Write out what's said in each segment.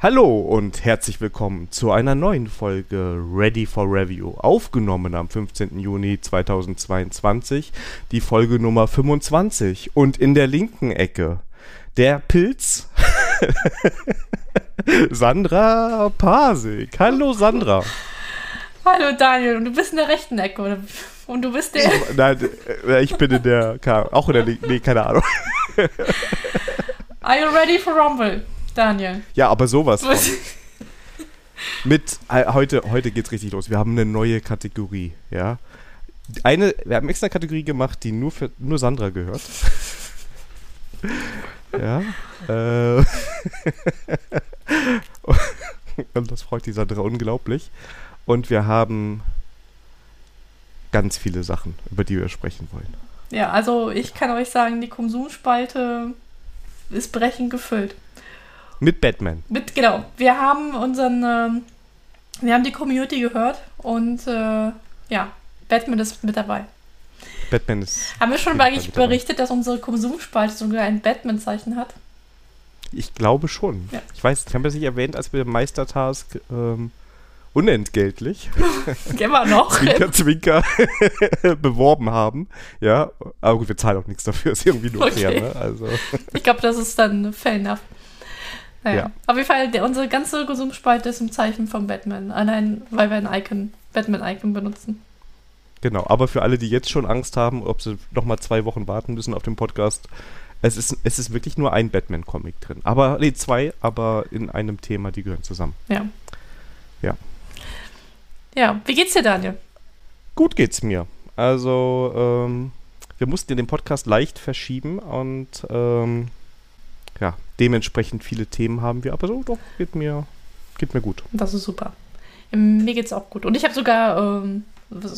Hallo und herzlich willkommen zu einer neuen Folge Ready for Review, aufgenommen am 15. Juni 2022, die Folge Nummer 25 und in der linken Ecke der Pilz Sandra Pasik. Hallo Sandra. Hallo Daniel, und du bist in der rechten Ecke oder? und du bist der. Nein, äh, ich bin in der, auch in der linken, nee, keine Ahnung. Are you ready for Rumble? Daniel. Ja, aber sowas. Mit äh, heute, heute geht's richtig los. Wir haben eine neue Kategorie, ja. Eine, wir haben extra Kategorie gemacht, die nur für nur Sandra gehört. ja. Äh, und das freut die Sandra unglaublich. Und wir haben ganz viele Sachen, über die wir sprechen wollen. Ja, also ich kann euch sagen, die Konsumspalte ist brechend gefüllt. Mit Batman. Mit, genau. Wir haben unseren, ähm, wir haben die Community gehört und äh, ja, Batman ist mit dabei. Batman ist. Haben wir schon eigentlich berichtet, dass unsere Konsumspalte sogar ein Batman-Zeichen hat? Ich glaube schon. Ja. Ich weiß, ich habe es nicht erwähnt, als wir Meistertask ähm, unentgeltlich. Immer noch. zwinker, zwinker beworben haben. Ja, aber gut, wir zahlen auch nichts dafür, ist irgendwie nur okay. fair, ne? Also. Ich glaube, das ist dann fair enough. Naja. Ja. Auf jeden Fall, der, unsere ganze Konsumspalte ist im Zeichen von Batman. Allein, weil wir ein Icon, Batman-Icon benutzen. Genau, aber für alle, die jetzt schon Angst haben, ob sie nochmal zwei Wochen warten müssen auf den Podcast, es ist, es ist wirklich nur ein Batman-Comic drin. Aber, nee, zwei, aber in einem Thema, die gehören zusammen. Ja. Ja. Ja, wie geht's dir, Daniel? Gut geht's mir. Also, ähm, wir mussten den Podcast leicht verschieben und ähm, ja, dementsprechend viele Themen haben wir, aber so doch, geht mir, geht mir gut. Das ist super. Mir geht's auch gut. Und ich habe sogar ähm,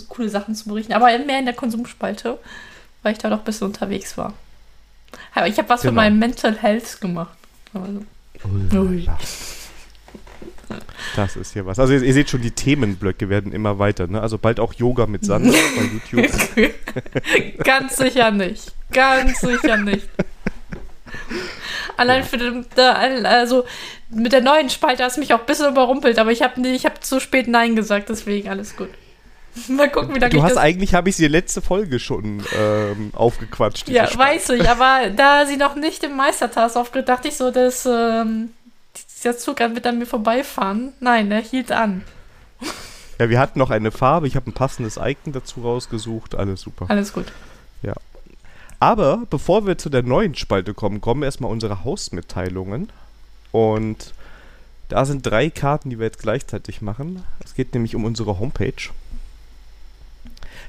coole Sachen zu berichten, aber mehr in der Konsumspalte, weil ich da noch ein bisschen unterwegs war. Ich habe was genau. für mein Mental Health gemacht. Also. Ui. Das ist hier was. Also ihr, ihr, seht schon, die Themenblöcke werden immer weiter. Ne? Also bald auch Yoga mit Sandra bei YouTube. Ganz sicher nicht. Ganz sicher nicht. Allein ja. für den, also mit der neuen Spalte hast du mich auch ein bisschen überrumpelt, aber ich habe ich hab zu spät Nein gesagt, deswegen alles gut. Mal gucken, wie lange Du hast eigentlich, habe ich sie letzte Folge schon ähm, aufgequatscht. Ja, Spalte. weiß ich, aber da sie noch nicht im Meistertask aufgeht, dachte ich so, dass ähm, dieser Zug wird an mir vorbeifahren. Nein, er hielt an. Ja, wir hatten noch eine Farbe, ich habe ein passendes Icon dazu rausgesucht, alles super. Alles gut. Aber bevor wir zu der neuen Spalte kommen, kommen erstmal unsere Hausmitteilungen. Und da sind drei Karten, die wir jetzt gleichzeitig machen. Es geht nämlich um unsere Homepage.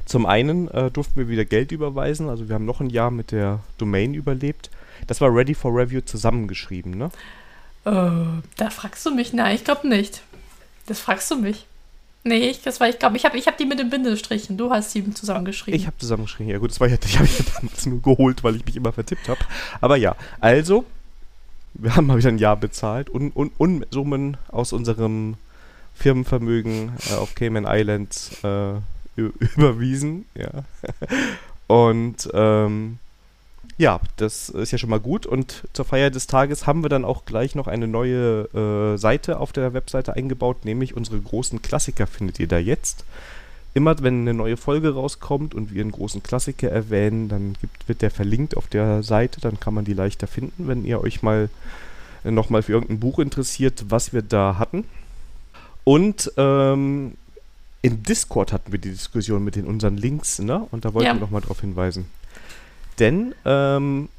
Zum einen äh, durften wir wieder Geld überweisen, also wir haben noch ein Jahr mit der Domain überlebt. Das war Ready for Review zusammengeschrieben, ne? Äh, da fragst du mich? Nein, ich glaube nicht. Das fragst du mich. Nee, ich, das ich glaube, ich habe ich hab die mit den Bindestrichen. Du hast die zusammengeschrieben. Ich habe zusammengeschrieben, ja gut, das war ja, ich habe ich ja damals nur geholt, weil ich mich immer vertippt habe. Aber ja, also, wir haben mal wieder ein Jahr bezahlt und, und, und Summen aus unserem Firmenvermögen äh, auf Cayman Islands äh, überwiesen, ja. Und ähm, ja, das ist ja schon mal gut. Und zur Feier des Tages haben wir dann auch gleich noch eine neue äh, Seite auf der Webseite eingebaut, nämlich unsere großen Klassiker findet ihr da jetzt. Immer wenn eine neue Folge rauskommt und wir einen großen Klassiker erwähnen, dann gibt, wird der verlinkt auf der Seite, dann kann man die leichter finden, wenn ihr euch mal äh, nochmal für irgendein Buch interessiert, was wir da hatten. Und ähm, in Discord hatten wir die Diskussion mit den unseren Links, ne? Und da wollten ja. wir nochmal darauf hinweisen. Denn ähm,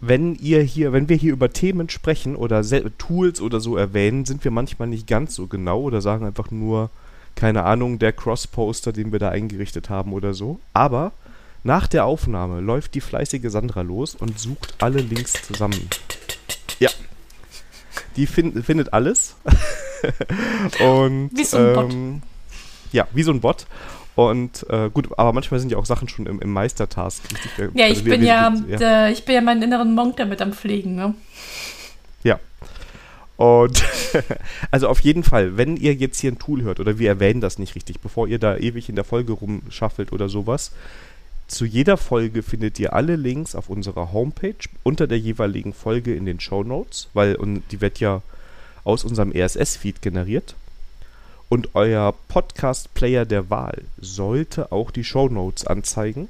wenn ihr hier, wenn wir hier über Themen sprechen oder Tools oder so erwähnen, sind wir manchmal nicht ganz so genau oder sagen einfach nur, keine Ahnung, der Cross-Poster, den wir da eingerichtet haben oder so. Aber nach der Aufnahme läuft die fleißige Sandra los und sucht alle Links zusammen. Ja. Die find, findet alles. und, wie so ein ähm, Bot. Ja, wie so ein Bot. Und äh, gut, aber manchmal sind ja auch Sachen schon im, im Meistertask. Richtig, ja, also ich, bin ja, ja. Der, ich bin ja meinen inneren Monk damit am Pflegen. Ne? Ja. Und also auf jeden Fall, wenn ihr jetzt hier ein Tool hört oder wir erwähnen das nicht richtig, bevor ihr da ewig in der Folge rumschaffelt oder sowas, zu jeder Folge findet ihr alle Links auf unserer Homepage unter der jeweiligen Folge in den Show Notes, weil und die wird ja aus unserem RSS-Feed generiert. Und euer Podcast-Player der Wahl sollte auch die Show Notes anzeigen.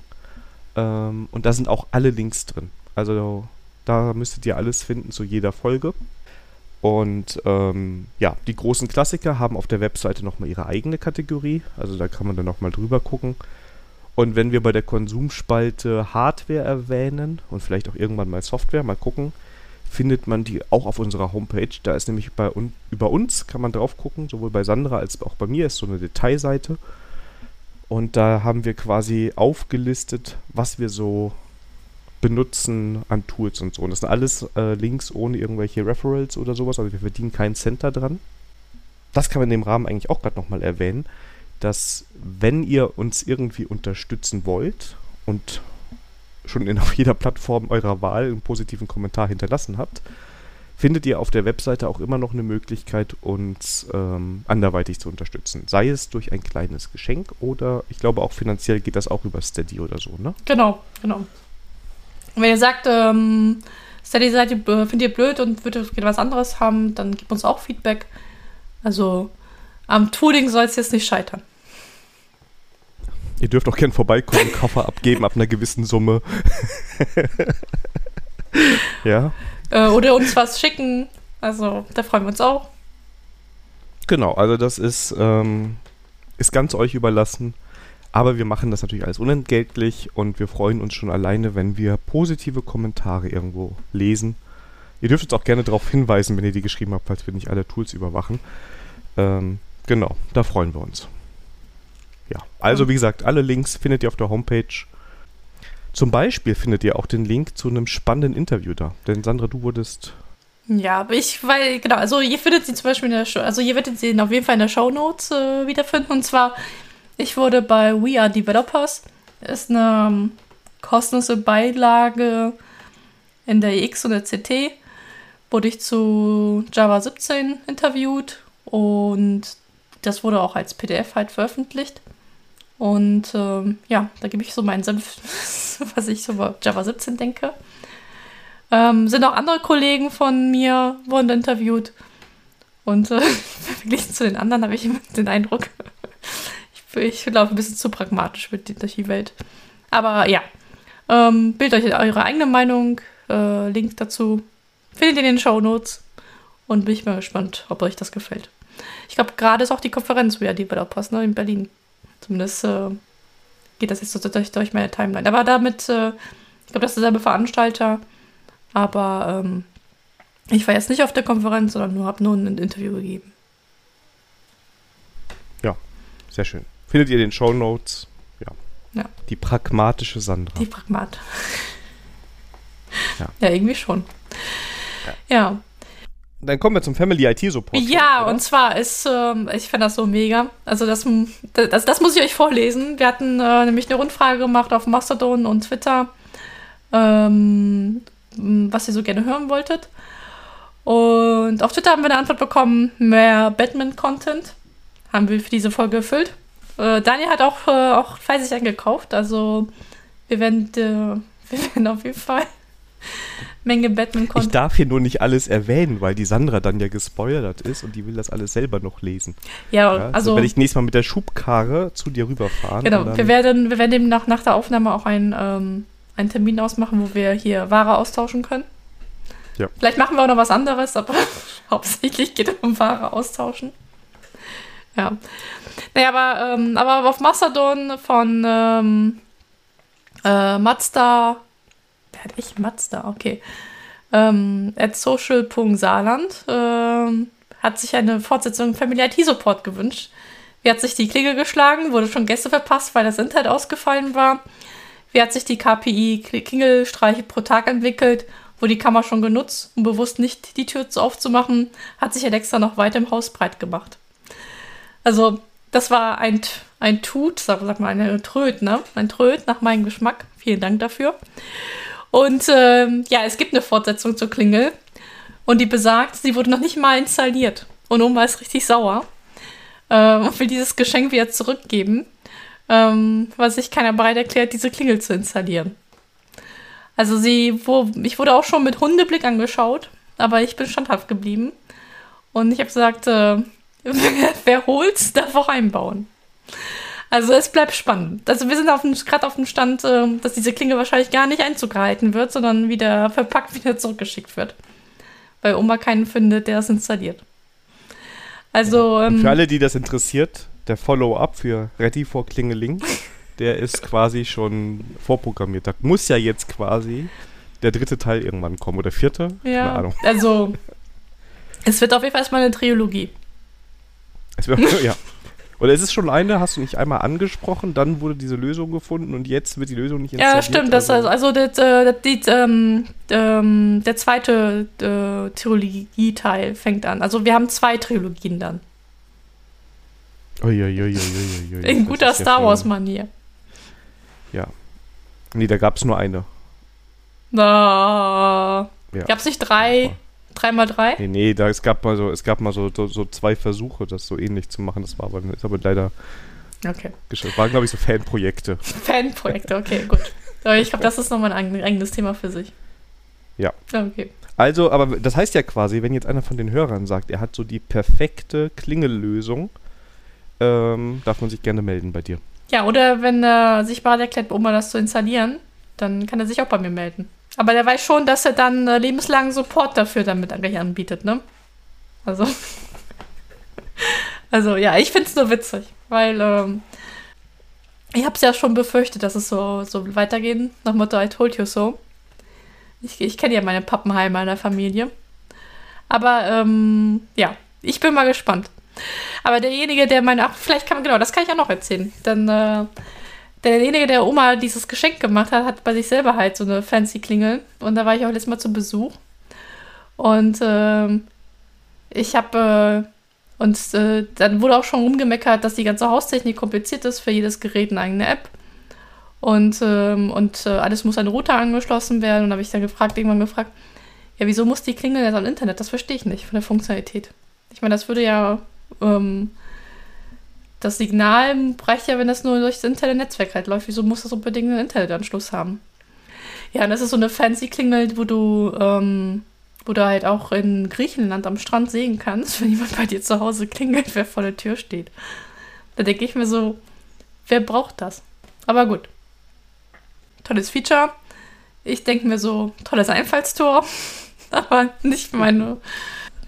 Ähm, und da sind auch alle Links drin. Also da müsstet ihr alles finden zu jeder Folge. Und ähm, ja, die großen Klassiker haben auf der Webseite nochmal ihre eigene Kategorie. Also da kann man dann nochmal drüber gucken. Und wenn wir bei der Konsumspalte Hardware erwähnen und vielleicht auch irgendwann mal Software, mal gucken, findet man die auch auf unserer Homepage. Da ist nämlich bei un über uns, kann man drauf gucken, sowohl bei Sandra als auch bei mir ist so eine Detailseite. Und da haben wir quasi aufgelistet, was wir so benutzen an Tools und so. Und das sind alles äh, Links ohne irgendwelche Referrals oder sowas. Also wir verdienen keinen Cent dran. Das kann man in dem Rahmen eigentlich auch gerade nochmal erwähnen, dass wenn ihr uns irgendwie unterstützen wollt und schon in, auf jeder Plattform eurer Wahl einen positiven Kommentar hinterlassen habt, findet ihr auf der Webseite auch immer noch eine Möglichkeit, uns ähm, anderweitig zu unterstützen. Sei es durch ein kleines Geschenk oder ich glaube auch finanziell geht das auch über Steady oder so, ne? Genau, genau. Wenn ihr sagt, ähm, Steady-Seite findet ihr blöd und würdet gerne was anderes haben, dann gebt uns auch Feedback. Also am Tooling soll es jetzt nicht scheitern. Ihr dürft auch gern vorbeikommen, Koffer abgeben ab einer gewissen Summe. ja. Äh, oder uns was schicken. Also, da freuen wir uns auch. Genau, also das ist, ähm, ist ganz euch überlassen. Aber wir machen das natürlich alles unentgeltlich und wir freuen uns schon alleine, wenn wir positive Kommentare irgendwo lesen. Ihr dürft uns auch gerne darauf hinweisen, wenn ihr die geschrieben habt, falls wir nicht alle Tools überwachen. Ähm, genau, da freuen wir uns. Ja, also wie gesagt, alle Links findet ihr auf der Homepage. Zum Beispiel findet ihr auch den Link zu einem spannenden Interview da. Denn Sandra, du wurdest. Ja, aber ich, weil, genau, also ihr findet sie zum Beispiel in der Show, also ihr werdet sie auf jeden Fall in der Show Notes äh, wiederfinden. Und zwar, ich wurde bei We Are Developers, ist eine um, kostenlose Beilage in der EX und der CT, wurde ich zu Java 17 interviewt und das wurde auch als PDF halt veröffentlicht. Und ähm, ja, da gebe ich so meinen Senf, was ich so über Java 17 denke. Ähm, sind auch andere Kollegen von mir, wurden interviewt. Und äh, verglichen zu den anderen habe ich immer den Eindruck, ich, ich laufe ein bisschen zu pragmatisch mit durch die Welt. Aber ja, ähm, bildet euch eure eigene Meinung. Äh, Link dazu findet ihr in den Show Notes. Und bin ich mal gespannt, ob euch das gefällt. Ich glaube, gerade ist auch die Konferenz wieder Developers ne, in Berlin. Zumindest äh, geht das jetzt so durch, durch meine Timeline. Aber damit, äh, ich glaube, das ist derselbe Veranstalter. Aber ähm, ich war jetzt nicht auf der Konferenz, sondern nur habe nur ein Interview gegeben. Ja, sehr schön. Findet ihr den Show Notes? Ja. ja. Die pragmatische Sandra. Die Pragmat. ja. ja, irgendwie schon. ja. ja dann kommen wir zum Family IT Support. Ja, oder? und zwar ist, ähm, ich finde das so mega. Also das, das, das, muss ich euch vorlesen. Wir hatten äh, nämlich eine Rundfrage gemacht auf Mastodon und Twitter, ähm, was ihr so gerne hören wolltet. Und auf Twitter haben wir eine Antwort bekommen, mehr Batman-Content. Haben wir für diese Folge erfüllt. Äh, Daniel hat auch, äh, auch fleißig eingekauft. Also wir werden, äh, wir werden auf jeden Fall Menge Batman Ich darf hier nur nicht alles erwähnen, weil die Sandra dann ja gespoilert ist und die will das alles selber noch lesen. Ja, ja also. werde ich nächstes Mal mit der Schubkarre zu dir rüberfahren. Genau, wir werden, wir werden eben nach, nach der Aufnahme auch einen, ähm, einen Termin ausmachen, wo wir hier Ware austauschen können. Ja. Vielleicht machen wir auch noch was anderes, aber hauptsächlich geht es um Ware austauschen. Ja. Naja, aber, ähm, aber auf Mastodon von ähm, äh, Mazda Wer hat echt Mazda? Okay. Ähm, at social.saarland ähm, hat sich eine Fortsetzung Family IT Support gewünscht. Wie hat sich die Klingel geschlagen? Wurde schon Gäste verpasst, weil das Internet ausgefallen war? Wie hat sich die KPI Klingelstreiche pro Tag entwickelt? Wurde die Kammer schon genutzt, um bewusst nicht die Tür aufzumachen? Hat sich Alexa noch weiter im Haus breit gemacht? Also, das war ein, ein Tut, sag, sag mal, eine Tröd, ne? Ein Tröd nach meinem Geschmack. Vielen Dank dafür. Und ähm, ja, es gibt eine Fortsetzung zur Klingel. Und die besagt, sie wurde noch nicht mal installiert. Und Oma ist richtig sauer äh, und will dieses Geschenk wieder zurückgeben, ähm, weil sich keiner bereit erklärt, diese Klingel zu installieren. Also sie, wo, ich wurde auch schon mit Hundeblick angeschaut, aber ich bin standhaft geblieben. Und ich habe gesagt, äh, wer, wer holt's, darf auch einbauen. Also es bleibt spannend. Also wir sind gerade auf dem Stand, äh, dass diese Klinge wahrscheinlich gar nicht Einzug gehalten wird, sondern wieder verpackt wieder zurückgeschickt wird. Weil Oma keinen findet, der es installiert. Also. Ähm, für alle, die das interessiert, der Follow-up für Ready for Klingeling, der ist quasi schon vorprogrammiert. Da muss ja jetzt quasi der dritte Teil irgendwann kommen oder vierte. Ja. Keine Ahnung. Also es wird auf jeden Fall erstmal eine Trilogie. Es wird, ja. Oder ist es schon eine, hast du nicht einmal angesprochen, dann wurde diese Lösung gefunden und jetzt wird die Lösung nicht installiert? Ja, stimmt. Das, also, also das, äh, das, ähm, ähm, der zweite äh, Trilogie-Teil fängt an. Also wir haben zwei Trilogien dann. Uiuiuiui. In guter Star Wars-Manier. Ja. Nee, da gab es nur eine. Na. Ja. Gab es nicht drei? Drei mal drei? Nee, nee, da, es gab mal so, es gab mal so, so, so zwei Versuche, das so ähnlich zu machen. Das war aber, ist aber leider. Okay. Das waren, glaube ich, so Fanprojekte. Fanprojekte, okay, gut. Aber ich glaube, das ist nochmal ein eigenes Thema für sich. Ja. Okay. Also, aber das heißt ja quasi, wenn jetzt einer von den Hörern sagt, er hat so die perfekte Klingellösung, ähm, darf man sich gerne melden bei dir. Ja, oder wenn er sich bereit erklärt, um mal das zu installieren, dann kann er sich auch bei mir melden. Aber der weiß schon, dass er dann äh, lebenslangen Support dafür damit anbietet, ne? Also. also ja, ich finde es nur witzig, weil ähm, ich habe es ja schon befürchtet, dass es so, so weitergehen, nach Motto I told you so. Ich, ich kenne ja meine Pappenheimer in der Familie. Aber ähm, ja, ich bin mal gespannt. Aber derjenige, der meine, ach, vielleicht kann man, genau, das kann ich ja noch erzählen. Dann äh, derjenige, der Oma dieses Geschenk gemacht hat, hat bei sich selber halt so eine fancy Klingel. Und da war ich auch letztes Mal zu Besuch. Und äh, ich habe, äh, und äh, dann wurde auch schon rumgemeckert, dass die ganze Haustechnik kompliziert ist, für jedes Gerät eine eigene App. Und, ähm, und äh, alles muss an Router angeschlossen werden. Und habe ich dann gefragt, irgendwann gefragt, ja, wieso muss die Klingel jetzt am Internet? Das verstehe ich nicht von der Funktionalität. Ich meine, das würde ja ähm, das Signal reicht ja, wenn das nur durch das Internet-Netzwerk halt läuft. Wieso muss das unbedingt einen Internetanschluss haben? Ja, und das ist so eine fancy Klingel, wo du, ähm, wo du halt auch in Griechenland am Strand sehen kannst, wenn jemand bei dir zu Hause klingelt, wer vor der Tür steht. Da denke ich mir so, wer braucht das? Aber gut. Tolles Feature. Ich denke mir so, tolles Einfallstor. Aber nicht meine,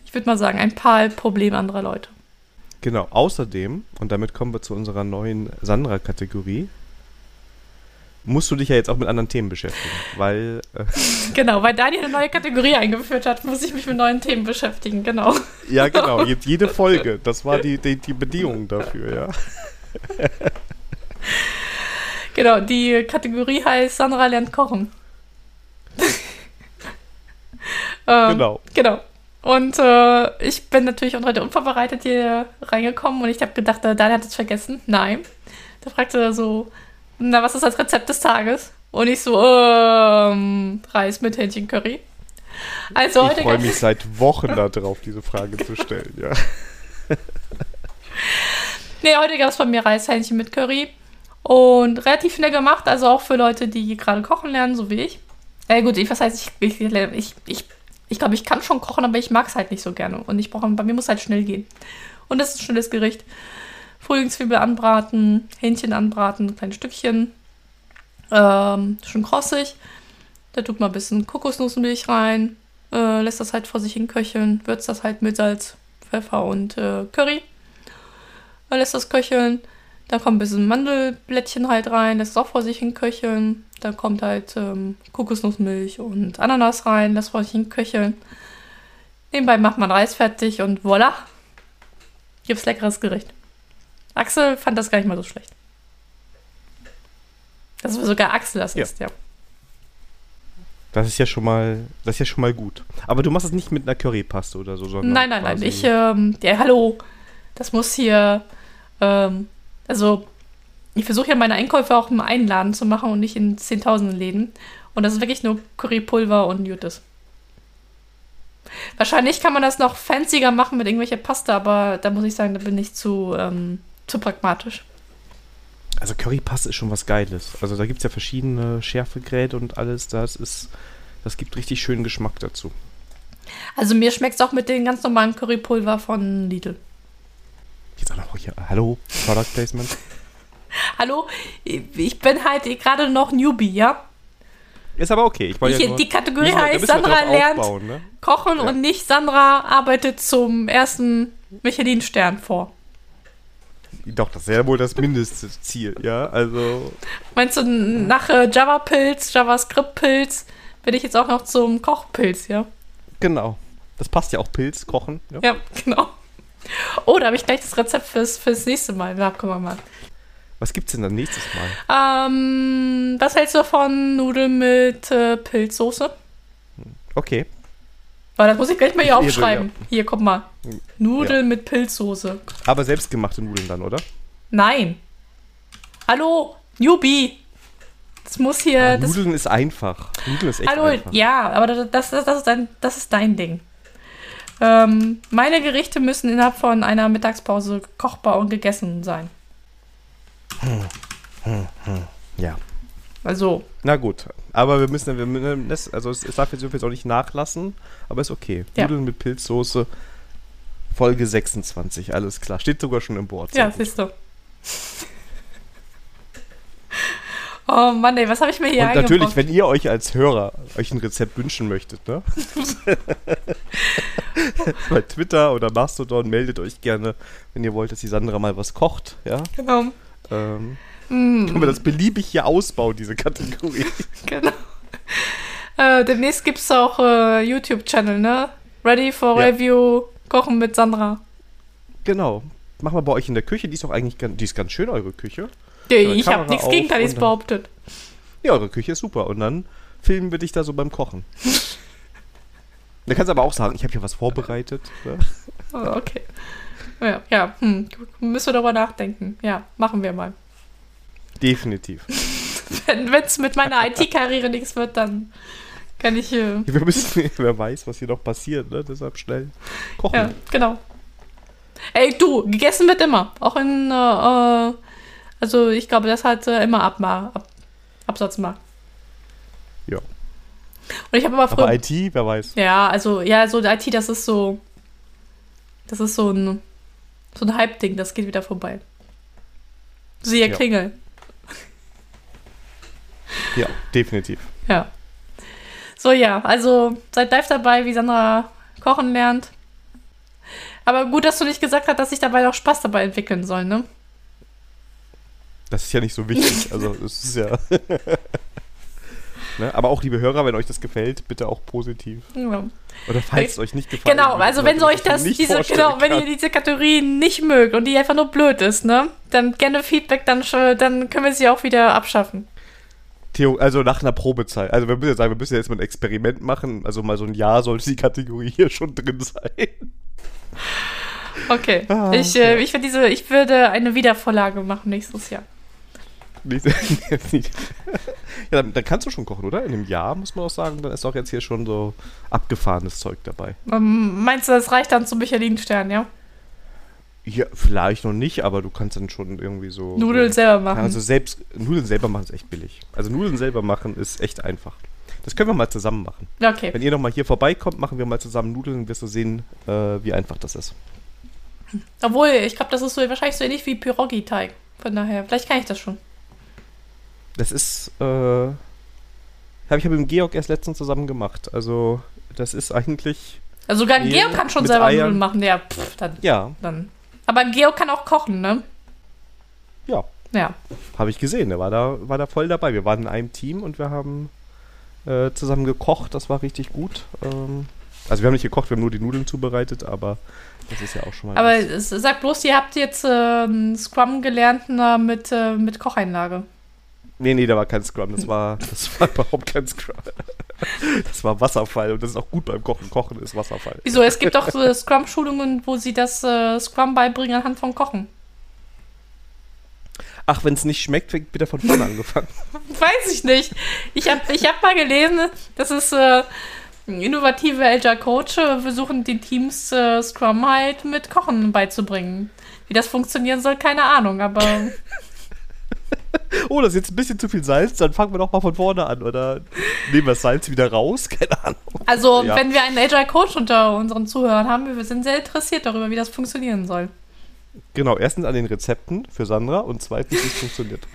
ich würde mal sagen, ein paar Probleme anderer Leute. Genau, außerdem, und damit kommen wir zu unserer neuen Sandra-Kategorie, musst du dich ja jetzt auch mit anderen Themen beschäftigen, weil. Äh genau, weil Daniel eine neue Kategorie eingeführt hat, muss ich mich mit neuen Themen beschäftigen, genau. Ja, genau, jede Folge. Das war die, die, die Bedingung dafür, ja. genau, die Kategorie heißt Sandra lernt kochen. ähm, genau. Genau. Und äh, ich bin natürlich auch heute unvorbereitet hier reingekommen und ich habe gedacht, äh, Daniel hat es vergessen. Nein. Da fragte er so, na, was ist das Rezept des Tages? Und ich so, ähm, Reis mit Hähnchencurry. Also ich freue mich seit Wochen darauf, diese Frage zu stellen, ja. nee, heute gab es bei mir Reishähnchen mit Curry. Und relativ schnell gemacht, also auch für Leute, die gerade kochen lernen, so wie ich. Äh, gut, ich, was heißt, ich, ich, ich, ich ich glaube, ich kann schon kochen, aber ich mag es halt nicht so gerne. Und ich brauche, bei mir muss halt schnell gehen. Und das ist ein schnelles Gericht. Frühlingszwiebel anbraten, Hähnchen anbraten, kleine Stückchen. Ähm, schon krossig. Da tut man ein bisschen Kokosnussmilch rein, äh, lässt das halt vor sich hin köcheln, würzt das halt mit Salz, Pfeffer und äh, Curry. Dann lässt das köcheln. Da kommt ein bisschen Mandelblättchen halt rein, lässt es auch vor sich hin köcheln. Da kommt halt ähm, Kokosnussmilch und Ananas rein, das hin köcheln. Nebenbei macht man Reis fertig und voilà. Gibt's leckeres Gericht. Axel fand das gar nicht mal so schlecht. Das war sogar Axel das ja. ist, ja. Das ist ja schon mal, das ist ja schon mal gut. Aber du machst es nicht mit einer Currypaste oder so, sondern. Nein, nein, nein. Ich, ähm, ja, hallo. Das muss hier, ähm, also ich versuche ja meine Einkäufe auch im einen Laden zu machen und nicht in zehntausenden Läden. Und das ist wirklich nur Currypulver und Jutes. Wahrscheinlich kann man das noch fancier machen mit irgendwelcher Pasta, aber da muss ich sagen, da bin ich zu, ähm, zu pragmatisch. Also Currypaste ist schon was Geiles. Also da gibt es ja verschiedene Schärfegräte und alles. Das ist, das gibt richtig schönen Geschmack dazu. Also mir schmeckt es auch mit den ganz normalen Currypulver von Lidl. Jetzt auch noch hier. Hallo, Product Placement. Hallo, ich bin halt gerade noch Newbie, ja? Ist aber okay. Ich ich, ja nur, die Kategorie heißt, Sandra lernt ne? kochen ja. und nicht Sandra arbeitet zum ersten Michelin-Stern vor. Doch, das ist ja wohl das Mindestziel, ja, also... Meinst du, nach äh, Java-Pilz, JavaScript-Pilz, bin ich jetzt auch noch zum Kochpilz, ja? Genau. Das passt ja auch Pilz, Kochen. Ja, ja genau. Oh, da habe ich gleich das Rezept fürs, fürs nächste Mal. Na, guck mal. Was gibt's denn dann nächstes Mal? Ähm, was hältst du von Nudeln mit äh, Pilzsoße? Okay. Weil das muss ich gleich mal hier aufschreiben. Ja. Hier, guck mal. Nudeln ja. mit Pilzsoße. Aber selbstgemachte Nudeln dann, oder? Nein. Hallo, Newbie. Das muss hier. Ah, das Nudeln ist einfach. Nudeln ist echt Hallo, einfach. ja, aber das, das, das, ist, dein, das ist dein Ding. Ähm, meine Gerichte müssen innerhalb von einer Mittagspause kochbar und gegessen sein. Hm, hm, hm. Ja. Also. Na gut, aber wir müssen, wir müssen das, also es, darf jetzt übrigens auch nicht nachlassen, aber ist okay. Ja. Nudeln mit Pilzsoße, Folge 26, alles klar. Steht sogar schon im Board. Ja, siehst du. Oh Mann, ey, was habe ich mir hier Und natürlich, wenn ihr euch als Hörer euch ein Rezept wünschen möchtet, ne? Bei Twitter oder Mastodon meldet euch gerne, wenn ihr wollt, dass die Sandra mal was kocht, ja? Genau. Ähm, mm. Können wir das beliebig hier ausbauen, diese Kategorie. genau. Äh, demnächst gibt es auch äh, YouTube-Channel, ne? Ready for ja. Review, Kochen mit Sandra. Genau. Machen wir bei euch in der Küche, die ist doch eigentlich ganz, die ist ganz schön, eure Küche. Nee, ich habe nichts Gegenteiliges behauptet. Ja, eure Küche ist super. Und dann filmen wir dich da so beim Kochen. da kannst du aber auch sagen, ich habe hier was vorbereitet. Ne? Oh, okay. Ja, ja hm. müssen wir darüber nachdenken. Ja, machen wir mal. Definitiv. Wenn es mit meiner IT-Karriere nichts wird, dann kann ich. Äh wir müssen, wer weiß, was hier noch passiert, ne? Deshalb schnell kochen. Ja, genau. Ey, du, gegessen wird immer. Auch in äh, äh also ich glaube, das hat äh, immer Abma Ab Absatzmarkt. Ja. Und ich habe aber früher. Aber IT, wer weiß. Ja, also, ja, so IT, das ist so. Das ist so ein. So ein Hype-Ding, das geht wieder vorbei. Siehe ja. Klingel. Ja, definitiv. Ja. So, ja, also seid live dabei, wie Sandra kochen lernt. Aber gut, dass du nicht gesagt hast, dass ich dabei auch Spaß dabei entwickeln soll, ne? Das ist ja nicht so wichtig. Also, es ist ja. ne? Aber auch, liebe Hörer, wenn euch das gefällt, bitte auch positiv. Ja. Oder falls es euch nicht gefällt. Genau, also wenn euch das, diese, genau, wenn ihr diese Kategorie nicht mögt und die einfach nur blöd ist, ne, dann gerne Feedback, dann, dann können wir sie auch wieder abschaffen. Theo, also nach einer Probezeit. Also wir müssen ja sagen, wir müssen jetzt mal ein Experiment machen. Also mal so ein Jahr sollte die Kategorie hier schon drin sein. Okay. Ah, ich, äh, ich, diese, ich würde eine Wiedervorlage machen nächstes Jahr. ja, dann, dann, kannst du schon kochen, oder? In einem Jahr muss man auch sagen, dann ist auch jetzt hier schon so abgefahrenes Zeug dabei. Ähm, meinst du, das reicht dann zum Michelin-Stern, ja? Ja, vielleicht noch nicht, aber du kannst dann schon irgendwie so. Nudeln so, selber machen. Also selbst Nudeln selber machen ist echt billig. Also Nudeln selber machen ist echt einfach. Das können wir mal zusammen machen. Okay. Wenn ihr nochmal hier vorbeikommt, machen wir mal zusammen Nudeln, wirst du sehen, äh, wie einfach das ist. Obwohl, ich glaube, das ist so wahrscheinlich so ähnlich wie Pyrogi-Teig. Von daher, vielleicht kann ich das schon. Das ist, äh, habe ich mit dem Georg erst letztens zusammen gemacht. Also, das ist eigentlich. Also sogar ein Georg kann schon selber Eiern. Nudeln machen, ja, pff, dann. Ja. Dann. Aber ein Georg kann auch kochen, ne? Ja. Ja. Habe ich gesehen, der war da, war da voll dabei. Wir waren in einem Team und wir haben äh, zusammen gekocht, das war richtig gut. Ähm, also wir haben nicht gekocht, wir haben nur die Nudeln zubereitet, aber das ist ja auch schon mal. Aber was. sag bloß, ihr habt jetzt äh, Scrum gelernt na, mit, äh, mit Kocheinlage. Nee, nee, da war kein Scrum. Das war, das war überhaupt kein Scrum. Das war Wasserfall und das ist auch gut beim Kochen. Kochen ist Wasserfall. Wieso? Es gibt auch so Scrum-Schulungen, wo sie das äh, Scrum beibringen anhand von Kochen. Ach, wenn es nicht schmeckt, wird wieder von vorne angefangen. Weiß ich nicht. Ich habe ich hab mal gelesen, dass es äh, innovative Agile Coach versuchen, den Teams äh, Scrum halt mit Kochen beizubringen. Wie das funktionieren soll, keine Ahnung, aber. oh, das ist jetzt ein bisschen zu viel Salz, dann fangen wir doch mal von vorne an. Oder nehmen wir das Salz wieder raus? Keine Ahnung. Also, ja. wenn wir einen Agile Coach unter unseren Zuhörern haben, wir sind sehr interessiert darüber, wie das funktionieren soll. Genau, erstens an den Rezepten für Sandra und zweitens, wie es funktioniert.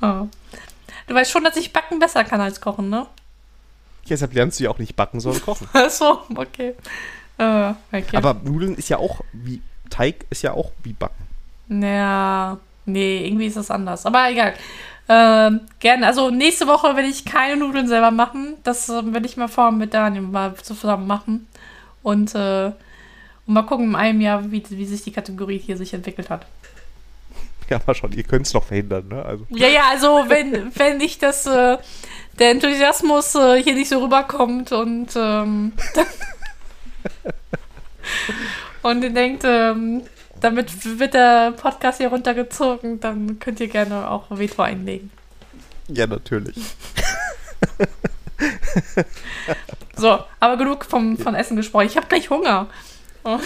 Oh. Du weißt schon, dass ich Backen besser kann als Kochen, ne? Deshalb lernst du ja auch nicht backen, sondern kochen. Ach so, okay. Uh, okay. Aber Nudeln ist ja auch wie, Teig ist ja auch wie backen. Ja, nee, irgendwie ist das anders. Aber egal. Ähm, gerne. Also nächste Woche werde ich keine Nudeln selber machen. Das äh, werde ich mal vor mit Daniel mal zusammen machen. Und, äh, und mal gucken in einem Jahr, wie, wie sich die Kategorie hier sich entwickelt hat. Ja, mal schon, ihr könnt es noch verhindern, ne? Also. Ja, ja, also wenn, wenn nicht das, äh, der Enthusiasmus äh, hier nicht so rüberkommt und ähm, und ihr denkt, ähm, damit wird der Podcast hier runtergezogen, dann könnt ihr gerne auch Veto einlegen. Ja, natürlich. so, aber genug vom, von Essen gesprochen. Ich habe gleich Hunger. Oh.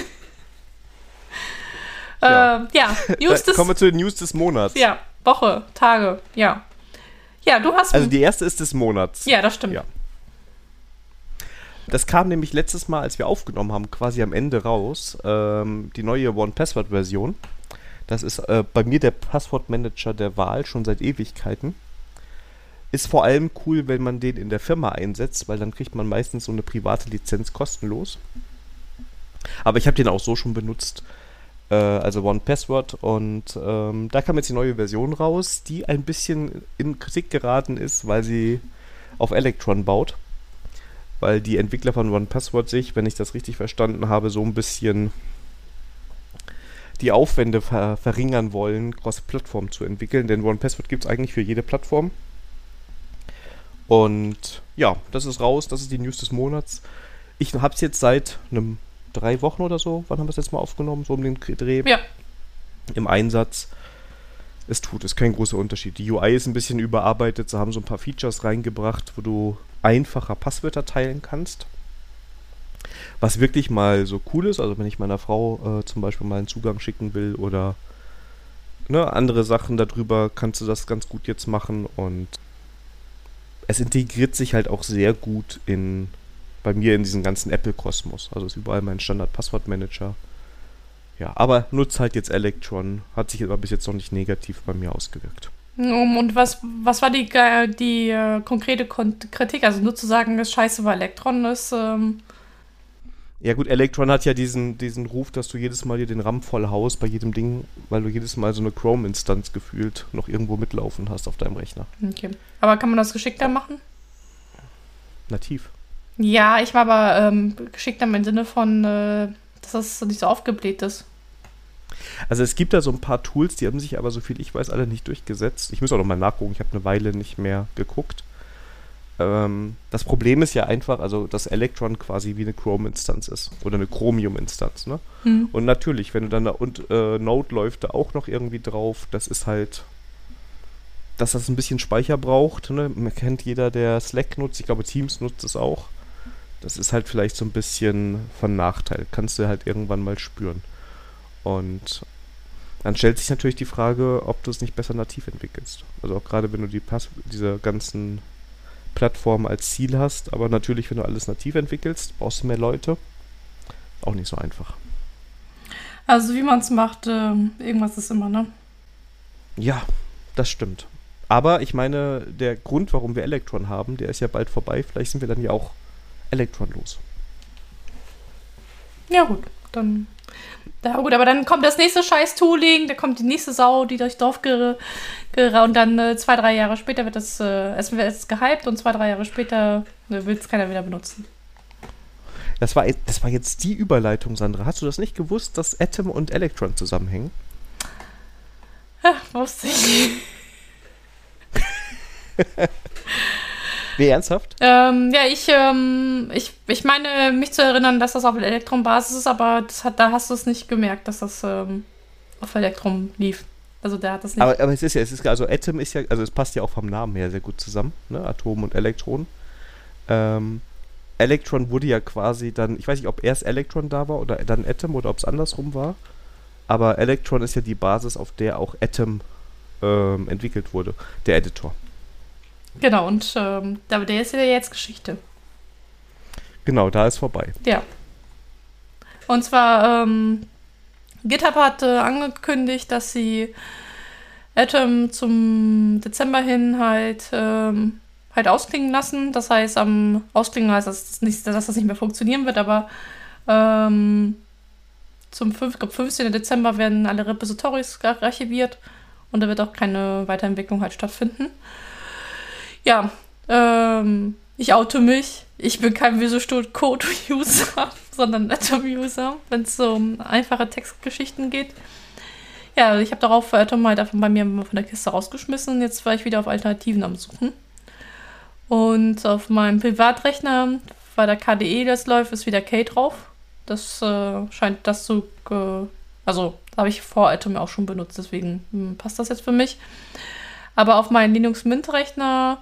Ja, äh, ja News des, kommen wir zu den News des Monats. Ja, Woche, Tage, ja. Ja, du hast. Also die erste ist des Monats. Ja, das stimmt. Ja. Das kam nämlich letztes Mal, als wir aufgenommen haben, quasi am Ende raus, ähm, die neue One-Password-Version. Das ist äh, bei mir der Passwortmanager der Wahl schon seit Ewigkeiten. Ist vor allem cool, wenn man den in der Firma einsetzt, weil dann kriegt man meistens so eine private Lizenz kostenlos. Aber ich habe den auch so schon benutzt, äh, also One Password. Und ähm, da kam jetzt die neue Version raus, die ein bisschen in Kritik geraten ist, weil sie auf Electron baut weil die Entwickler von OnePassword sich, wenn ich das richtig verstanden habe, so ein bisschen die Aufwände ver verringern wollen, Cross-Plattform zu entwickeln, denn OnePassword gibt es eigentlich für jede Plattform. Und ja, das ist raus, das ist die News des Monats. Ich habe es jetzt seit einem drei Wochen oder so, wann haben wir es jetzt mal aufgenommen, so um den Dreh? Ja. Im Einsatz. Es tut, es ist kein großer Unterschied. Die UI ist ein bisschen überarbeitet, sie haben so ein paar Features reingebracht, wo du einfacher Passwörter teilen kannst. Was wirklich mal so cool ist, also wenn ich meiner Frau äh, zum Beispiel mal einen Zugang schicken will oder ne, andere Sachen darüber, kannst du das ganz gut jetzt machen und es integriert sich halt auch sehr gut in bei mir in diesen ganzen Apple-Kosmos. Also ist überall mein Standard-Passwortmanager. Ja, aber nutzt halt jetzt Electron. Hat sich aber bis jetzt noch nicht negativ bei mir ausgewirkt. Und was, was war die, die äh, konkrete Kritik? Also nur zu sagen, das scheiße war Elektron ist. Ähm ja gut, Electron hat ja diesen, diesen Ruf, dass du jedes Mal dir den RAM voll haust bei jedem Ding, weil du jedes Mal so eine Chrome-Instanz gefühlt noch irgendwo mitlaufen hast auf deinem Rechner. Okay. Aber kann man das geschickter machen? Nativ. Ja, ich war aber ähm, geschickter im Sinne von, äh, dass das nicht so aufgebläht ist. Also es gibt da so ein paar Tools, die haben sich aber, so viel ich weiß, alle nicht durchgesetzt. Ich muss auch noch mal nachgucken, ich habe eine Weile nicht mehr geguckt. Ähm, das Problem ist ja einfach, also dass Electron quasi wie eine Chrome-Instanz ist oder eine Chromium-Instanz. Ne? Mhm. Und natürlich, wenn du dann da und äh, Node läuft da auch noch irgendwie drauf, das ist halt, dass das ein bisschen Speicher braucht. Ne? Man kennt jeder, der Slack nutzt, ich glaube Teams nutzt es auch. Das ist halt vielleicht so ein bisschen von Nachteil. Kannst du halt irgendwann mal spüren. Und dann stellt sich natürlich die Frage, ob du es nicht besser nativ entwickelst. Also auch gerade wenn du die Pass diese ganzen Plattformen als Ziel hast, aber natürlich, wenn du alles nativ entwickelst, brauchst du mehr Leute. Auch nicht so einfach. Also wie man es macht, äh, irgendwas ist immer, ne? Ja, das stimmt. Aber ich meine, der Grund, warum wir Elektron haben, der ist ja bald vorbei. Vielleicht sind wir dann ja auch Elektron los. Ja gut, dann ja gut, aber dann kommt das nächste Scheiß-Tooling, da kommt die nächste Sau, die durchs Dorf geraunt und dann äh, zwei, drei Jahre später wird das, äh, es wird gehypt und zwei, drei Jahre später äh, will es keiner wieder benutzen. Das war, das war jetzt die Überleitung, Sandra. Hast du das nicht gewusst, dass Atom und Electron zusammenhängen? Ja, wusste ich. Wie ernsthaft? Ähm, ja, ich, ähm, ich, ich meine, mich zu erinnern, dass das auf Elektron-Basis ist, aber hat, da hast du es nicht gemerkt, dass das ähm, auf Elektron lief. Also der hat das nicht. Aber, aber es ist ja, es ist also Atom ist ja, also es passt ja auch vom Namen her sehr gut zusammen, ne? Atom und Elektron. Ähm, Electron wurde ja quasi dann, ich weiß nicht, ob erst Electron da war oder dann Atom oder ob es andersrum war. Aber Electron ist ja die Basis, auf der auch Atom ähm, entwickelt wurde, der Editor. Genau, und ähm, der ist ja jetzt Geschichte. Genau, da ist vorbei. Ja. Und zwar, ähm, GitHub hat äh, angekündigt, dass sie Atom zum Dezember hin halt, ähm, halt ausklingen lassen. Das heißt, am Ausklingen heißt das nicht, dass das nicht mehr funktionieren wird, aber ähm, zum 5, glaub, 15. Dezember werden alle Repositories archiviert und da wird auch keine Weiterentwicklung halt stattfinden. Ja, ähm, ich oute mich. Ich bin kein Visual Code User, sondern Atom User, wenn es um einfache Textgeschichten geht. Ja, ich habe darauf Atom halt einfach bei mir von der Kiste rausgeschmissen und jetzt war ich wieder auf Alternativen am Suchen. Und auf meinem Privatrechner, weil der KDE das läuft, ist wieder K drauf. Das äh, scheint das zu. Äh, also, habe ich vor Atom auch schon benutzt, deswegen hm, passt das jetzt für mich. Aber auf meinem Linux Mint-Rechner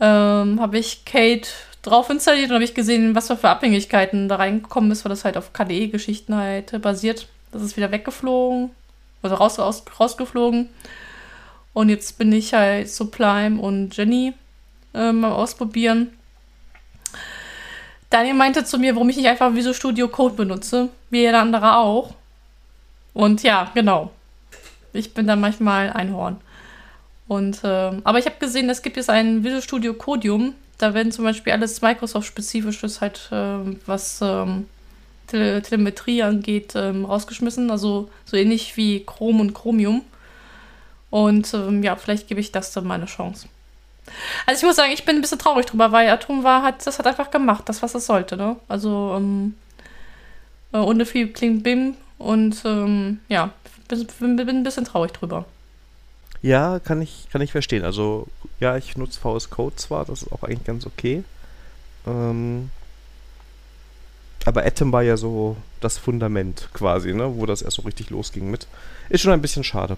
ähm, habe ich Kate drauf installiert und habe ich gesehen, was für Abhängigkeiten da reingekommen ist, weil das halt auf KDE-Geschichten halt basiert. Das ist wieder weggeflogen, also raus, raus, rausgeflogen. Und jetzt bin ich halt Sublime und Jenny ähm, am Ausprobieren. Daniel meinte zu mir, warum ich nicht einfach Visual Studio Code benutze, wie jeder andere auch. Und ja, genau. Ich bin da manchmal Einhorn. Und, äh, aber ich habe gesehen, es gibt jetzt ein Visual Studio Codium. Da werden zum Beispiel alles Microsoft-spezifisches halt, äh, was ähm, Tele Telemetrie angeht, ähm, rausgeschmissen. Also so ähnlich wie Chrome und Chromium. Und ähm, ja, vielleicht gebe ich das dann mal eine Chance. Also ich muss sagen, ich bin ein bisschen traurig drüber, weil Atom war, hat, das hat einfach gemacht, das, was es sollte, ne? Also ähm, äh, ohne viel klingt Bim und ähm, ja, bin, bin ein bisschen traurig drüber. Ja, kann ich, kann ich verstehen. Also, ja, ich nutze VS Code zwar, das ist auch eigentlich ganz okay. Ähm, aber Atom war ja so das Fundament quasi, ne, wo das erst so richtig losging mit. Ist schon ein bisschen schade.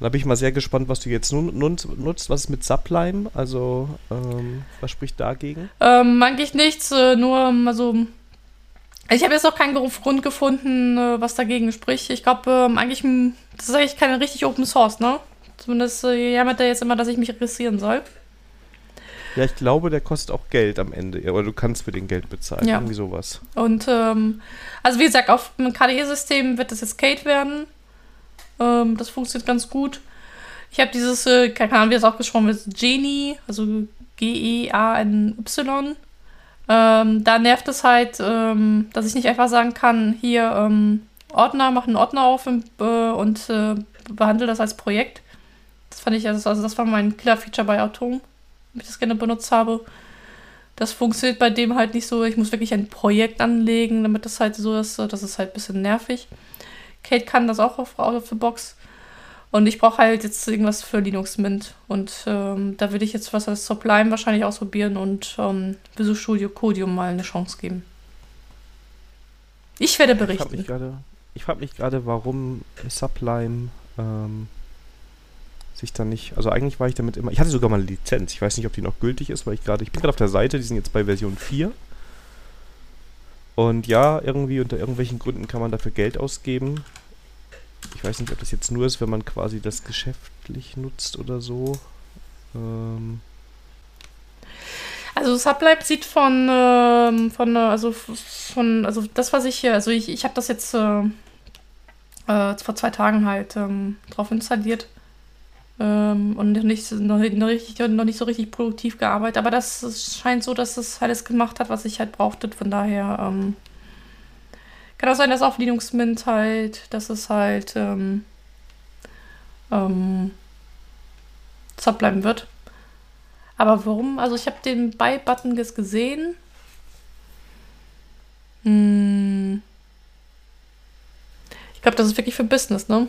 Da bin ich mal sehr gespannt, was du jetzt nun, nutzt. Was ist mit Sublime? Also, ähm, was spricht dagegen? Ähm, eigentlich nichts, äh, nur, also, ich habe jetzt auch keinen Grund gefunden, äh, was dagegen spricht. Ich glaube, ähm, eigentlich, das ist eigentlich keine richtig Open Source, ne? Zumindest äh, jammert er jetzt immer, dass ich mich registrieren soll. Ja, ich glaube, der kostet auch Geld am Ende. Aber du kannst für den Geld bezahlen. Ja. Irgendwie sowas. Und, ähm, also wie gesagt, auf dem KDE-System wird das jetzt Kate werden. Ähm, das funktioniert ganz gut. Ich habe dieses, äh, keine Ahnung, wie das auch gesprochen wird, Genie, also G-E-A-N-Y. Ähm, da nervt es halt, ähm, dass ich nicht einfach sagen kann, hier ähm, Ordner, mach einen Ordner auf und, äh, und äh, behandle das als Projekt. Das fand ich, also, also das war mein Killer-Feature bei Atom, wenn ich das gerne benutzt habe. Das funktioniert bei dem halt nicht so. Ich muss wirklich ein Projekt anlegen, damit das halt so ist. Das ist halt ein bisschen nervig. Kate kann das auch auf of the Box. Und ich brauche halt jetzt irgendwas für Linux Mint. Und ähm, da würde ich jetzt was als Sublime wahrscheinlich ausprobieren und ähm, Visual Studio Codium mal eine Chance geben. Ich werde berichten. Ich frage mich gerade, warum Sublime ähm, sich dann nicht. Also eigentlich war ich damit immer. Ich hatte sogar mal eine Lizenz. Ich weiß nicht, ob die noch gültig ist, weil ich gerade. Ich bin gerade auf der Seite, die sind jetzt bei Version 4. Und ja, irgendwie unter irgendwelchen Gründen kann man dafür Geld ausgeben. Ich weiß nicht, ob das jetzt nur ist, wenn man quasi das geschäftlich nutzt oder so. Ähm. Also Sublime sieht von, ähm, von, also von, also das, was ich hier, also ich, ich habe das jetzt äh, äh, vor zwei Tagen halt ähm, drauf installiert. Ähm, und nicht, noch, noch, richtig, noch nicht so richtig produktiv gearbeitet. Aber das scheint so, dass es alles gemacht hat, was ich halt brauchte. Von daher ähm, kann auch sein, dass auf Linux Mint halt, dass es halt ähm, ähm, bleiben wird. Aber warum? Also ich habe den Buy-Button jetzt gesehen. Hm. Ich glaube, das ist wirklich für Business, ne?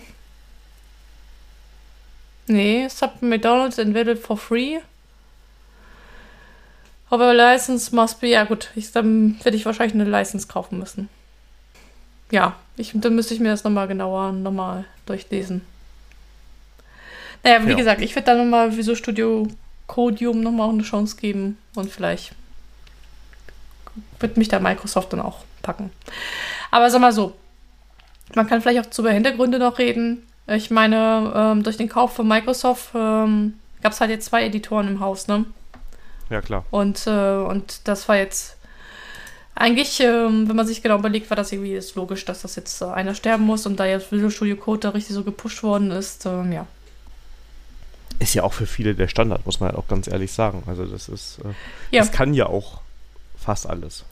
Nee, Sub McDonald's available for free. Aber License must be. Ja, gut, ich, dann werde ich wahrscheinlich eine License kaufen müssen. Ja, ich, dann müsste ich mir das nochmal genauer nochmal durchlesen. Naja, wie ja. gesagt, ich werde dann nochmal Visual Studio Codium nochmal eine Chance geben und vielleicht wird mich da Microsoft dann auch packen. Aber sag mal so, man kann vielleicht auch zu Hintergründe noch reden. Ich meine, ähm, durch den Kauf von Microsoft ähm, gab es halt jetzt zwei Editoren im Haus, ne? Ja, klar. Und, äh, und das war jetzt eigentlich, ähm, wenn man sich genau überlegt, war das irgendwie ist logisch, dass das jetzt äh, einer sterben muss und da jetzt Visual Studio Code da richtig so gepusht worden ist, ähm, ja. Ist ja auch für viele der Standard, muss man halt auch ganz ehrlich sagen. Also das ist, äh, Ja. das kann ja auch fast alles,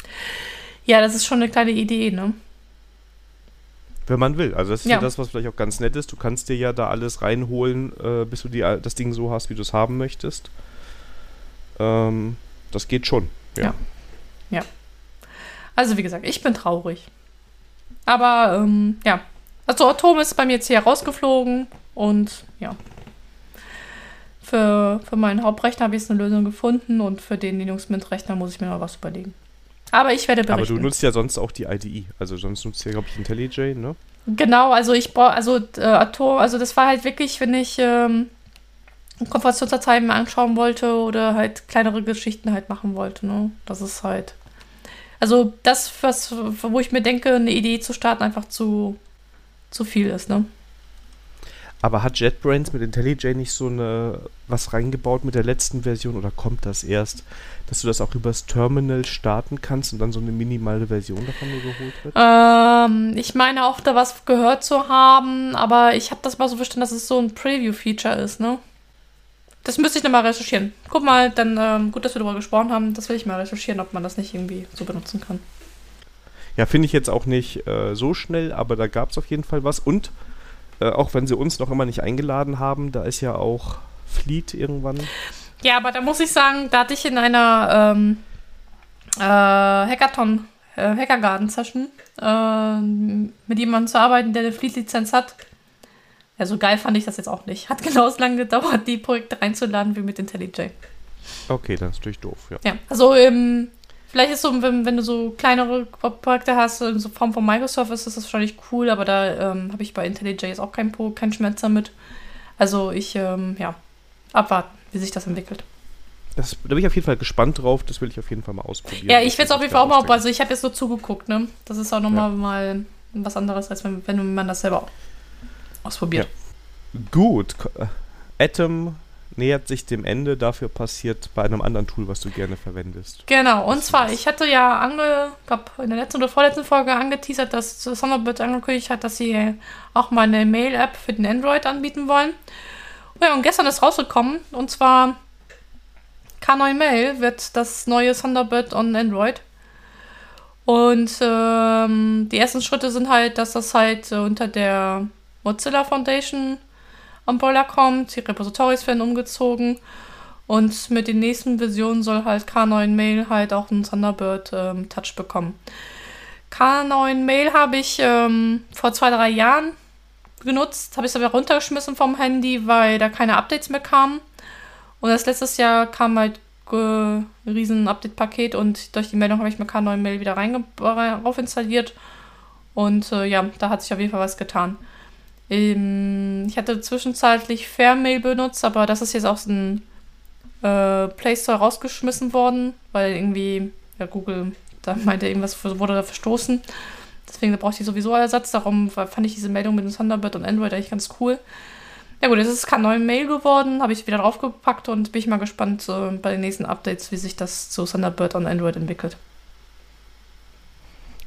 Ja, das ist schon eine kleine Idee, ne? Wenn man will. Also das ist ja. Ja. das, was vielleicht auch ganz nett ist. Du kannst dir ja da alles reinholen, äh, bis du die, das Ding so hast, wie du es haben möchtest. Ähm, das geht schon. Ja. Ja. Also wie gesagt, ich bin traurig. Aber ähm, ja, also Atom ist bei mir jetzt hier rausgeflogen und ja. Für, für meinen Hauptrechner habe ich jetzt eine Lösung gefunden und für den Linux Mint Rechner muss ich mir noch was überlegen. Aber ich werde Aber berichten. du nutzt ja sonst auch die IDE. Also sonst nutzt du ja, glaube ich, IntelliJ, ne? Genau, also ich brauche, also äh, Atom, also das war halt wirklich, wenn ich ähm, Konfrontationsdateien mir anschauen wollte oder halt kleinere Geschichten halt machen wollte, ne? Das ist halt. Also das, was, wo ich mir denke, eine Idee zu starten, einfach zu, zu viel ist, ne? Aber hat JetBrains mit IntelliJ nicht so eine was reingebaut mit der letzten Version oder kommt das erst, dass du das auch übers Terminal starten kannst und dann so eine minimale Version davon nur geholt wird? Ähm, ich meine auch da was gehört zu haben, aber ich habe das mal so verstanden, dass es so ein Preview-Feature ist, ne? Das müsste ich nochmal recherchieren. Guck mal, dann ähm, gut, dass wir darüber gesprochen haben. Das will ich mal recherchieren, ob man das nicht irgendwie so benutzen kann. Ja, finde ich jetzt auch nicht äh, so schnell, aber da gab es auf jeden Fall was. Und äh, auch wenn sie uns noch immer nicht eingeladen haben, da ist ja auch Fleet irgendwann. Ja, aber da muss ich sagen, da hatte ich in einer ähm, äh, Hackathon, äh, Hackergarden-Session ähm, mit jemandem zu arbeiten, der eine Fleet-Lizenz hat. Ja, so geil fand ich das jetzt auch nicht. Hat genauso lange gedauert, die Projekte reinzuladen wie mit IntelliJ. Okay, das ist natürlich doof, ja. Ja, also ähm, vielleicht ist so, wenn, wenn du so kleinere Projekte hast, in so Form von Microsoft, ist das wahrscheinlich cool, aber da ähm, habe ich bei IntelliJ jetzt auch keinen keinen Schmerz damit. Also ich, ähm, ja, abwarten, wie sich das entwickelt. Das, da bin ich auf jeden Fall gespannt drauf. Das will ich auf jeden Fall mal ausprobieren. Ja, ich werde es auf jeden Fall auch mal, also ich habe jetzt nur zugeguckt, ne? Das ist auch nochmal mal was anderes, als wenn, wenn man das selber ausprobiert. Gut. Ko- äh, Atom nähert sich dem Ende. Dafür passiert bei einem anderen Tool, was du gerne verwendest. Genau, und zwar, ich hatte ja ange, glaub, in der letzten oder vorletzten Folge angeteasert, dass Thunderbird angekündigt hat, dass sie auch mal eine Mail-App für den Android anbieten wollen. Ja, und gestern ist rausgekommen, und zwar K9 Mail wird das neue Thunderbird on Android. Und ähm, die ersten Schritte sind halt, dass das halt äh, unter der Mozilla Foundation Umbrella kommt. Die Repositories werden umgezogen. Und mit den nächsten Versionen soll halt K9 Mail halt auch einen Thunderbird ähm, Touch bekommen. K9 Mail habe ich ähm, vor zwei, drei Jahren genutzt, habe ich es aber runtergeschmissen vom Handy, weil da keine Updates mehr kamen. Und das letztes Jahr kam halt äh, ein riesen Update-Paket und durch die Meldung habe ich mir K9 Mail wieder reinge- rauf installiert. Und äh, ja, da hat sich auf jeden Fall was getan. Ähm, ich hatte zwischenzeitlich Fairmail benutzt, aber das ist jetzt aus dem äh, Play Store rausgeschmissen worden, weil irgendwie ja, Google da meinte, irgendwas wurde da verstoßen. Deswegen brauchte ich sowieso Ersatz. Darum fand ich diese Meldung mit dem Thunderbird und Android eigentlich ganz cool. Ja gut, jetzt ist es kein neues Mail geworden, habe ich wieder draufgepackt und bin ich mal gespannt äh, bei den nächsten Updates, wie sich das zu Thunderbird und Android entwickelt.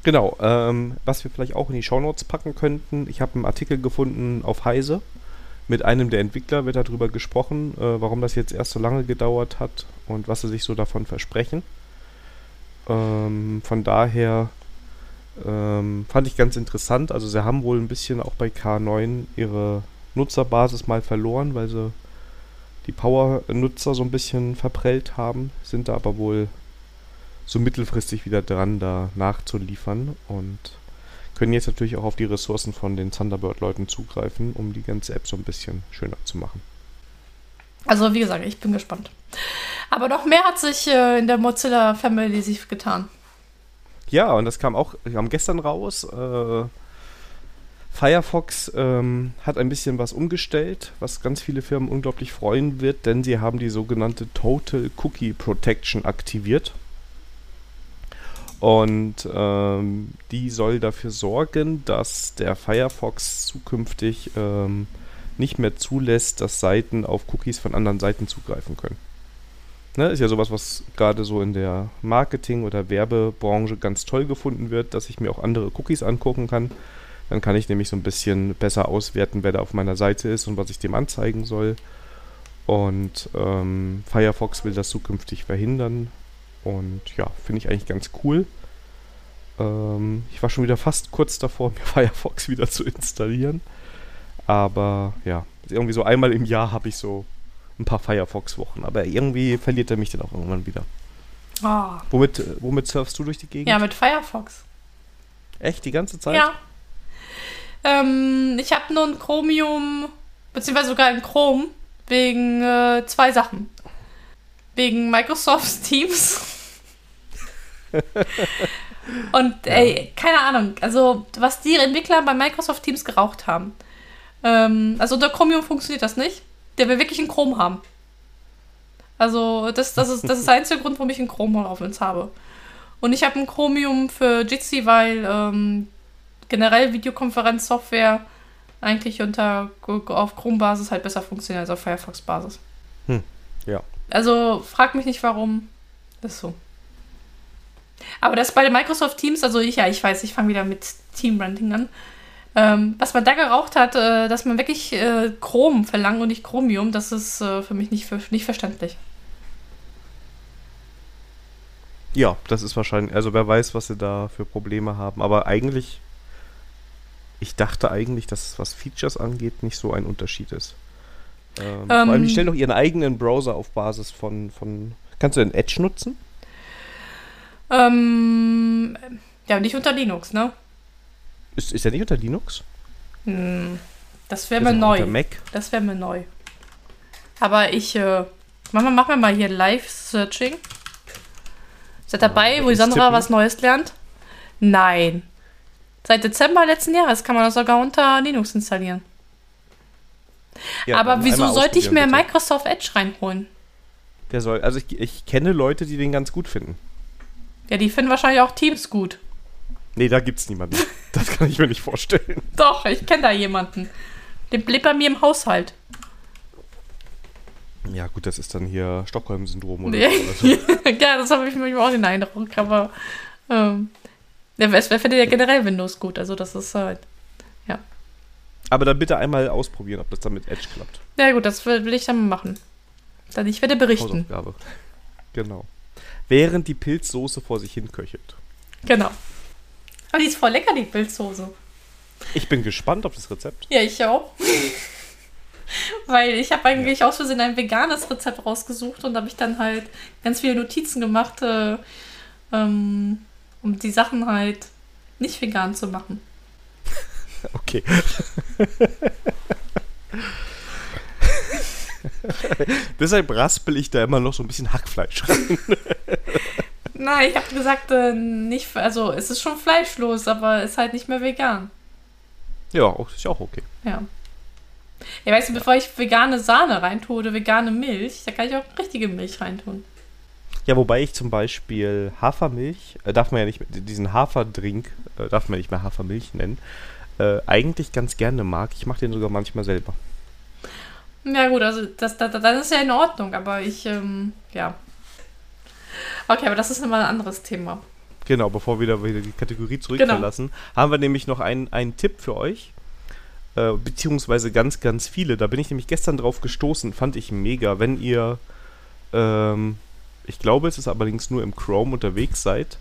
Genau, ähm, was wir vielleicht auch in die Shownotes packen könnten. Ich habe einen Artikel gefunden auf Heise. Mit einem der Entwickler wird darüber gesprochen, äh, warum das jetzt erst so lange gedauert hat und was sie sich so davon versprechen. Ähm, von daher ähm, fand ich ganz interessant. Also sie haben wohl ein bisschen auch bei K9 ihre Nutzerbasis mal verloren, weil sie die Power-Nutzer so ein bisschen verprellt haben, sind da aber wohl so mittelfristig wieder dran, da nachzuliefern und können jetzt natürlich auch auf die Ressourcen von den Thunderbird-Leuten zugreifen, um die ganze App so ein bisschen schöner zu machen. Also wie gesagt, ich bin gespannt. Aber noch mehr hat sich äh, in der Mozilla Family sich getan. Ja, und das kam auch, kam gestern raus. Äh, Firefox ähm, hat ein bisschen was umgestellt, was ganz viele Firmen unglaublich freuen wird, denn sie haben die sogenannte Total Cookie Protection aktiviert. Und ähm, die soll dafür sorgen, dass der Firefox zukünftig ähm, nicht mehr zulässt, dass Seiten auf Cookies von anderen Seiten zugreifen können. Ne, ist ja sowas, was gerade so in der Marketing- oder Werbebranche ganz toll gefunden wird, dass ich mir auch andere Cookies angucken kann. Dann kann ich nämlich so ein bisschen besser auswerten, wer da auf meiner Seite ist und was ich dem anzeigen soll. Und ähm, Firefox will das zukünftig verhindern. Und ja, finde ich eigentlich ganz cool. Ähm, ich war schon wieder fast kurz davor, mir Firefox wieder zu installieren. Aber ja, irgendwie so einmal im Jahr habe ich so ein paar Firefox-Wochen. Aber irgendwie verliert er mich dann auch irgendwann wieder. Oh. Womit, womit surfst du durch die Gegend? Ja, mit Firefox. Echt, die ganze Zeit? Ja. Ähm, ich habe nur ein Chromium, beziehungsweise sogar ein Chrome, wegen äh, zwei Sachen. Wegen Microsoft Teams. Und ey, keine Ahnung, also was die Entwickler bei Microsoft Teams geraucht haben. Ähm, also unter Chromium funktioniert das nicht. Der will wirklich ein Chrome haben. Also das, das, ist, das ist der einzige Grund, warum ich ein Chrome auf uns habe. Und ich habe ein Chromium für Jitsi, weil ähm, generell Videokonferenzsoftware eigentlich unter auf Chrome-Basis halt besser funktioniert als auf Firefox-Basis. Hm, ja. Also frag mich nicht warum. Ist so. Aber das bei den Microsoft Teams, also ich, ja, ich weiß, ich fange wieder mit Team-Branding an. Ähm, was man da geraucht hat, äh, dass man wirklich äh, Chrom verlangt und nicht Chromium, das ist äh, für mich nicht, für, nicht verständlich. Ja, das ist wahrscheinlich, also wer weiß, was sie da für Probleme haben. Aber eigentlich, ich dachte eigentlich, dass was Features angeht, nicht so ein Unterschied ist. Ähm, ähm, vor allem, die stellen doch ihren eigenen Browser auf Basis von, von kannst du den Edge nutzen? Ähm, ja, nicht unter Linux, ne? Ist, ist er nicht unter Linux? Hm, das wäre mir neu. Unter Mac? Das wäre mir neu. Aber ich, äh, machen wir, mal hier Live-Searching. Seid dabei, ja, wo die Sandra was Neues lernt? Nein. Seit Dezember letzten Jahres kann man das sogar unter Linux installieren. Ja, Aber wieso sollte ich mir bitte. Microsoft Edge reinholen? Der soll, also ich, ich kenne Leute, die den ganz gut finden. Ja, die finden wahrscheinlich auch Teams gut. Nee, da gibt's niemanden. Das kann ich mir nicht vorstellen. Doch, ich kenne da jemanden. Den lebt bei mir im Haushalt. Ja, gut, das ist dann hier Stockholm-Syndrom oder so. ja, das habe ich mir auch den Eindruck, aber ähm, wer, wer findet ja generell Windows gut, also das ist halt, ja. Aber dann bitte einmal ausprobieren, ob das dann mit Edge klappt. Ja, gut, das will, will ich dann machen. Dann ich werde berichten. Hausaufgabe. Genau. Während die Pilzsoße vor sich hin köchelt. Genau. Aber die ist voll lecker, die Pilzsoße. Ich bin gespannt auf das Rezept. Ja, ich auch. Weil ich habe eigentlich ja. aus Versehen ein veganes Rezept rausgesucht und habe ich dann halt ganz viele Notizen gemacht, äh, ähm, um die Sachen halt nicht vegan zu machen. Okay. Deshalb raspel ich da immer noch so ein bisschen Hackfleisch rein. Nein, ich habe gesagt, äh, nicht, also es ist schon fleischlos, aber ist halt nicht mehr vegan. Ja, ist ja auch okay. Ja. Ja, weißt du, bevor ich vegane Sahne reintue oder vegane Milch, da kann ich auch richtige Milch reintun. Ja, wobei ich zum Beispiel Hafermilch, äh, darf man ja nicht, diesen Haferdrink, äh, darf man nicht mehr Hafermilch nennen, äh, eigentlich ganz gerne mag. Ich mache den sogar manchmal selber. Ja, gut, also das, das, das ist ja in Ordnung, aber ich, ähm, ja, Okay, aber das ist nochmal ein anderes Thema. Genau, bevor wir wieder die Kategorie zurückverlassen, genau. haben wir nämlich noch einen, einen Tipp für euch. Äh, beziehungsweise ganz, ganz viele. Da bin ich nämlich gestern drauf gestoßen, fand ich mega. Wenn ihr, ähm, ich glaube, es ist allerdings nur im Chrome unterwegs seid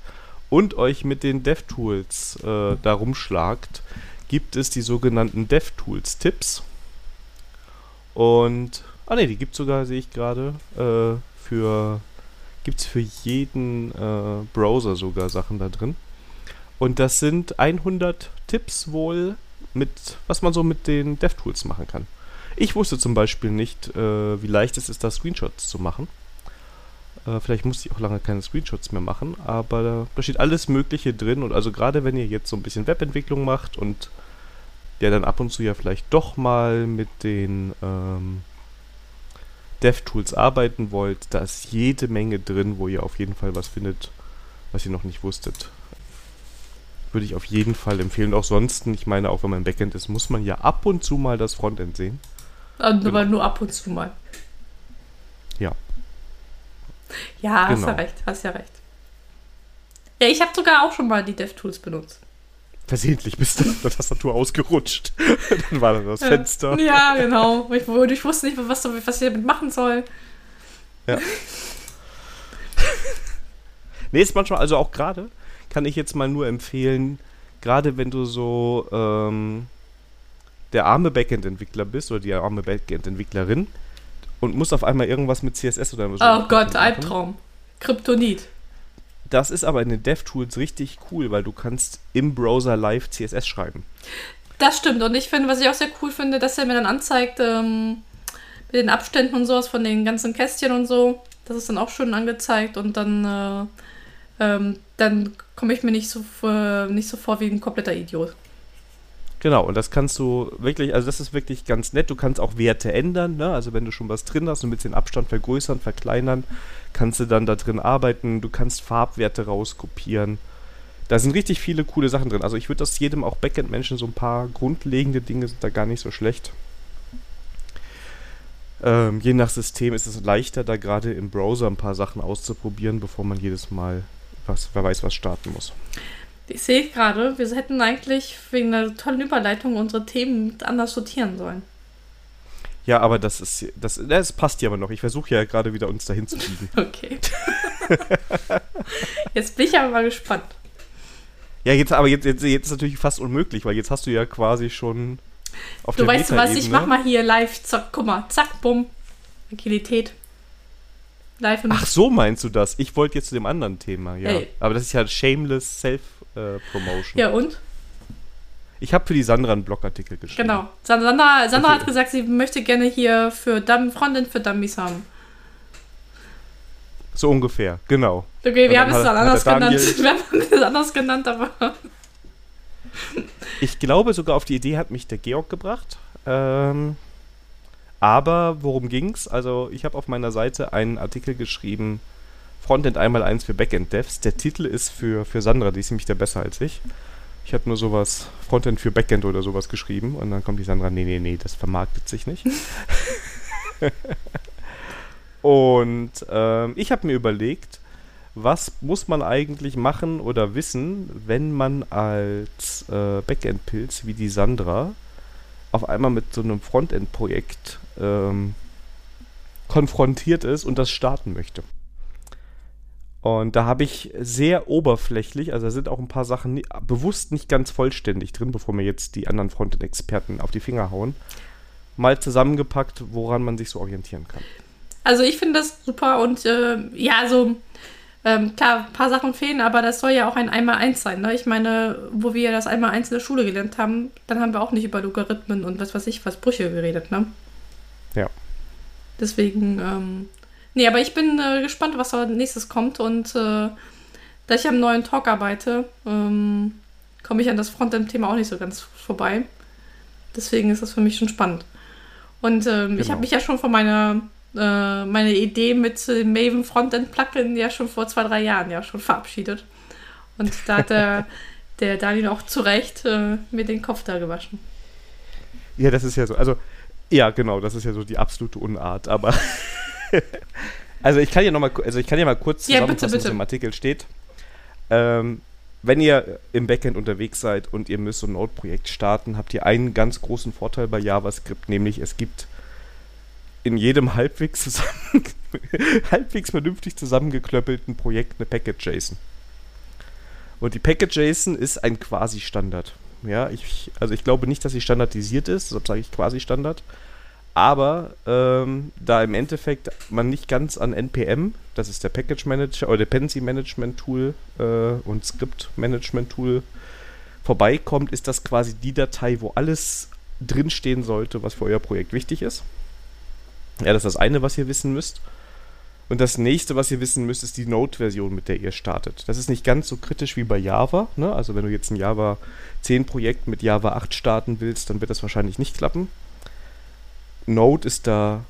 und euch mit den DevTools äh, da rumschlagt, gibt es die sogenannten DevTools-Tipps. Und, ah ne, die gibt es sogar, sehe ich gerade, äh, für gibt es für jeden äh, Browser sogar Sachen da drin. Und das sind 100 Tipps wohl, mit was man so mit den DevTools machen kann. Ich wusste zum Beispiel nicht, äh, wie leicht es ist, da Screenshots zu machen. Äh, vielleicht musste ich auch lange keine Screenshots mehr machen, aber da steht alles Mögliche drin. Und also gerade wenn ihr jetzt so ein bisschen Webentwicklung macht und ja dann ab und zu ja vielleicht doch mal mit den ähm, DevTools arbeiten wollt, da ist jede Menge drin, wo ihr auf jeden Fall was findet, was ihr noch nicht wusstet. Würde ich auf jeden Fall empfehlen. Und auch sonst, ich meine, auch wenn man Backend ist, muss man ja ab und zu mal das Frontend sehen. Aber genau. nur ab und zu mal. Ja. Ja, hast genau. ja recht, hast ja recht. Ja, ich habe sogar auch schon mal die DevTools benutzt. Versehentlich bist du auf der Tastatur ausgerutscht. Dann war da das ja. Fenster. Ja, genau. Ich, ich wusste nicht, was, was ich damit machen soll. Ja. nee, ist manchmal, also auch gerade, kann ich jetzt mal nur empfehlen, gerade wenn du so ähm, der arme Backend-Entwickler bist oder die arme Backend-Entwicklerin und musst auf einmal irgendwas mit CSS oder so. Oh Gott, Albtraum. Kryptonit. Das ist aber in den DevTools richtig cool, weil du kannst im Browser live CSS schreiben. Das stimmt. Und ich finde, was ich auch sehr cool finde, dass er mir dann anzeigt, ähm, mit den Abständen und sowas von den ganzen Kästchen und so. Das ist dann auch schön angezeigt und dann, äh, ähm, dann komme ich mir nicht so, äh, nicht so vor wie ein kompletter Idiot. Genau, und das kannst du wirklich, also das ist wirklich ganz nett. Du kannst auch Werte ändern, ne? Also wenn du schon was drin hast und willst den Abstand vergrößern, verkleinern, kannst du dann da drin arbeiten. Du kannst Farbwerte rauskopieren. Da sind richtig viele coole Sachen drin. Also ich würde das jedem auch Backend-Menschen so ein paar grundlegende Dinge sind da gar nicht so schlecht. Ähm, je nach System ist es leichter, da gerade im Browser ein paar Sachen auszuprobieren, bevor man jedes Mal was, wer weiß was starten muss. Ich sehe gerade, wir hätten eigentlich wegen einer tollen Überleitung unsere Themen anders sortieren sollen. Ja, aber das ist, das, das passt ja aber noch. Ich versuche ja gerade wieder uns dahin zu biegen. Okay. jetzt bin ich aber mal gespannt. Ja, jetzt, aber jetzt, jetzt, jetzt ist natürlich fast unmöglich, weil jetzt hast du ja quasi schon auf du der weißt du was, ich mach mal hier live, zack, guck mal, zack, bumm, Agilität. Live Ach so meinst du das? Ich wollte jetzt zu dem anderen Thema, ja. Hey. Aber das ist ja Shameless Self-Promotion. ja und? Ich habe für die Sandra einen Blogartikel geschrieben. Genau. Sandra, Sandra okay. hat gesagt, sie möchte gerne hier für Dumb, Freundin für Dummies haben. So ungefähr, genau. Okay, wir haben es dann anders genannt. Wir haben es anders genannt, aber. Ich glaube sogar auf die Idee hat mich der Georg gebracht. Ähm, aber worum ging's? Also ich habe auf meiner Seite einen Artikel geschrieben, Frontend einmal eins für Backend Devs. Der Titel ist für, für Sandra, die ist nämlich der besser als ich. Ich habe nur sowas, Frontend für Backend oder sowas geschrieben und dann kommt die Sandra, nee, nee, nee, das vermarktet sich nicht. und ähm, ich habe mir überlegt, was muss man eigentlich machen oder wissen, wenn man als äh, Backend-Pilz wie die Sandra auf einmal mit so einem Frontend-Projekt ähm, konfrontiert ist und das starten möchte. Und da habe ich sehr oberflächlich, also da sind auch ein paar Sachen nie, bewusst nicht ganz vollständig drin, bevor mir jetzt die anderen Frontend-Experten auf die Finger hauen, mal zusammengepackt, woran man sich so orientieren kann. Also ich finde das super und äh, ja, so ähm, klar, ein paar Sachen fehlen, aber das soll ja auch ein Einmal-Eins sein. Ne? Ich meine, wo wir das Einmal-Eins in der Schule gelernt haben, dann haben wir auch nicht über Logarithmen und was weiß ich, was Brüche geredet, ne? Ja. Deswegen, ähm, nee, aber ich bin äh, gespannt, was da nächstes kommt und äh, da ich am neuen Talk arbeite, ähm, komme ich an das Frontend-Thema auch nicht so ganz vorbei. Deswegen ist das für mich schon spannend. Und ähm, genau. ich habe mich ja schon von meiner äh, meine Idee mit dem Maven Frontend Plugin ja schon vor zwei, drei Jahren ja schon verabschiedet. Und da hat der, der Daniel auch zu Recht äh, mir den Kopf da gewaschen. Ja, das ist ja so. Also, ja, genau, das ist ja so die absolute Unart, aber. Also ich kann ja noch mal, also ich kann ja mal kurz ja, bitte, bitte. was im Artikel steht. Ähm, wenn ihr im Backend unterwegs seid und ihr müsst so ein Node-Projekt starten, habt ihr einen ganz großen Vorteil bei JavaScript, nämlich es gibt in jedem halbwegs, zusammen, halbwegs vernünftig zusammengeklöppelten Projekt eine Package-JSON. Und die Package-JSON ist ein Quasi-Standard. Ja, ich, also ich glaube nicht, dass sie standardisiert ist, deshalb sage ich Quasi-Standard. Aber ähm, da im Endeffekt man nicht ganz an NPM, das ist der Package Manager oder Dependency Management Tool äh, und Script Management Tool, vorbeikommt, ist das quasi die Datei, wo alles drinstehen sollte, was für euer Projekt wichtig ist. Ja, das ist das eine, was ihr wissen müsst. Und das nächste, was ihr wissen müsst, ist die Node-Version, mit der ihr startet. Das ist nicht ganz so kritisch wie bei Java. Ne? Also wenn du jetzt ein Java 10 Projekt mit Java 8 starten willst, dann wird das wahrscheinlich nicht klappen. Node ist da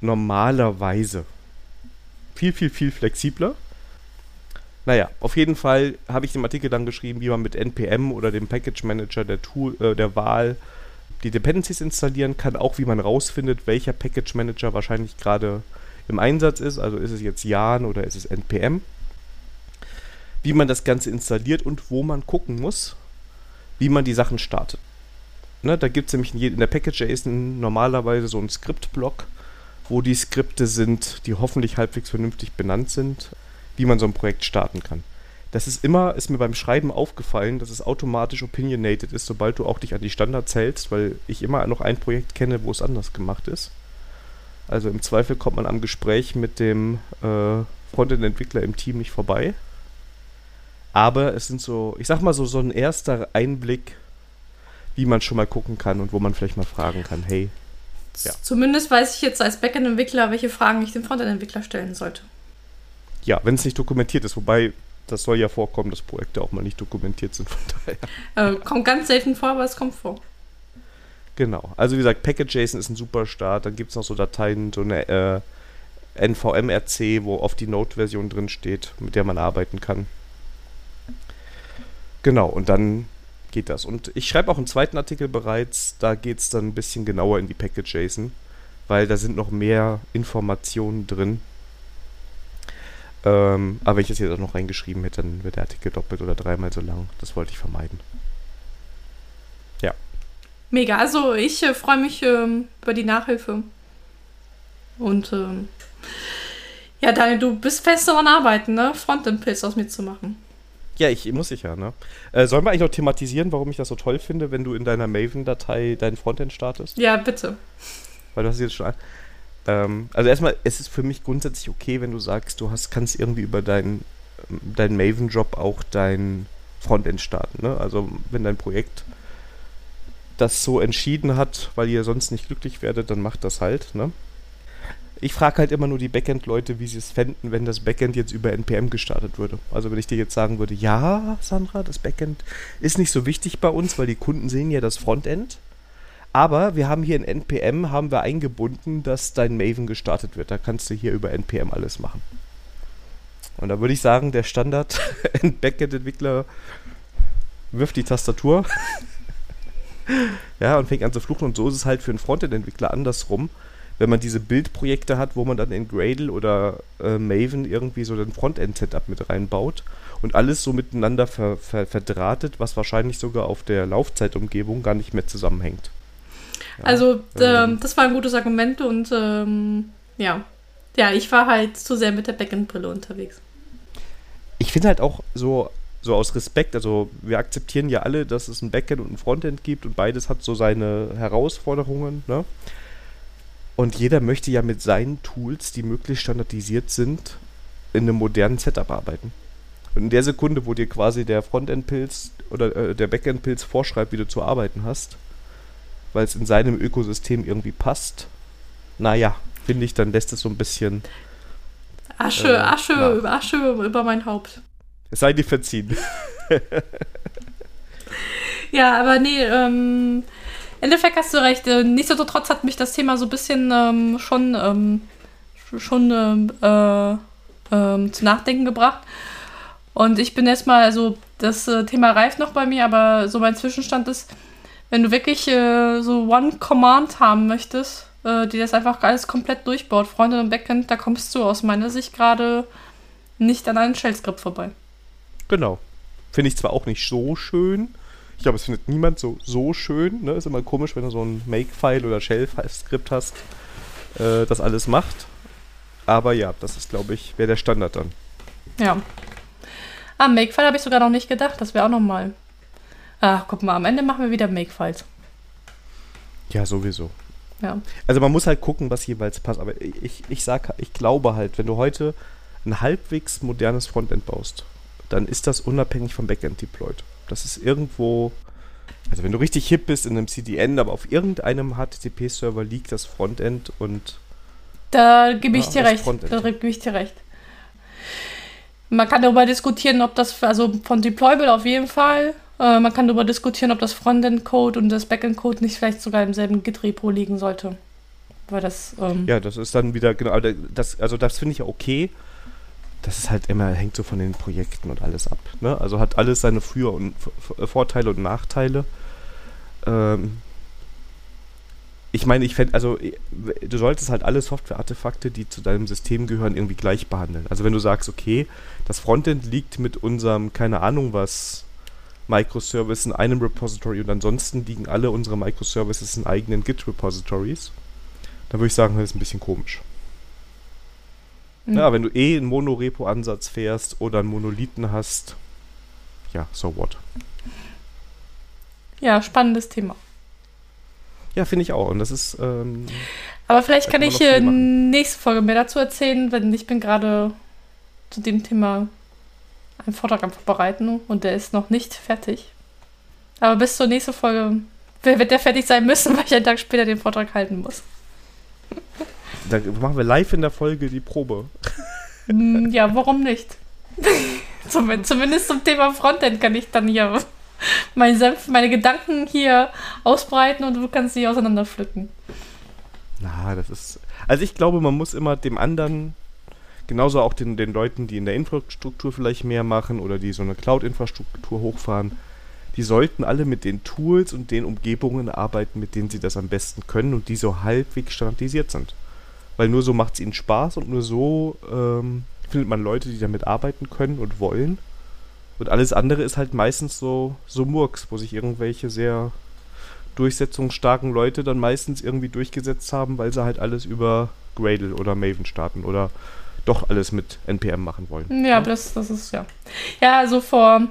normalerweise viel, viel, viel flexibler. Naja, auf jeden Fall habe ich dem Artikel dann geschrieben, wie man mit NPM oder dem Package Manager der, Tool, äh, der Wahl die Dependencies installieren kann, auch wie man rausfindet, welcher Package Manager wahrscheinlich gerade im Einsatz ist. Also ist es jetzt Jan oder ist es NPM. Wie man das Ganze installiert und wo man gucken muss, wie man die Sachen startet. Ne, da gibt es nämlich in, der Package.json normalerweise so einen Skriptblock, wo die Skripte sind, die hoffentlich halbwegs vernünftig benannt sind, wie man so ein Projekt starten kann. Das ist immer, ist mir beim Schreiben aufgefallen, dass es automatisch opinionated ist, sobald du auch dich an die Standards hältst, weil ich immer noch ein Projekt kenne, wo es anders gemacht ist. Also im Zweifel kommt man am Gespräch mit dem äh, Frontend-Entwickler im Team nicht vorbei. Aber es sind so, ich sag mal so, so ein erster Einblick, wie man schon mal gucken kann und wo man vielleicht mal fragen kann, hey. Ja. Zumindest weiß ich jetzt als Backend-Entwickler, welche Fragen ich dem Frontend-Entwickler stellen sollte. Ja, wenn es nicht dokumentiert ist, wobei das soll ja vorkommen, dass Projekte auch mal nicht dokumentiert sind, von daher. Äh, kommt ganz selten vor, aber es kommt vor. Genau. Also wie gesagt, Package.json ist ein super Start. Dann gibt es noch so Dateien, so eine äh, NVMRC, wo oft die Node-Version drin steht, mit der man arbeiten kann. Genau, und dann geht das. Und ich schreibe auch einen zweiten Artikel bereits, da geht es dann ein bisschen genauer in die Package.json, weil da sind noch mehr Informationen drin. Ähm, aber wenn ich es jetzt auch noch reingeschrieben hätte, dann wird der Artikel doppelt oder dreimal so lang. Das wollte ich vermeiden. Mega. Also ich äh, freue mich ähm, über die Nachhilfe. Und ähm, ja, Daniel, du bist fest daran arbeiten, ne? Frontend-Pilz aus mir zu machen. Ja, ich muss ich ja, ne? Äh, sollen wir eigentlich noch thematisieren, warum ich das so toll finde, wenn du in deiner Maven-Datei dein Frontend startest? Ja, bitte. Weil du hast jetzt schon. Ähm, also erstmal, es ist für mich grundsätzlich okay, wenn du sagst, du hast, kannst irgendwie über deinen dein Maven-Job auch dein Frontend starten, ne? Also wenn dein Projekt das so entschieden hat, weil ihr sonst nicht glücklich werdet, dann macht das halt. Ne? Ich frage halt immer nur die Backend-Leute, wie sie es fänden, wenn das Backend jetzt über NPM gestartet würde. Also wenn ich dir jetzt sagen würde, ja, Sandra, das Backend ist nicht so wichtig bei uns, weil die Kunden sehen ja das Frontend. Aber wir haben hier in NPM haben wir eingebunden, dass dein Maven gestartet wird. Da kannst du hier über NPM alles machen. Und da würde ich sagen, der Standard Backend-Entwickler wirft die Tastatur ja, und fängt an zu fluchen. Und so ist es halt für einen Frontend-Entwickler andersrum. Wenn man diese Bildprojekte hat, wo man dann in Gradle oder äh, Maven irgendwie so ein Frontend-Setup mit reinbaut und alles so miteinander ver ver verdrahtet, was wahrscheinlich sogar auf der Laufzeitumgebung gar nicht mehr zusammenhängt. Ja, also, ähm, das war ein gutes Argument und ähm, ja. Ja, ich war halt zu sehr mit der Backend-Brille unterwegs. Ich finde halt auch so so aus Respekt, also wir akzeptieren ja alle, dass es ein Backend und ein Frontend gibt und beides hat so seine Herausforderungen, ne? Und jeder möchte ja mit seinen Tools, die möglichst standardisiert sind, in einem modernen Setup arbeiten. Und in der Sekunde, wo dir quasi der Frontend-Pilz oder äh, der Backend-Pilz vorschreibt, wie du zu arbeiten hast, weil es in seinem Ökosystem irgendwie passt, naja, finde ich, dann lässt es so ein bisschen. Asche, äh, Asche, Asche über mein Haupt. Es sei dir verziehen. ja, aber nee, ähm, Endeffekt hast du recht. Äh, nichtsdestotrotz hat mich das Thema so ein bisschen ähm, schon, ähm, schon ähm, äh, äh, zu nachdenken gebracht. Und ich bin erstmal, also das äh, Thema reift noch bei mir, aber so mein Zwischenstand ist, wenn du wirklich äh, so One Command haben möchtest, äh, die das einfach alles komplett durchbaut, Freunde und Backend, da kommst du aus meiner Sicht gerade nicht an einen Shell-Skript vorbei. Genau. Finde ich zwar auch nicht so schön. Ich glaube, es findet niemand so, so schön. Ne? Ist immer komisch, wenn du so ein Make-File oder Shell-Skript hast, äh, das alles macht. Aber ja, das ist, glaube ich, wäre der Standard dann. Ja. Am ah, Make-File habe ich sogar noch nicht gedacht. Das wäre auch nochmal. Ach, guck mal, am Ende machen wir wieder Make-Files. Ja, sowieso. Ja. Also man muss halt gucken, was jeweils passt. Aber ich, ich sag, ich glaube halt, wenn du heute ein halbwegs modernes Frontend baust, dann ist das unabhängig vom Backend deployed. Das ist irgendwo, also wenn du richtig hip bist in einem CDN, aber auf irgendeinem HTTP-Server liegt das Frontend und da gebe ich ja, dir recht. Da gebe ich dir recht. Man kann darüber diskutieren, ob das, also von Deployable auf jeden Fall. Äh, man kann darüber diskutieren, ob das Frontend-Code und das Backend-Code nicht vielleicht sogar im selben Git-Repo liegen sollte. Weil das. Ähm ja, das ist dann wieder, genau, das, also das finde ich ja okay das ist halt immer, hängt so von den Projekten und alles ab. Ne? Also hat alles seine Für- und Vorteile und Nachteile. Ähm, ich meine, ich fände, also du solltest halt alle Software-Artefakte, die zu deinem System gehören, irgendwie gleich behandeln. Also wenn du sagst, okay, das Frontend liegt mit unserem, keine Ahnung was, Microservice in einem Repository und ansonsten liegen alle unsere Microservices in eigenen Git-Repositories, dann würde ich sagen, das ist ein bisschen komisch. Mhm. Ja, wenn du eh einen Monorepo-Ansatz fährst oder einen Monolithen hast, ja, so what. Ja, spannendes Thema. Ja, finde ich auch. Und das ist. Ähm, Aber vielleicht kann ich hier nächste Folge mehr dazu erzählen, denn ich bin gerade zu dem Thema einen Vortrag am Vorbereiten und der ist noch nicht fertig. Aber bis zur nächsten Folge wird der fertig sein müssen, weil ich einen Tag später den Vortrag halten muss. Da machen wir live in der Folge die Probe. Hm, ja, warum nicht? Zumindest zum Thema Frontend kann ich dann hier meine, Senf, meine Gedanken hier ausbreiten und du kannst sie auseinanderpflücken. Na, das ist. Also ich glaube, man muss immer dem anderen, genauso auch den, den Leuten, die in der Infrastruktur vielleicht mehr machen oder die so eine Cloud-Infrastruktur hochfahren, die sollten alle mit den Tools und den Umgebungen arbeiten, mit denen sie das am besten können und die so halbwegs standardisiert sind. Weil nur so macht es ihnen Spaß und nur so ähm, findet man Leute, die damit arbeiten können und wollen. Und alles andere ist halt meistens so, so Murks, wo sich irgendwelche sehr durchsetzungsstarken Leute dann meistens irgendwie durchgesetzt haben, weil sie halt alles über Gradle oder Maven starten oder doch alles mit NPM machen wollen. Ja? Das, das ist ja. Ja, also vor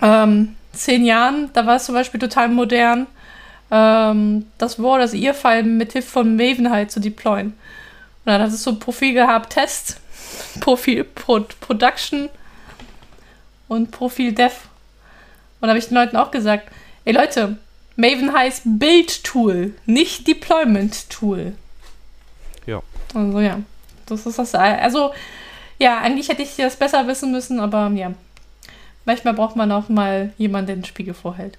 ähm, zehn Jahren, da war es zum Beispiel total modern, ähm, das War, das Ihr-File mit Hilfe von Maven halt zu deployen. Und dann hat es so ein Profil gehabt, Test, Profil Pro Production und Profil Dev. Und da habe ich den Leuten auch gesagt, ey Leute, Maven heißt Build Tool, nicht Deployment Tool. Ja. Also ja, das ist das. Also ja, eigentlich hätte ich das besser wissen müssen, aber ja. Manchmal braucht man auch mal jemanden, der den Spiegel vorhält.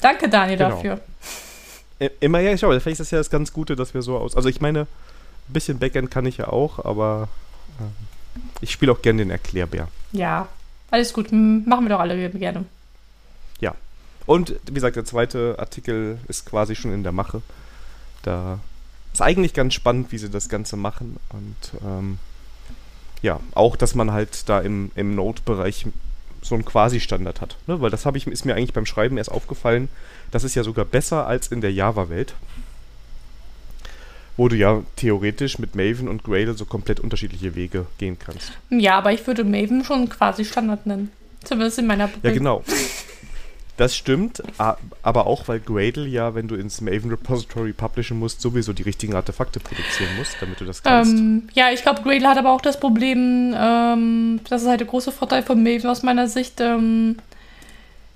Danke, Daniel, genau. dafür. Immer ja, schau, vielleicht ist das ja das ganz Gute, dass wir so aus. Also ich meine, ein bisschen Backend kann ich ja auch, aber äh, ich spiele auch gerne den Erklärbär. Ja, alles gut. Machen wir doch alle gerne. Ja. Und wie gesagt, der zweite Artikel ist quasi schon in der Mache. Da ist eigentlich ganz spannend, wie sie das Ganze machen. Und ähm, ja, auch, dass man halt da im, im Node-Bereich so einen Quasi-Standard hat. Ne? Weil das ich, ist mir eigentlich beim Schreiben erst aufgefallen. Das ist ja sogar besser als in der Java-Welt wo du ja theoretisch mit Maven und Gradle so komplett unterschiedliche Wege gehen kannst. Ja, aber ich würde Maven schon quasi Standard nennen. Zumindest in meiner Bubble. Ja, genau. Das stimmt, aber auch weil Gradle ja, wenn du ins Maven Repository publishen musst, sowieso die richtigen Artefakte produzieren musst, damit du das kannst. Ähm, ja, ich glaube, Gradle hat aber auch das Problem, ähm, das ist halt der große Vorteil von Maven aus meiner Sicht. Ähm,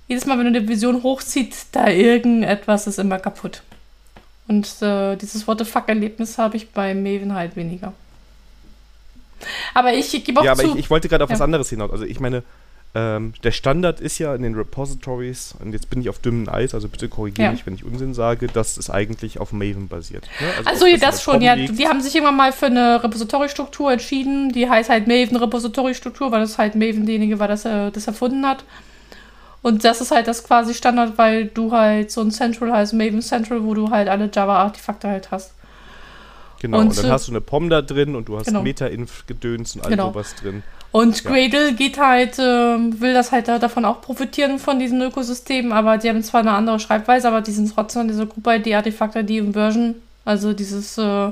jedes Mal, wenn du eine Vision hochzieht, da irgendetwas ist immer kaputt. Und äh, dieses What the fuck-Erlebnis habe ich bei Maven halt weniger. Aber ich gebe auch Ja, aber zu, ich, ich wollte gerade auf ja. was anderes hinaus. Also ich meine, ähm, der Standard ist ja in den Repositories, und jetzt bin ich auf dünnem Eis, also bitte korrigiere ja. mich, wenn ich Unsinn sage, dass es eigentlich auf Maven basiert. Ne? Also, also das, das schon, ja. Liegt. Die haben sich irgendwann mal für eine Repository-Struktur entschieden, die heißt halt Maven Repository-Struktur, weil das halt Maven derjenige war, das äh, das erfunden hat. Und das ist halt das quasi Standard, weil du halt so ein Central heißt, Maven Central, wo du halt alle Java-Artefakte halt hast. Genau, und, und dann hast du eine POM da drin und du hast genau. Meta-Inf-Gedöns und all genau. sowas drin. Und Gradle ja. geht halt, äh, will das halt davon auch profitieren von diesem Ökosystem, aber die haben zwar eine andere Schreibweise, aber die sind trotzdem an diese Gruppe ID, Artefakt ID und Version, also dieses äh,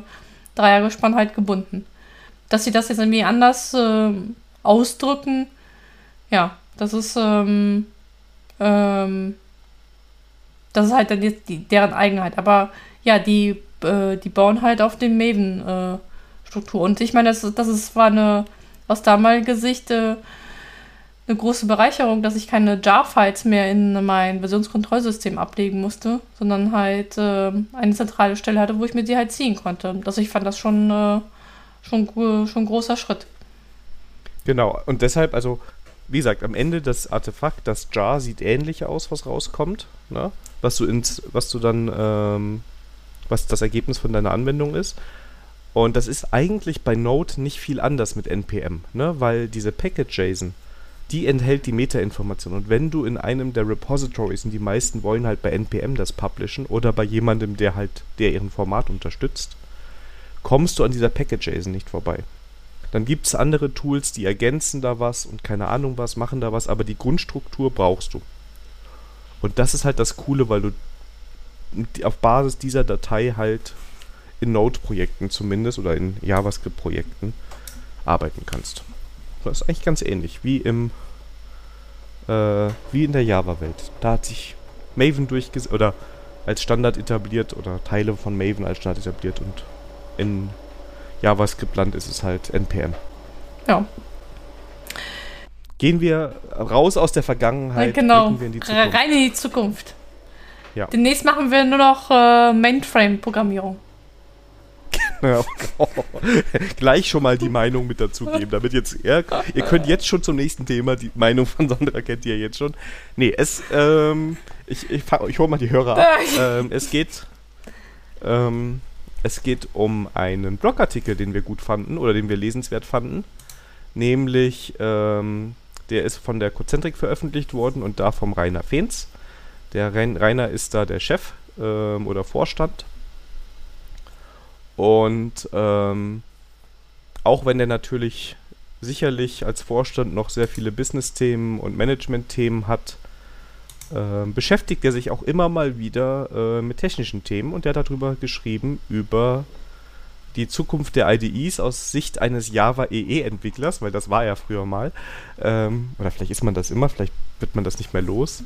Dreiergespann halt gebunden. Dass sie das jetzt irgendwie anders äh, ausdrücken, ja, das ist, ähm, ähm, das ist halt dann jetzt die, deren Eigenheit. Aber ja, die, äh, die bauen halt auf den Maven-Struktur. Und ich meine, das, das ist, war eine, aus damaliger Sicht, äh, eine große Bereicherung, dass ich keine Jar-Files mehr in mein Versionskontrollsystem ablegen musste, sondern halt äh, eine zentrale Stelle hatte, wo ich mir die halt ziehen konnte. Also ich fand das schon, äh, schon, schon ein großer Schritt. Genau, und deshalb, also wie gesagt, am Ende das Artefakt, das Jar, sieht ähnlich aus, was rauskommt, ne? was du ins, was du dann, ähm, was das Ergebnis von deiner Anwendung ist. Und das ist eigentlich bei Node nicht viel anders mit NPM, ne? weil diese Package-JSON, die enthält die Meta-Information. Und wenn du in einem der Repositories, und die meisten wollen halt bei NPM das publishen oder bei jemandem, der halt, der ihren Format unterstützt, kommst du an dieser Package-JSON nicht vorbei. Dann gibt es andere Tools, die ergänzen da was und keine Ahnung was, machen da was, aber die Grundstruktur brauchst du. Und das ist halt das Coole, weil du auf Basis dieser Datei halt in Node-Projekten zumindest oder in JavaScript-Projekten arbeiten kannst. Das ist eigentlich ganz ähnlich wie im äh, wie in der Java-Welt. Da hat sich Maven durchgesetzt oder als Standard etabliert oder Teile von Maven als Standard etabliert und in JavaScript-Land ist es halt NPM. Ja. Gehen wir raus aus der Vergangenheit, genau. in die rein in die Zukunft. Ja. Demnächst machen wir nur noch äh, Mainframe-Programmierung. Ja, Gleich schon mal die Meinung mit dazugeben, damit jetzt, ja, ihr könnt jetzt schon zum nächsten Thema, die Meinung von Sandra kennt ihr jetzt schon. Nee, es, ähm, ich, ich, ich hole mal die Hörer ab. ähm, es geht, ähm, es geht um einen Blogartikel, den wir gut fanden oder den wir lesenswert fanden. Nämlich, ähm, der ist von der Cozentrik veröffentlicht worden und da vom Rainer Fehns. Der Rainer ist da der Chef ähm, oder Vorstand und ähm, auch wenn er natürlich sicherlich als Vorstand noch sehr viele Business-Themen und Management-Themen hat, äh, beschäftigt er sich auch immer mal wieder äh, mit technischen Themen und er hat darüber geschrieben, über die Zukunft der IDEs aus Sicht eines Java EE-Entwicklers, weil das war er früher mal. Ähm, oder vielleicht ist man das immer, vielleicht wird man das nicht mehr los.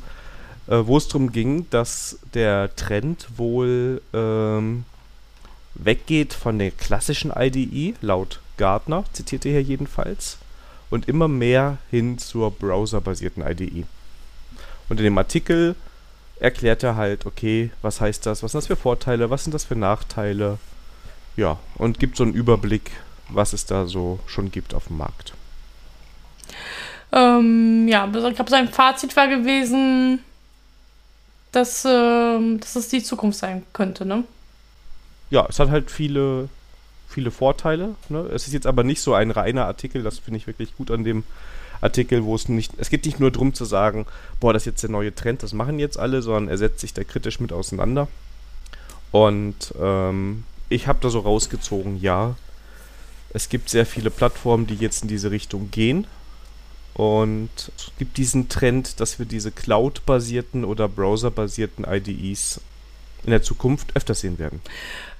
Äh, wo es darum ging, dass der Trend wohl ähm, weggeht von der klassischen IDE, laut Gartner, zitiert er hier jedenfalls, und immer mehr hin zur browserbasierten IDE. Und in dem Artikel erklärt er halt, okay, was heißt das, was sind das für Vorteile, was sind das für Nachteile, ja, und gibt so einen Überblick, was es da so schon gibt auf dem Markt. Ähm, ja, ich glaube, sein Fazit war gewesen, dass, äh, dass es die Zukunft sein könnte, ne? ja, es hat halt viele, viele Vorteile. Ne? Es ist jetzt aber nicht so ein reiner Artikel, das finde ich wirklich gut an dem Artikel, wo es nicht, es geht nicht nur darum zu sagen, boah, das ist jetzt der neue Trend, das machen jetzt alle, sondern er setzt sich da kritisch mit auseinander. Und ähm, ich habe da so rausgezogen, ja, es gibt sehr viele Plattformen, die jetzt in diese Richtung gehen. Und es gibt diesen Trend, dass wir diese Cloud-basierten oder Browser-basierten IDEs in der Zukunft öfter sehen werden.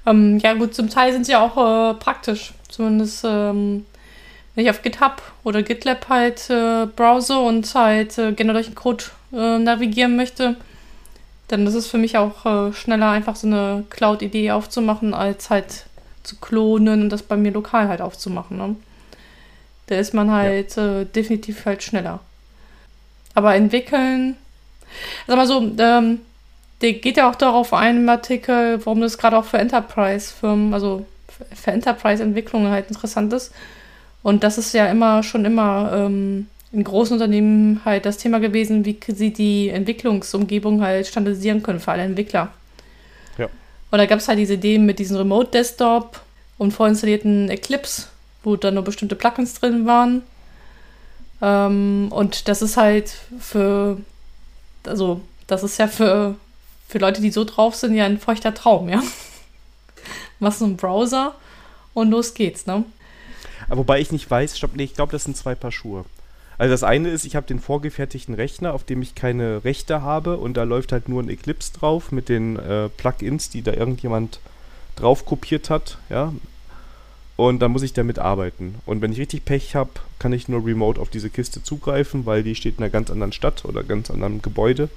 Ähm, ja, gut, zum Teil sind sie auch äh, praktisch. Zumindest, ähm, wenn ich auf GitHub oder GitLab halt äh, browse und halt äh, gerne durch den Code äh, navigieren möchte, dann ist es für mich auch äh, schneller, einfach so eine Cloud-Idee aufzumachen, als halt zu klonen und das bei mir lokal halt aufzumachen. Ne? Da ist man halt ja. Äh, definitiv halt schneller. Aber entwickeln, sag mal so, ähm, der geht ja auch darauf ein im Artikel, warum das gerade auch für Enterprise-Firmen, also für Enterprise-Entwicklungen halt interessant ist. Und das ist ja immer schon immer ähm, in großen Unternehmen halt das Thema gewesen, wie sie die Entwicklungsumgebung halt standardisieren können für alle Entwickler. Ja. Und da gab es halt diese Idee mit diesem Remote Desktop und vorinstallierten Eclipse, wo dann nur bestimmte Plugins drin waren. Ähm, und das ist halt für, also das ist ja für für Leute, die so drauf sind, ja ein feuchter Traum, ja. Machst du einen Browser und los geht's, ne? wobei ich nicht weiß, stopp, nee, ich glaube, das sind zwei Paar Schuhe. Also das eine ist, ich habe den vorgefertigten Rechner, auf dem ich keine Rechte habe und da läuft halt nur ein Eclipse drauf mit den äh, Plugins, die da irgendjemand drauf kopiert hat, ja. Und dann muss ich damit arbeiten. Und wenn ich richtig Pech habe, kann ich nur remote auf diese Kiste zugreifen, weil die steht in einer ganz anderen Stadt oder ganz anderen Gebäude.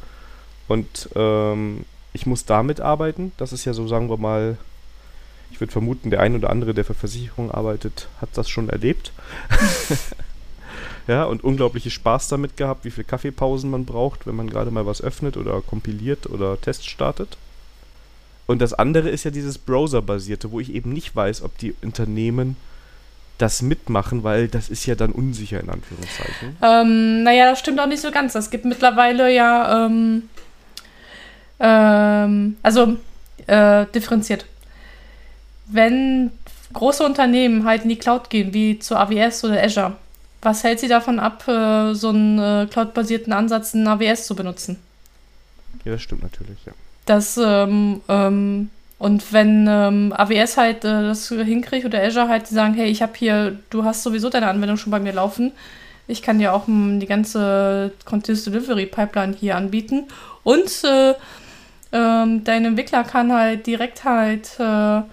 Und ähm, ich muss damit arbeiten. Das ist ja so, sagen wir mal, ich würde vermuten, der ein oder andere, der für Versicherungen arbeitet, hat das schon erlebt. ja, und unglaubliche Spaß damit gehabt, wie viele Kaffeepausen man braucht, wenn man gerade mal was öffnet oder kompiliert oder Tests startet. Und das andere ist ja dieses Browser-basierte, wo ich eben nicht weiß, ob die Unternehmen das mitmachen, weil das ist ja dann unsicher in Anführungszeichen. Ähm, naja, das stimmt auch nicht so ganz. Es gibt mittlerweile ja ähm, ähm, also äh, differenziert. Wenn große Unternehmen halt in die Cloud gehen, wie zu AWS oder Azure, was hält sie davon ab, äh, so einen äh, cloud-basierten Ansatz in AWS zu benutzen? Ja, das stimmt natürlich, ja. Das, ähm, ähm, und wenn ähm, AWS halt äh, das hinkriegt oder Azure halt, die sagen, hey, ich habe hier, du hast sowieso deine Anwendung schon bei mir laufen, ich kann dir auch m, die ganze Continuous Delivery Pipeline hier anbieten und äh, ähm, dein Entwickler kann halt direkt halt äh, äh,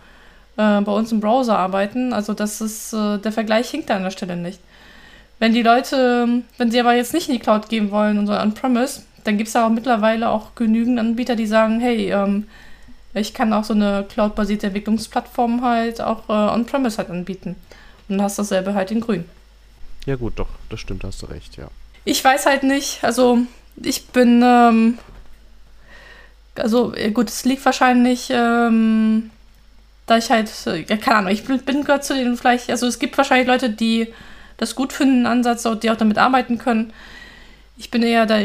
bei uns im Browser arbeiten. Also das ist, äh, der Vergleich hinkt da an der Stelle nicht. Wenn die Leute, wenn sie aber jetzt nicht in die Cloud gehen wollen, und so on-premise, dann gibt es da auch mittlerweile auch genügend Anbieter, die sagen, hey, ähm, ich kann auch so eine cloud-basierte Entwicklungsplattform halt auch äh, on-premise halt anbieten. Und dann hast du dasselbe halt in grün. Ja gut, doch, das stimmt, hast du recht, ja. Ich weiß halt nicht, also ich bin, ähm, also gut, es liegt wahrscheinlich, ähm, da ich halt, ja, keine Ahnung, ich bin, bin gehört zu denen vielleicht, also es gibt wahrscheinlich Leute, die das gut finden, Ansatz, die auch damit arbeiten können. Ich bin eher da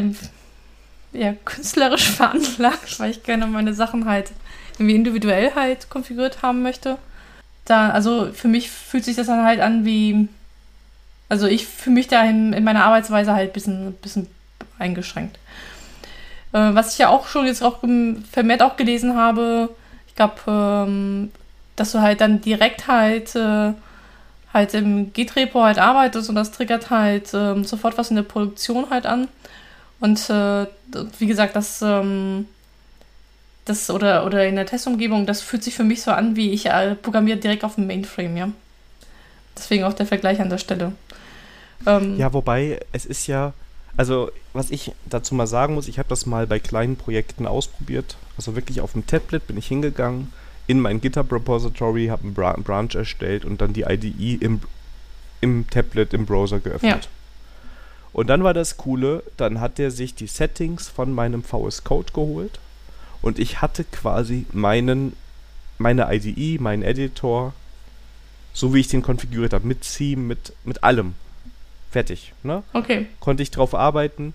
eher künstlerisch veranlagt, weil ich gerne meine Sachen halt irgendwie individuell halt konfiguriert haben möchte. Da, also für mich fühlt sich das dann halt an wie, also ich fühle mich da in, in meiner Arbeitsweise halt ein bisschen, bisschen eingeschränkt. Äh, was ich ja auch schon jetzt auch vermehrt auch gelesen habe, ich glaube, ähm, dass du halt dann direkt halt äh, halt im Git-Repo halt arbeitest und das triggert halt ähm, sofort was in der Produktion halt an. Und äh, wie gesagt, das, ähm, das oder, oder in der Testumgebung, das fühlt sich für mich so an, wie ich äh, programmiere direkt auf dem Mainframe, ja. Deswegen auch der Vergleich an der Stelle. Ähm, ja, wobei es ist ja, also was ich dazu mal sagen muss, ich habe das mal bei kleinen Projekten ausprobiert. Also wirklich auf dem Tablet bin ich hingegangen, in mein GitHub Repository, habe einen Bra Branch erstellt und dann die IDE im, im Tablet im Browser geöffnet. Ja. Und dann war das Coole, dann hat er sich die Settings von meinem VS Code geholt und ich hatte quasi meinen, meine IDE, meinen Editor, so wie ich den konfiguriert habe, mit Theme, mit, mit allem. Fertig. Ne? Okay. Konnte ich drauf arbeiten,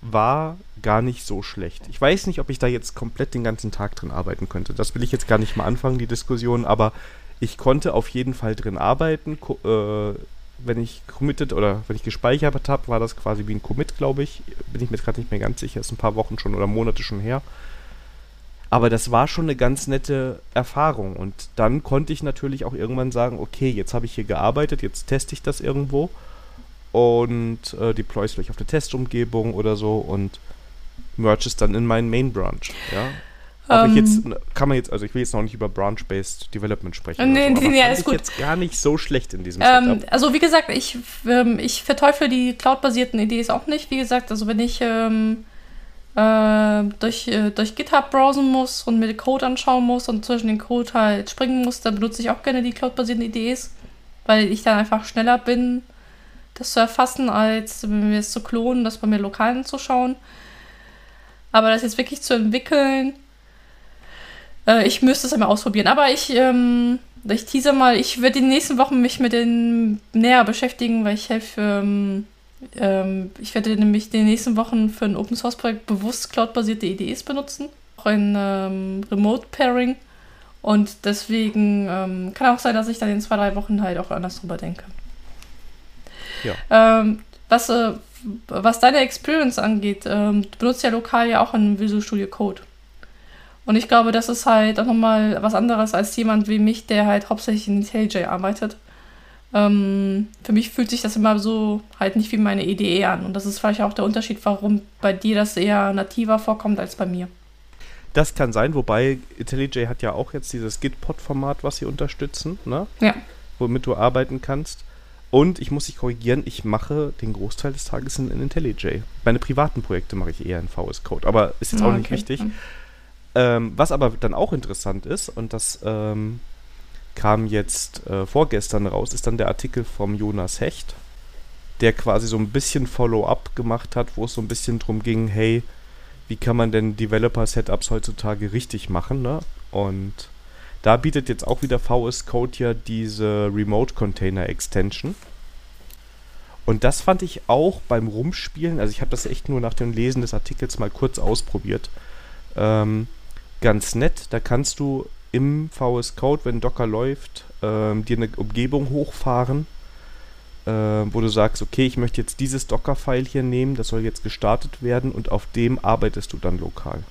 war gar nicht so schlecht. Ich weiß nicht, ob ich da jetzt komplett den ganzen Tag drin arbeiten könnte. Das will ich jetzt gar nicht mal anfangen, die Diskussion, aber ich konnte auf jeden Fall drin arbeiten. Äh, wenn ich committed oder wenn ich gespeichert habe, war das quasi wie ein Commit, glaube ich. Bin ich mir gerade nicht mehr ganz sicher, ist ein paar Wochen schon oder Monate schon her. Aber das war schon eine ganz nette Erfahrung. Und dann konnte ich natürlich auch irgendwann sagen, okay, jetzt habe ich hier gearbeitet, jetzt teste ich das irgendwo und äh, deploy es vielleicht auf der Testumgebung oder so und merge es dann in meinen Main Branch. Ja. Aber um, ich jetzt, ähm. kann man jetzt, also ich will jetzt noch nicht über Branch-Based Development sprechen. Nee, so, nee, nee, ist gut. jetzt gar nicht so schlecht in diesem ähm, Setup. Also wie gesagt, ich, ähm, ich verteufle die cloud-basierten Ideen auch nicht. Wie gesagt, also wenn ich ähm, äh, durch, äh, durch GitHub browsen muss und mir den Code anschauen muss und zwischen den Code halt springen muss, dann benutze ich auch gerne die cloud-basierten Ideen, weil ich dann einfach schneller bin, das zu erfassen, als wenn wir es zu klonen, das bei mir lokal anzuschauen. Aber das jetzt wirklich zu entwickeln, äh, ich müsste es einmal ausprobieren. Aber ich, ähm, ich tease mal, ich werde in den nächsten Wochen mich mit den näher beschäftigen, weil ich helfe, ähm, ähm, ich werde nämlich in den nächsten Wochen für ein Open Source Projekt bewusst cloud-basierte IDEs benutzen. Auch ein ähm, Remote Pairing. Und deswegen ähm, kann auch sein, dass ich dann in zwei, drei Wochen halt auch anders drüber denke. Ja. Ähm, was, äh, was deine Experience angeht, ähm, du benutzt ja lokal ja auch ein Visual Studio Code. Und ich glaube, das ist halt auch nochmal was anderes als jemand wie mich, der halt hauptsächlich in IntelliJ arbeitet. Ähm, für mich fühlt sich das immer so halt nicht wie meine EDE an. Und das ist vielleicht auch der Unterschied, warum bei dir das eher nativer vorkommt als bei mir. Das kann sein, wobei IntelliJ hat ja auch jetzt dieses Gitpod-Format, was sie unterstützen, ne? Ja. Womit du arbeiten kannst. Und ich muss dich korrigieren, ich mache den Großteil des Tages in, in IntelliJ. Meine privaten Projekte mache ich eher in VS Code, aber ist jetzt oh, auch nicht okay. wichtig. Mhm. Ähm, was aber dann auch interessant ist, und das ähm, kam jetzt äh, vorgestern raus, ist dann der Artikel vom Jonas Hecht, der quasi so ein bisschen Follow-up gemacht hat, wo es so ein bisschen drum ging, hey, wie kann man denn Developer-Setups heutzutage richtig machen, ne? Und da bietet jetzt auch wieder VS Code ja diese Remote Container Extension. Und das fand ich auch beim Rumspielen, also ich habe das echt nur nach dem Lesen des Artikels mal kurz ausprobiert. Ähm, ganz nett. Da kannst du im VS Code, wenn Docker läuft, ähm, dir eine Umgebung hochfahren, äh, wo du sagst, okay, ich möchte jetzt dieses Docker-File hier nehmen, das soll jetzt gestartet werden und auf dem arbeitest du dann lokal.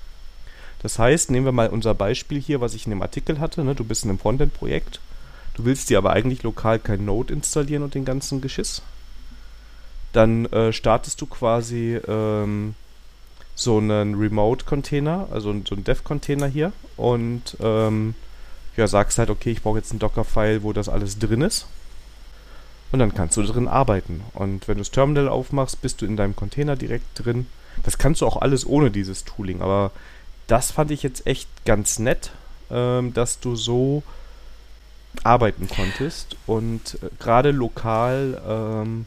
Das heißt, nehmen wir mal unser Beispiel hier, was ich in dem Artikel hatte. Ne? Du bist in einem Frontend-Projekt, du willst dir aber eigentlich lokal kein Node installieren und den ganzen Geschiss. Dann äh, startest du quasi ähm, so einen Remote-Container, also so einen Dev-Container hier und ähm, ja, sagst halt, okay, ich brauche jetzt ein Docker-File, wo das alles drin ist. Und dann kannst du drin arbeiten. Und wenn du das Terminal aufmachst, bist du in deinem Container direkt drin. Das kannst du auch alles ohne dieses Tooling. Aber das fand ich jetzt echt ganz nett, ähm, dass du so arbeiten konntest und äh, gerade lokal ähm,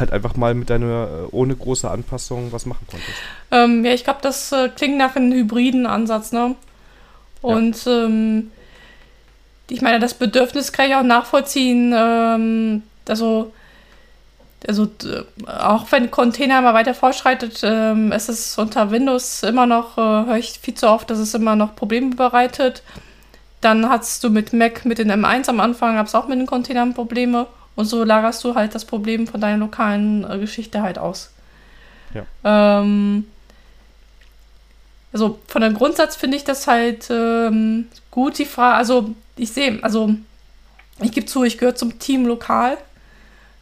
halt einfach mal mit deiner, äh, ohne große Anpassung was machen konntest. Ähm, ja, ich glaube, das äh, klingt nach einem hybriden Ansatz, ne? Und ja. ähm, ich meine, das Bedürfnis kann ich auch nachvollziehen. Ähm, also, also auch wenn Container mal weiter fortschreitet, ähm, ist es unter Windows immer noch, äh, höre ich viel zu oft, dass es immer noch Probleme bereitet. Dann hast du mit Mac, mit den M1 am Anfang, gab es auch mit den Containern Probleme. Und so lagerst du halt das Problem von deiner lokalen äh, Geschichte halt aus. Ja. Ähm, also von dem Grundsatz finde ich das halt ähm, gut, die Frage, also ich sehe, also ich gebe zu, ich gehöre zum Team lokal.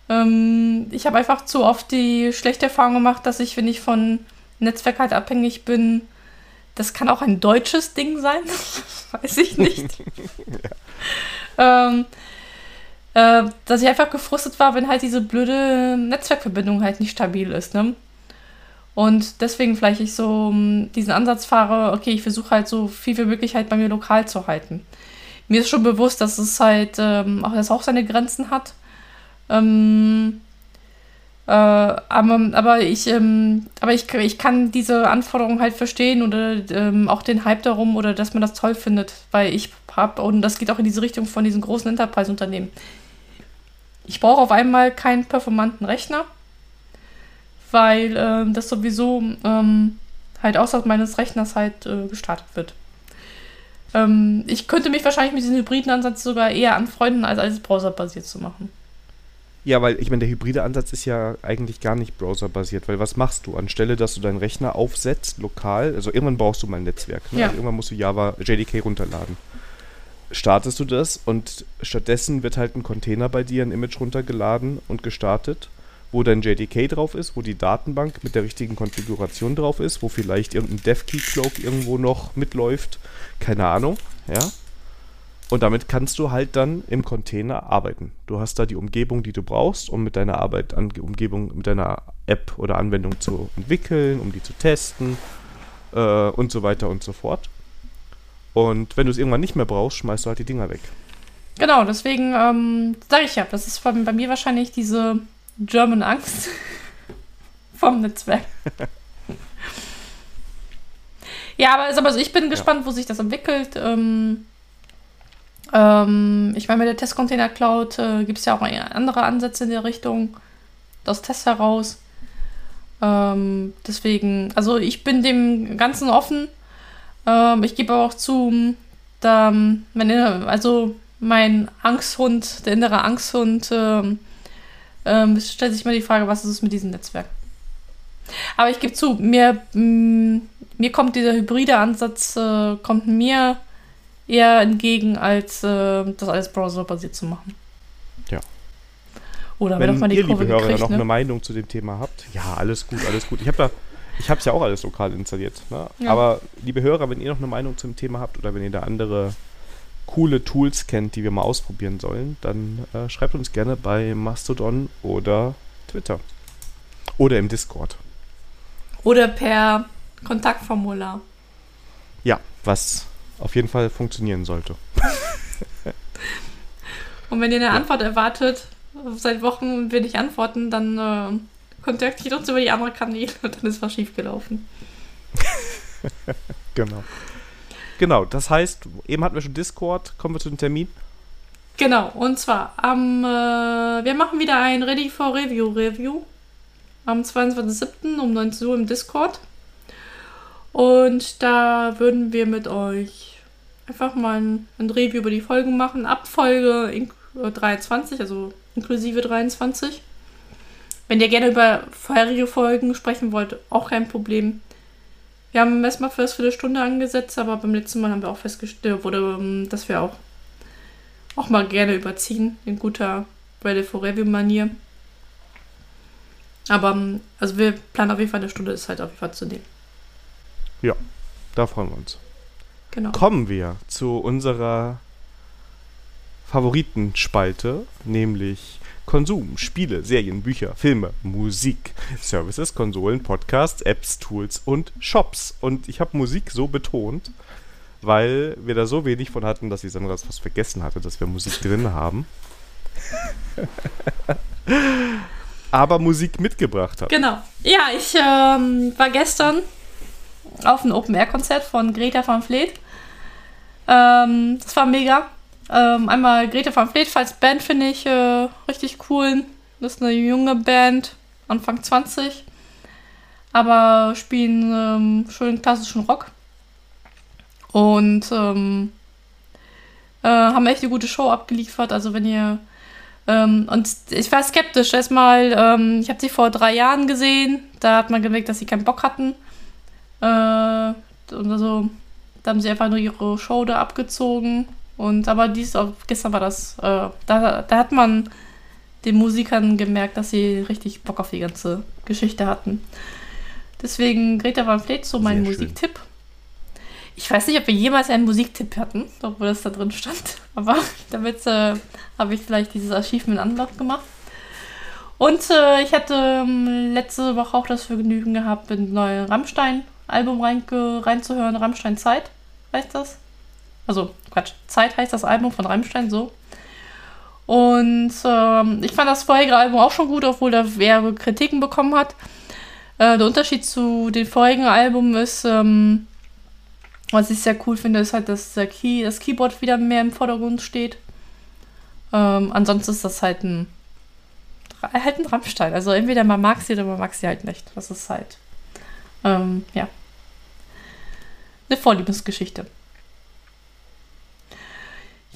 Ähm, ich habe einfach zu oft die schlechte Erfahrung gemacht, dass ich, wenn ich von Netzwerk halt abhängig bin, das kann auch ein deutsches Ding sein, weiß ich nicht. ja. ähm, äh, dass ich einfach gefrustet war, wenn halt diese blöde Netzwerkverbindung halt nicht stabil ist, ne? Und deswegen vielleicht ich so um, diesen Ansatz fahre, okay, ich versuche halt so viel wie möglich halt bei mir lokal zu halten. Mir ist schon bewusst, dass es halt ähm, auch, dass auch seine Grenzen hat. Ähm, äh, aber, aber ich, ähm, aber ich, ich kann diese Anforderungen halt verstehen oder ähm, auch den Hype darum oder dass man das toll findet, weil ich habe, und das geht auch in diese Richtung von diesen großen Enterprise-Unternehmen ich brauche auf einmal keinen performanten Rechner, weil äh, das sowieso ähm, halt außerhalb meines Rechners halt äh, gestartet wird. Ähm, ich könnte mich wahrscheinlich mit diesem hybriden Ansatz sogar eher anfreunden, als alles browserbasiert zu machen. Ja, weil ich meine, der hybride Ansatz ist ja eigentlich gar nicht browserbasiert, weil was machst du? Anstelle, dass du deinen Rechner aufsetzt, lokal, also irgendwann brauchst du mal ein Netzwerk. Ne? Ja. Also irgendwann musst du Java JDK runterladen startest du das und stattdessen wird halt ein Container bei dir, ein Image runtergeladen und gestartet, wo dein JDK drauf ist, wo die Datenbank mit der richtigen Konfiguration drauf ist, wo vielleicht irgendein DevKey-Cloak irgendwo noch mitläuft, keine Ahnung, ja. Und damit kannst du halt dann im Container arbeiten. Du hast da die Umgebung, die du brauchst, um mit deiner Arbeit, an, Umgebung, mit deiner App oder Anwendung zu entwickeln, um die zu testen äh, und so weiter und so fort. Und wenn du es irgendwann nicht mehr brauchst, schmeißt du halt die Dinger weg. Genau, deswegen ähm, sage ich ja, das ist bei, bei mir wahrscheinlich diese German Angst vom Netzwerk. ja, aber also ich bin gespannt, ja. wo sich das entwickelt. Ähm, ähm, ich meine, mit der Testcontainer Cloud äh, gibt es ja auch andere Ansätze in der Richtung, aus Tests heraus. Ähm, deswegen, also ich bin dem Ganzen offen. Ähm, ich gebe aber auch zu, da meine, also mein Angsthund, der innere Angsthund, ähm, ähm, stellt sich mal die Frage, was ist es mit diesem Netzwerk? Aber ich gebe zu, mir, mh, mir kommt dieser hybride Ansatz, äh, kommt mir eher entgegen, als äh, das alles browserbasiert zu machen. Ja. Oder wenn, wenn ihr, liebe Hörer, noch ne? eine Meinung zu dem Thema habt, ja, alles gut, alles gut. Ich habe da ich habe es ja auch alles lokal installiert. Ne? Ja. Aber liebe Hörer, wenn ihr noch eine Meinung zum Thema habt oder wenn ihr da andere coole Tools kennt, die wir mal ausprobieren sollen, dann äh, schreibt uns gerne bei Mastodon oder Twitter. Oder im Discord. Oder per Kontaktformular. Ja, was auf jeden Fall funktionieren sollte. Und wenn ihr eine ja. Antwort erwartet, seit Wochen will ich antworten, dann äh, kontaktiert uns über die anderen Kanäle und dann ist was schiefgelaufen. genau. Genau, das heißt, eben hatten wir schon Discord, kommen wir zu dem Termin. Genau, und zwar am, äh, wir machen wieder ein Ready for Review Review am 22.07. um 19 Uhr im Discord. Und da würden wir mit euch einfach mal ein, ein Review über die Folgen machen. Ab Folge 23, äh, also inklusive 23. Wenn ihr gerne über vorherige Folgen sprechen wollt, auch kein Problem. Wir haben erstmal für das Viertelstunde angesetzt, aber beim letzten Mal haben wir auch festgestellt, wurde, ähm, dass wir auch, auch mal gerne überziehen, in guter Ready for Review-Manier. Aber ähm, also wir planen auf jeden Fall eine Stunde, ist halt auf jeden Fall zu nehmen. Ja, da freuen wir uns. Genau. Kommen wir zu unserer Favoritenspalte, nämlich Konsum, Spiele, Serien, Bücher, Filme, Musik, Services, Konsolen, Podcasts, Apps, Tools und Shops. Und ich habe Musik so betont, weil wir da so wenig von hatten, dass ich Sandra das fast vergessen hatte, dass wir Musik drin haben. Aber Musik mitgebracht hat. Genau. Ja, ich ähm, war gestern auf ein Open-Air-Konzert von Greta van Vleet. Ähm, das war mega. Ähm, einmal Greta van Vleet als Band finde ich äh, richtig cool. Das ist eine junge Band, Anfang 20. Aber spielen ähm, schön klassischen Rock. Und ähm, äh, haben echt eine gute Show abgeliefert. Also wenn ihr ähm, und ich war skeptisch. Erstmal, ähm, ich habe sie vor drei Jahren gesehen. Da hat man gemerkt, dass sie keinen Bock hatten. Äh, und also, da haben sie einfach nur ihre Show da abgezogen. Und aber dies, gestern war das, äh, da, da hat man den Musikern gemerkt, dass sie richtig Bock auf die ganze Geschichte hatten. Deswegen Greta Van Fleet so mein Musiktipp. Ich weiß nicht, ob wir jemals einen Musiktipp hatten, obwohl das da drin stand. Aber damit äh, habe ich vielleicht dieses Achievement Unlock gemacht. Und äh, ich hatte ähm, letzte Woche auch das Vergnügen gehabt, ein neues Rammstein-Album rein, reinzuhören. Rammstein Zeit heißt das. Also, Quatsch, Zeit heißt das Album von Rammstein so. Und ähm, ich fand das vorherige Album auch schon gut, obwohl er mehrere Kritiken bekommen hat. Äh, der Unterschied zu den vorigen Alben ist, ähm, was ich sehr cool finde, ist halt, dass der Key, das Keyboard wieder mehr im Vordergrund steht. Ähm, ansonsten ist das halt ein, halt ein Rammstein. Also entweder man mag sie oder man mag sie halt nicht. Das ist halt, ähm, ja, eine Vorliebesgeschichte.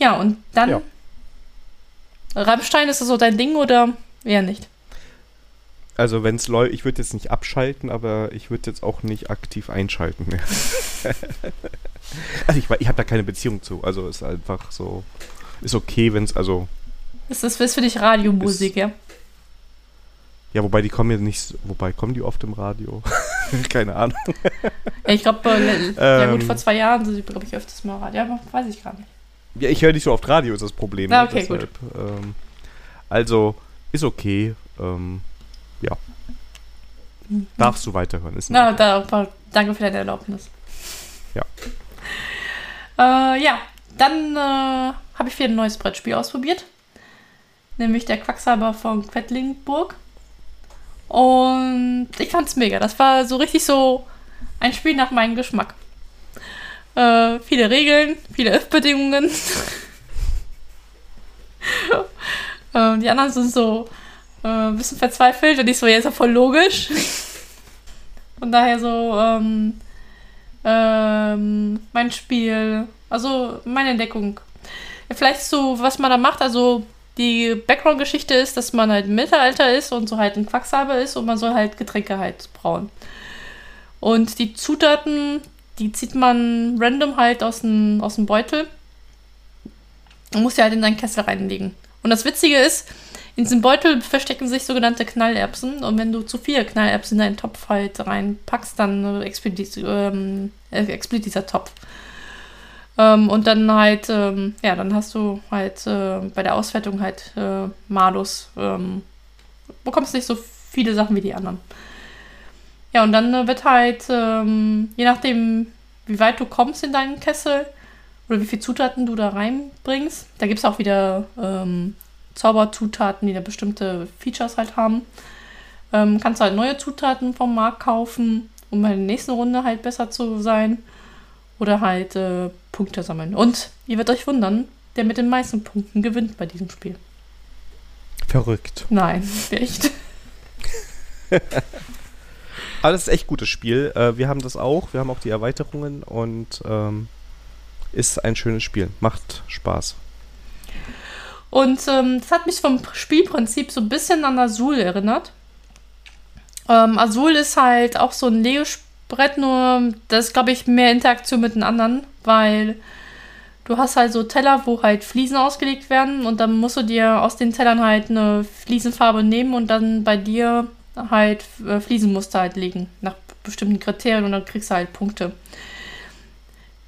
Ja, und dann. Ja. Rammstein, ist das so dein Ding oder eher nicht? Also wenn es läuft, ich würde jetzt nicht abschalten, aber ich würde jetzt auch nicht aktiv einschalten mehr. also ich, ich habe da keine Beziehung zu. Also ist einfach so, ist okay, wenn es also. Ist das ist für dich Radiomusik, ist, ja? Ja, wobei die kommen ja nicht, wobei kommen die oft im Radio? keine Ahnung. ja, ich glaube, äh, ja gut, vor ähm. zwei Jahren sind sie, glaube ich, öfters mal Radio, aber weiß ich gar nicht. Ja, ich höre nicht so oft Radio, ist das Problem. Ah, okay, deshalb, gut. Ähm, also, ist okay. Ähm, ja. Mhm. Darfst du weiterhören. Ist Na, da, danke für deine Erlaubnis. Ja. Äh, ja, dann äh, habe ich wieder ein neues Brettspiel ausprobiert. Nämlich der Quacksalber von Quedlingburg. Und ich fand es mega. Das war so richtig so ein Spiel nach meinem Geschmack. Äh, viele Regeln, viele If-Bedingungen. äh, die anderen sind so äh, ein bisschen verzweifelt und ich so, ja, ist ja voll logisch. Von daher so, ähm, ähm, mein Spiel, also meine Entdeckung. Vielleicht so, was man da macht, also die Background-Geschichte ist, dass man halt im Mittelalter ist und so halt ein Quacksalber ist und man soll halt Getränke halt brauen. Und die Zutaten, die zieht man random halt aus dem, aus dem Beutel und muss sie halt in deinen Kessel reinlegen. Und das Witzige ist, in diesem Beutel verstecken sich sogenannte Knallerbsen und wenn du zu viele Knallerbsen in deinen Topf halt reinpackst, dann explodiert, ähm, äh, explodiert dieser Topf. Ähm, und dann halt, ähm, ja, dann hast du halt äh, bei der Auswertung halt äh, Malus, ähm, bekommst nicht so viele Sachen wie die anderen. Ja, und dann äh, wird halt, ähm, je nachdem, wie weit du kommst in deinen Kessel oder wie viele Zutaten du da reinbringst, da gibt es auch wieder ähm, Zauberzutaten, die da bestimmte Features halt haben. Ähm, kannst halt neue Zutaten vom Markt kaufen, um in der nächsten Runde halt besser zu sein. Oder halt äh, Punkte sammeln. Und ihr werdet euch wundern, der mit den meisten Punkten gewinnt bei diesem Spiel. Verrückt. Nein, echt. Aber das ist echt gutes Spiel. Äh, wir haben das auch. Wir haben auch die Erweiterungen und ähm, ist ein schönes Spiel. Macht Spaß. Und ähm, das hat mich vom Spielprinzip so ein bisschen an Azul erinnert. Ähm, Azul ist halt auch so ein Lego-Brett, nur das glaube ich, mehr Interaktion mit den anderen, weil du hast halt so Teller, wo halt Fliesen ausgelegt werden und dann musst du dir aus den Tellern halt eine Fliesenfarbe nehmen und dann bei dir halt äh, Fliesenmuster halt legen, nach bestimmten Kriterien und dann kriegst du halt Punkte.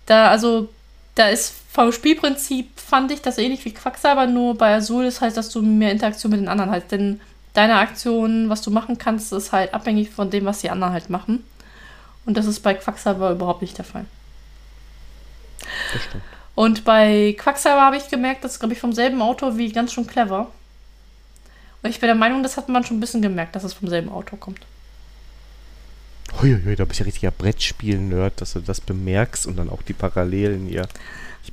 Da, also, da ist vom Spielprinzip fand ich das ähnlich wie Quacksalber, nur bei Azul ist halt, dass du mehr Interaktion mit den anderen hast. Denn deine Aktion, was du machen kannst, ist halt abhängig von dem, was die anderen halt machen. Und das ist bei Quacksalber überhaupt nicht der Fall. Das stimmt. Und bei Quacksalber habe ich gemerkt, das ist, glaube ich, vom selben Autor wie ganz schön clever. Ich bin der Meinung, das hat man schon ein bisschen gemerkt, dass es vom selben Autor kommt. Huiuiui, da bist du ja richtiger Brettspiel-Nerd, dass du das bemerkst und dann auch die Parallelen hier.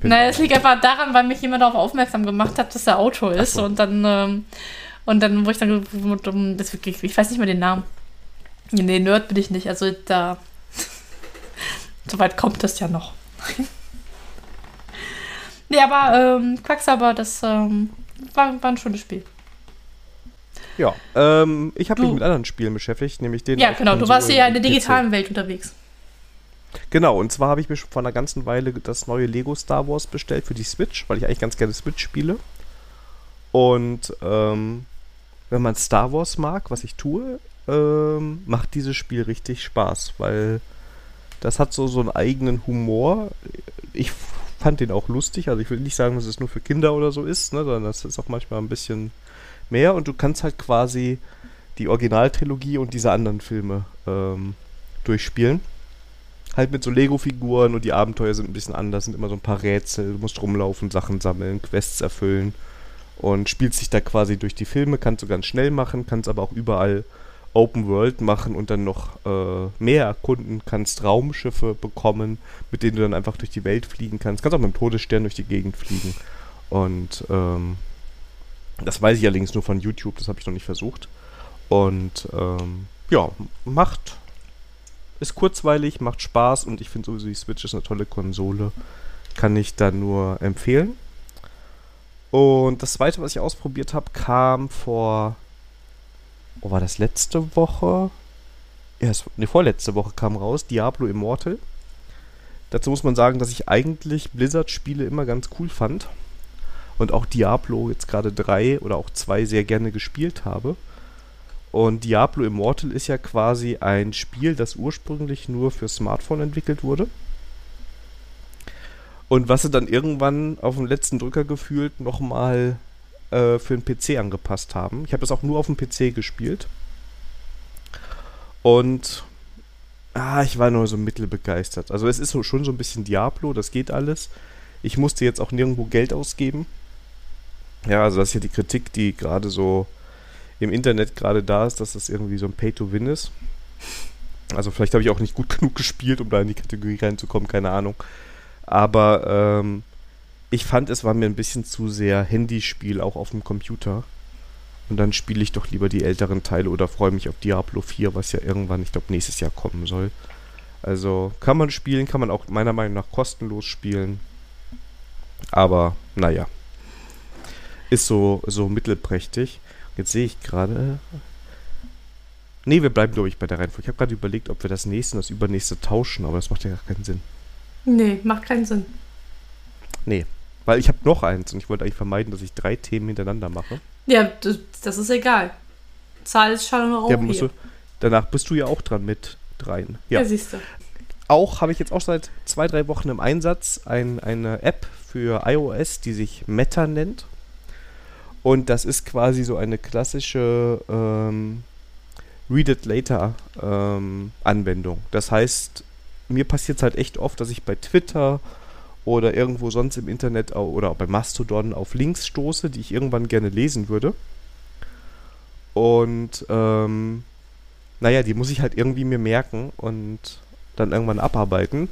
Naja, es liegt einfach daran, weil mich jemand darauf aufmerksam gemacht hat, dass der Autor ist. So. Und dann, ähm, und dann, wo ich dann, das wirklich, ich weiß nicht mehr den Namen. Nee, Nerd bin ich nicht. Also da. Soweit kommt das ja noch. nee, aber ähm, Quacksalber, das ähm, war, war ein schönes Spiel. Ja, ähm, ich habe mich mit anderen Spielen beschäftigt, nämlich den. Ja, genau, du warst ja in der digitalen Welt unterwegs. Genau, und zwar habe ich mir schon vor einer ganzen Weile das neue Lego Star Wars bestellt für die Switch, weil ich eigentlich ganz gerne Switch spiele. Und ähm, wenn man Star Wars mag, was ich tue, ähm, macht dieses Spiel richtig Spaß, weil das hat so, so einen eigenen Humor. Ich fand den auch lustig, also ich will nicht sagen, dass es nur für Kinder oder so ist, ne, sondern das ist auch manchmal ein bisschen mehr und du kannst halt quasi die Originaltrilogie und diese anderen Filme ähm, durchspielen. Halt mit so Lego-Figuren und die Abenteuer sind ein bisschen anders, sind immer so ein paar Rätsel, du musst rumlaufen, Sachen sammeln, Quests erfüllen und spielst dich da quasi durch die Filme, kannst du ganz schnell machen, kannst aber auch überall Open World machen und dann noch äh, mehr erkunden, kannst Raumschiffe bekommen, mit denen du dann einfach durch die Welt fliegen kannst, kannst auch mit dem Todesstern durch die Gegend fliegen. Und ähm, das weiß ich allerdings nur von YouTube, das habe ich noch nicht versucht und ähm, ja, macht ist kurzweilig, macht Spaß und ich finde sowieso die Switch ist eine tolle Konsole. Kann ich da nur empfehlen. Und das zweite, was ich ausprobiert habe, kam vor. Oh, war das letzte Woche? Ja, ne, vorletzte Woche kam raus, Diablo Immortal. Dazu muss man sagen, dass ich eigentlich Blizzard-Spiele immer ganz cool fand. Und auch Diablo jetzt gerade drei oder auch zwei sehr gerne gespielt habe. Und Diablo Immortal ist ja quasi ein Spiel, das ursprünglich nur für Smartphone entwickelt wurde. Und was sie dann irgendwann auf dem letzten Drücker gefühlt nochmal äh, für den PC angepasst haben. Ich habe das auch nur auf dem PC gespielt. Und ah, ich war nur so mittelbegeistert. Also es ist so, schon so ein bisschen Diablo, das geht alles. Ich musste jetzt auch nirgendwo Geld ausgeben. Ja, also das ist ja die Kritik, die gerade so im Internet gerade da ist, dass das irgendwie so ein Pay-to-Win ist. Also vielleicht habe ich auch nicht gut genug gespielt, um da in die Kategorie reinzukommen, keine Ahnung. Aber ähm, ich fand, es war mir ein bisschen zu sehr Handyspiel, auch auf dem Computer. Und dann spiele ich doch lieber die älteren Teile oder freue mich auf Diablo 4, was ja irgendwann, ich glaube, nächstes Jahr kommen soll. Also kann man spielen, kann man auch meiner Meinung nach kostenlos spielen. Aber naja, ist so, so mittelprächtig. Jetzt sehe ich gerade. Nee, wir bleiben, glaube ich, bei der Reihenfolge. Ich habe gerade überlegt, ob wir das nächste und das übernächste tauschen, aber das macht ja gar keinen Sinn. Nee, macht keinen Sinn. Nee, weil ich habe noch eins und ich wollte eigentlich vermeiden, dass ich drei Themen hintereinander mache. Ja, das, ist egal. Zahl ist schon auch ja, hier. Du, danach bist du ja auch dran mit dreien. Ja, ja siehst du. Auch habe ich jetzt auch seit zwei, drei Wochen im Einsatz ein, eine App für iOS, die sich Meta nennt. Und das ist quasi so eine klassische ähm, Read It Later ähm, Anwendung. Das heißt, mir passiert es halt echt oft, dass ich bei Twitter oder irgendwo sonst im Internet oder bei Mastodon auf Links stoße, die ich irgendwann gerne lesen würde. Und ähm, naja, die muss ich halt irgendwie mir merken und dann irgendwann abarbeiten.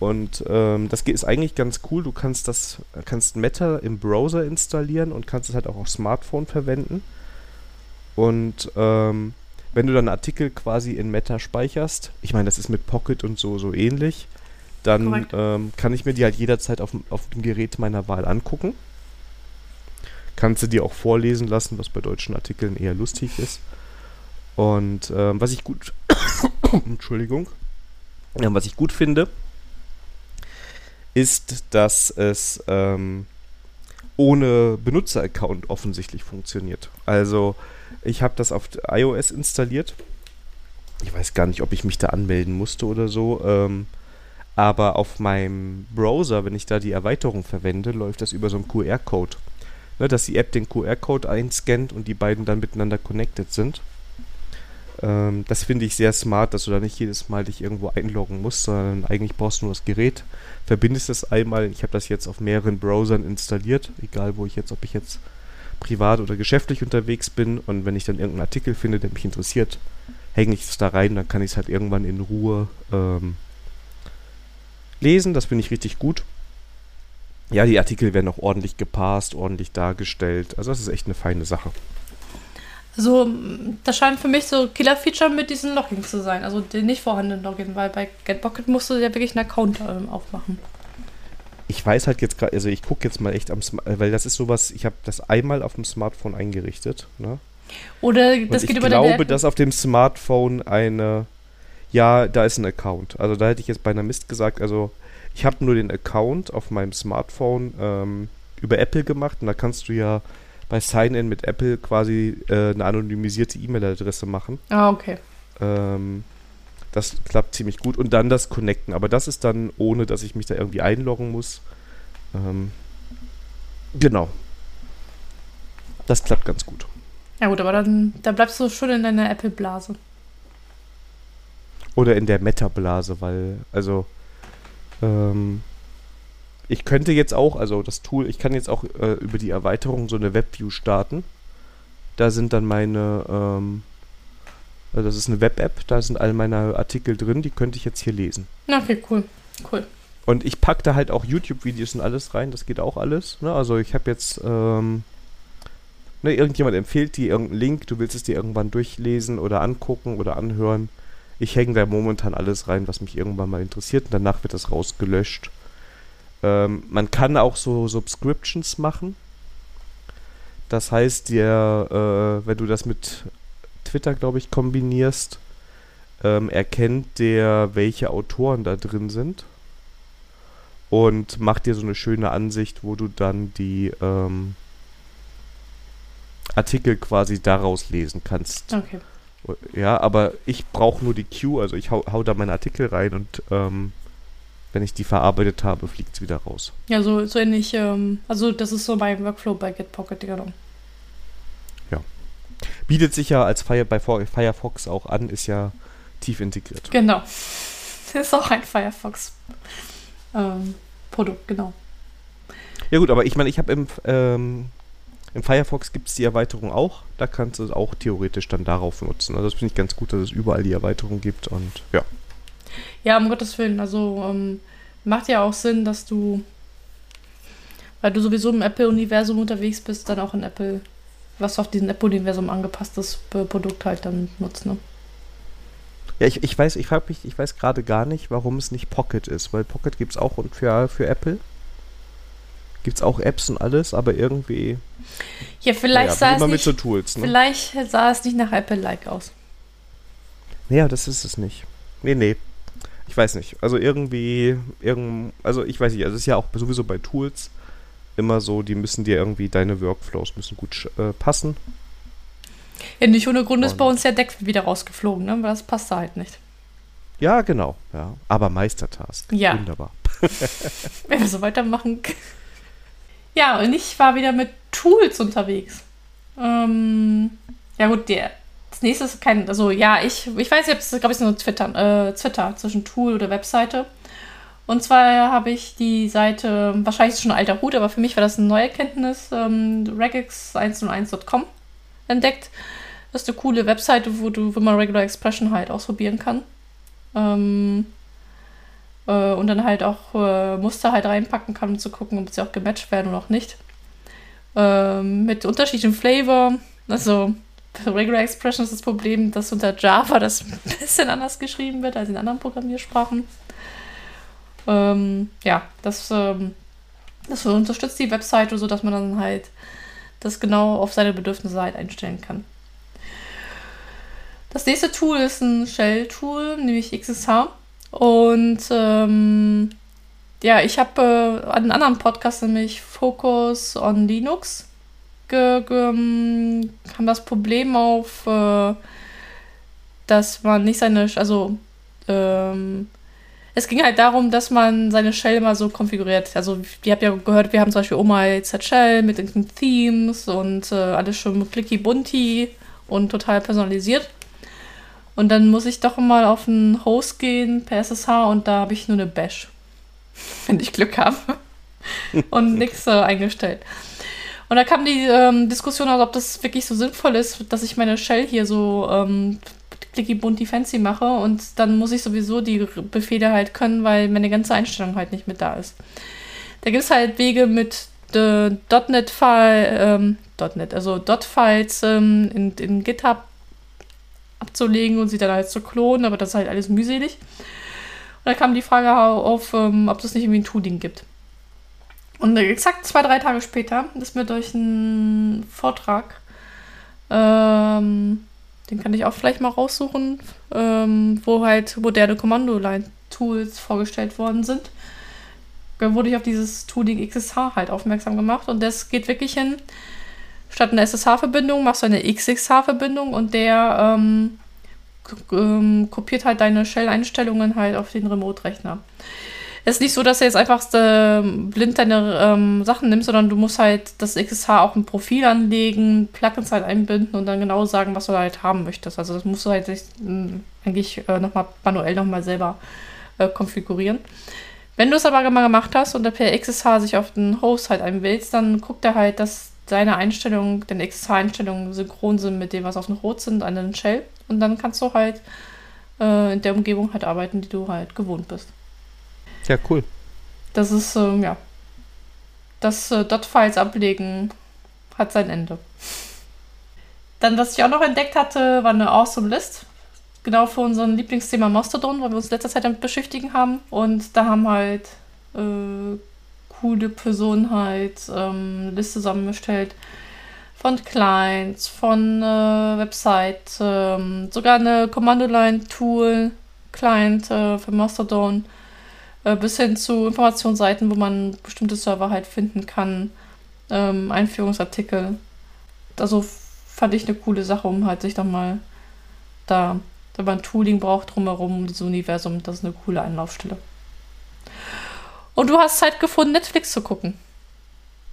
Und ähm, das ist eigentlich ganz cool. Du kannst das, kannst Meta im Browser installieren und kannst es halt auch auf Smartphone verwenden. Und ähm, wenn du dann Artikel quasi in Meta speicherst, ich meine, das ist mit Pocket und so so ähnlich, dann ähm, kann ich mir die halt jederzeit auf, auf dem Gerät meiner Wahl angucken. Kannst du dir auch vorlesen lassen, was bei deutschen Artikeln eher lustig ist. Und ähm, was ich gut, Entschuldigung, ja, was ich gut finde, ist, dass es ähm, ohne Benutzeraccount offensichtlich funktioniert. Also ich habe das auf iOS installiert. Ich weiß gar nicht, ob ich mich da anmelden musste oder so. Ähm, aber auf meinem Browser, wenn ich da die Erweiterung verwende, läuft das über so einen QR-Code. Ne, dass die App den QR-Code einscannt und die beiden dann miteinander connected sind. Ähm, das finde ich sehr smart, dass du da nicht jedes Mal dich irgendwo einloggen musst, sondern eigentlich brauchst du nur das Gerät, verbindest es einmal. Ich habe das jetzt auf mehreren Browsern installiert, egal wo ich jetzt, ob ich jetzt privat oder geschäftlich unterwegs bin und wenn ich dann irgendeinen Artikel finde, der mich interessiert, hänge ich es da rein, dann kann ich es halt irgendwann in Ruhe ähm, lesen. Das finde ich richtig gut. Ja, die Artikel werden auch ordentlich gepasst, ordentlich dargestellt. Also das ist echt eine feine Sache. Also, das scheint für mich so Killer-Feature mit diesen Login zu sein. Also den nicht vorhandenen Login, weil bei GetPocket musst du ja wirklich einen Account ähm, aufmachen. Ich weiß halt jetzt gerade, also ich gucke jetzt mal echt am Smartphone, weil das ist sowas, ich habe das einmal auf dem Smartphone eingerichtet. Ne? Oder das Und geht ich über glaube, deine dass auf dem Smartphone eine, ja, da ist ein Account. Also da hätte ich jetzt beinahe Mist gesagt, also ich habe nur den Account auf meinem Smartphone ähm, über Apple gemacht und da kannst du ja bei Sign-In mit Apple quasi äh, eine anonymisierte E-Mail-Adresse machen. Ah, okay. Ähm, das klappt ziemlich gut. Und dann das Connecten. Aber das ist dann ohne, dass ich mich da irgendwie einloggen muss. Ähm, genau. Das klappt ganz gut. Ja gut, aber dann, dann bleibst du schon in deiner Apple-Blase. Oder in der Meta-Blase, weil, also, ähm, ich könnte jetzt auch, also das Tool, ich kann jetzt auch äh, über die Erweiterung so eine Webview starten. Da sind dann meine, ähm, also das ist eine Web-App, da sind all meine Artikel drin, die könnte ich jetzt hier lesen. Okay, cool. Cool. Und ich packe da halt auch YouTube-Videos und alles rein, das geht auch alles. Ne? Also ich habe jetzt, ähm, ne, irgendjemand empfiehlt dir irgendeinen Link, du willst es dir irgendwann durchlesen oder angucken oder anhören. Ich hänge da momentan alles rein, was mich irgendwann mal interessiert und danach wird das rausgelöscht. Ähm, man kann auch so Subscriptions machen. Das heißt, der, äh, wenn du das mit Twitter, glaube ich, kombinierst, ähm, erkennt der, welche Autoren da drin sind und macht dir so eine schöne Ansicht, wo du dann die ähm, Artikel quasi daraus lesen kannst. Okay. Ja, aber ich brauche nur die Queue, also ich hau, hau da meine Artikel rein und ähm, wenn ich die verarbeitet habe, fliegt es wieder raus. Ja, so, so ähnlich, ähm, also das ist so mein Workflow bei GetPocket, genau. Ja. Bietet sich ja als Fire, bei Firefox auch an, ist ja tief integriert. Genau. ist auch ein Firefox ähm, Produkt, genau. Ja gut, aber ich meine, ich habe im, ähm, im Firefox gibt es die Erweiterung auch. Da kannst du es auch theoretisch dann darauf nutzen. Also das finde ich ganz gut, dass es überall die Erweiterung gibt und ja. Ja, um Gottes Willen. Also ähm, macht ja auch Sinn, dass du, weil du sowieso im Apple-Universum unterwegs bist, dann auch in Apple, was auf diesem Apple-Universum angepasstes Produkt halt dann nutzt, ne? Ja, ich, ich weiß, ich frage mich, ich weiß gerade gar nicht, warum es nicht Pocket ist, weil Pocket gibt es auch und für, für Apple. Gibt es auch Apps und alles, aber irgendwie. Ja, vielleicht sah es nicht, mit so Tools, ne? Vielleicht sah es nicht nach Apple-like aus. Ja, das ist es nicht. Nee, nee. Ich weiß nicht. Also irgendwie, irgend, also ich weiß nicht, also es ist ja auch sowieso bei Tools immer so, die müssen dir irgendwie, deine Workflows müssen gut äh, passen. Ja, nicht ohne Grund ist bei uns der Deck wieder rausgeflogen, ne? Weil das passt da halt nicht. Ja, genau. Ja. Aber Meistertask. Ja. Wunderbar. Wenn wir so weitermachen. Ja, und ich war wieder mit Tools unterwegs. Ähm, ja gut, der, das nächste ist kein, also ja, ich, ich weiß jetzt, glaube ich, so Twitter, äh, Twitter zwischen Tool oder Webseite. Und zwar habe ich die Seite, wahrscheinlich ist schon alter Hut, aber für mich war das eine neue Erkenntnis, ähm, regex101.com entdeckt. Das ist eine coole Webseite, wo du, wo man Regular Expression halt ausprobieren kann. Ähm, äh, und dann halt auch äh, Muster halt reinpacken kann, um zu gucken, ob sie auch gematcht werden oder auch nicht. Ähm, mit unterschiedlichem Flavor. Also Regular Expression ist das Problem, dass unter Java das ein bisschen anders geschrieben wird als in anderen Programmiersprachen. Ähm, ja, das, ähm, das unterstützt die Webseite so, dass man dann halt das genau auf seine Bedürfnisse halt einstellen kann. Das nächste Tool ist ein Shell-Tool, nämlich XSH. Und ähm, ja, ich habe äh, einen anderen Podcast, nämlich Focus on Linux, kam das Problem auf, äh, dass man nicht seine, also ähm, es ging halt darum, dass man seine Shell mal so konfiguriert. Also, ihr habt ja gehört, wir haben zum Beispiel Oma Z Shell mit den Themes und äh, alles schon clicky bunti und total personalisiert. Und dann muss ich doch mal auf einen Host gehen per SSH und da habe ich nur eine Bash. Wenn ich Glück habe. und nichts äh, eingestellt. Und da kam die ähm, Diskussion aus, ob das wirklich so sinnvoll ist, dass ich meine Shell hier so ähm, clicky bunti fancy mache und dann muss ich sowieso die Befehle halt können, weil meine ganze Einstellung halt nicht mit da ist. Da gibt es halt Wege mit äh, .NET-File, ähm, .NET, also .files ähm, in, in GitHub abzulegen und sie dann halt zu klonen, aber das ist halt alles mühselig. Und da kam die Frage auf, ähm, ob es nicht irgendwie ein Tooling gibt. Und exakt zwei, drei Tage später ist mir durch einen Vortrag, ähm, den kann ich auch vielleicht mal raussuchen, ähm, wo halt moderne Kommando-Line-Tools vorgestellt worden sind, wurde ich auf dieses Tooling XSH halt aufmerksam gemacht. Und das geht wirklich hin, statt einer SSH-Verbindung machst du eine XXH-Verbindung und der ähm, ähm, kopiert halt deine Shell-Einstellungen halt auf den Remote-Rechner. Es ist nicht so, dass du jetzt einfach äh, blind deine ähm, Sachen nimmst, sondern du musst halt das XSH auch ein Profil anlegen, Plugins halt einbinden und dann genau sagen, was du halt haben möchtest. Also das musst du halt nicht, äh, eigentlich äh, nochmal manuell nochmal selber äh, konfigurieren. Wenn du es aber mal gemacht hast und der per XSH sich auf den Host halt einwählst, dann guckt er halt, dass deine Einstellungen, deine XSH-Einstellungen synchron sind mit dem, was auf dem Rot sind, an den Shell. Und dann kannst du halt äh, in der Umgebung halt arbeiten, die du halt gewohnt bist. Ja, cool. Das ist, ähm, ja. Das äh, Dot-Files ablegen hat sein Ende. Dann, was ich auch noch entdeckt hatte, war eine Awesome List. Genau für unser Lieblingsthema Mastodon, weil wir uns letzter Zeit damit beschäftigen haben. Und da haben halt äh, coole Personen halt ähm, eine Liste zusammengestellt von Clients, von äh, Website, ähm, sogar eine Commando-Line-Tool, Client äh, für Mastodon, äh, bis hin zu Informationsseiten, wo man bestimmte Server halt finden kann, ähm, Einführungsartikel. Also fand ich eine coole Sache, um halt sich dann mal da, wenn man Tooling braucht drumherum, um dieses Universum, das ist eine coole Anlaufstelle. Und du hast Zeit gefunden, Netflix zu gucken.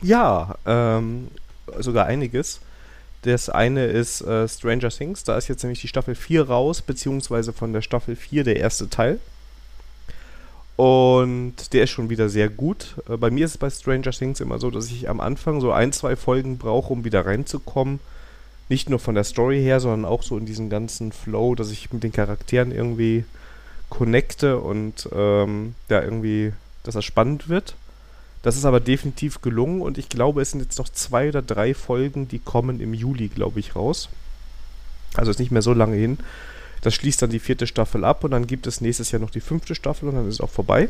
Ja, ähm, sogar einiges. Das eine ist äh, Stranger Things, da ist jetzt nämlich die Staffel 4 raus, beziehungsweise von der Staffel 4 der erste Teil. Und der ist schon wieder sehr gut. Äh, bei mir ist es bei Stranger Things immer so, dass ich am Anfang so ein, zwei Folgen brauche, um wieder reinzukommen. Nicht nur von der Story her, sondern auch so in diesen ganzen Flow, dass ich mit den Charakteren irgendwie connecte und ähm, ja, irgendwie, dass das spannend wird. Das ist aber definitiv gelungen und ich glaube, es sind jetzt noch zwei oder drei Folgen, die kommen im Juli, glaube ich, raus. Also ist nicht mehr so lange hin. Das schließt dann die vierte Staffel ab und dann gibt es nächstes Jahr noch die fünfte Staffel und dann ist es auch vorbei.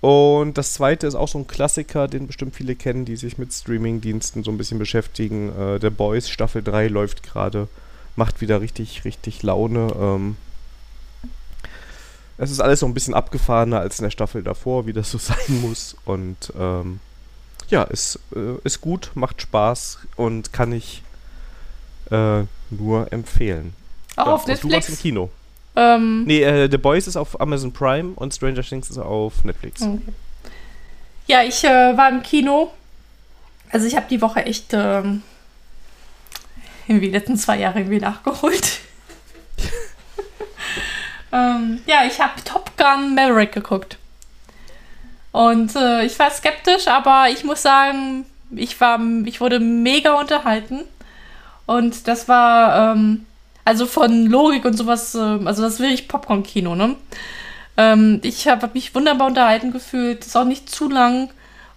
Und das zweite ist auch so ein Klassiker, den bestimmt viele kennen, die sich mit Streaming-Diensten so ein bisschen beschäftigen. Äh, The Boys Staffel 3 läuft gerade, macht wieder richtig, richtig Laune. Ähm, es ist alles so ein bisschen abgefahrener als in der Staffel davor, wie das so sein muss. Und ähm, ja, ist, äh, ist gut, macht Spaß und kann ich äh, nur empfehlen. Auch ja, auf Netflix? Du warst im Kino. Ähm, nee, äh, The Boys ist auf Amazon Prime und Stranger Things ist auf Netflix. Okay. Ja, ich äh, war im Kino. Also ich habe die Woche echt ähm, irgendwie die letzten zwei Jahre irgendwie nachgeholt. Ähm, ja, ich habe Top Gun Maverick geguckt. Und äh, ich war skeptisch, aber ich muss sagen, ich war, ich wurde mega unterhalten. Und das war, ähm, also von Logik und sowas, äh, also das ist wirklich Popcorn-Kino, ne? Ähm, ich habe hab mich wunderbar unterhalten gefühlt, ist auch nicht zu lang.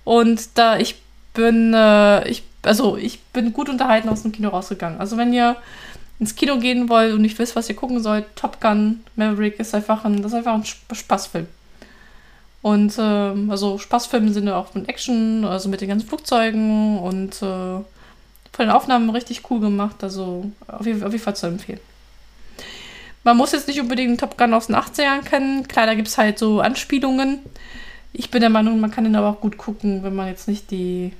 Und da ich bin, äh, ich, also ich bin gut unterhalten aus dem Kino rausgegangen. Also wenn ihr ins Kino gehen wollt und nicht wisst, was ihr gucken sollt, Top Gun Maverick ist einfach ein, das ist einfach ein Spaßfilm. Und äh, also Spaßfilme sind ja auch mit Action, also mit den ganzen Flugzeugen und äh, von den Aufnahmen richtig cool gemacht. Also auf jeden, auf jeden Fall zu empfehlen. Man muss jetzt nicht unbedingt Top Gun aus den 80ern kennen. Klar, da gibt es halt so Anspielungen. Ich bin der Meinung, man kann den aber auch gut gucken, wenn man jetzt nicht die,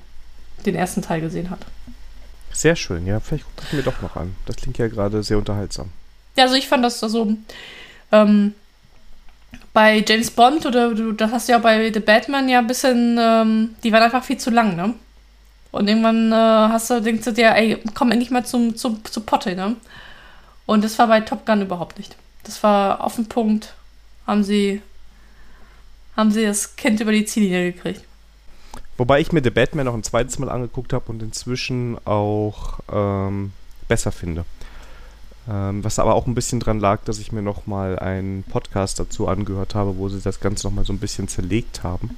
den ersten Teil gesehen hat. Sehr schön, ja. Vielleicht gucke ich mir doch noch an. Das klingt ja gerade sehr unterhaltsam. Ja, also ich fand das also ähm, bei James Bond oder du, das hast du ja bei The Batman ja ein bisschen, ähm, die waren einfach viel zu lang, ne? Und irgendwann äh, hast du, denkst du dir, ey, komm endlich mal zum, zum, zu Potte, ne? Und das war bei Top Gun überhaupt nicht. Das war auf den Punkt, haben sie, haben sie das Kind über die Ziellinie gekriegt. Wobei ich mir The Batman noch ein zweites Mal angeguckt habe und inzwischen auch ähm, besser finde. Ähm, was aber auch ein bisschen dran lag, dass ich mir noch mal einen Podcast dazu angehört habe, wo sie das Ganze noch mal so ein bisschen zerlegt haben.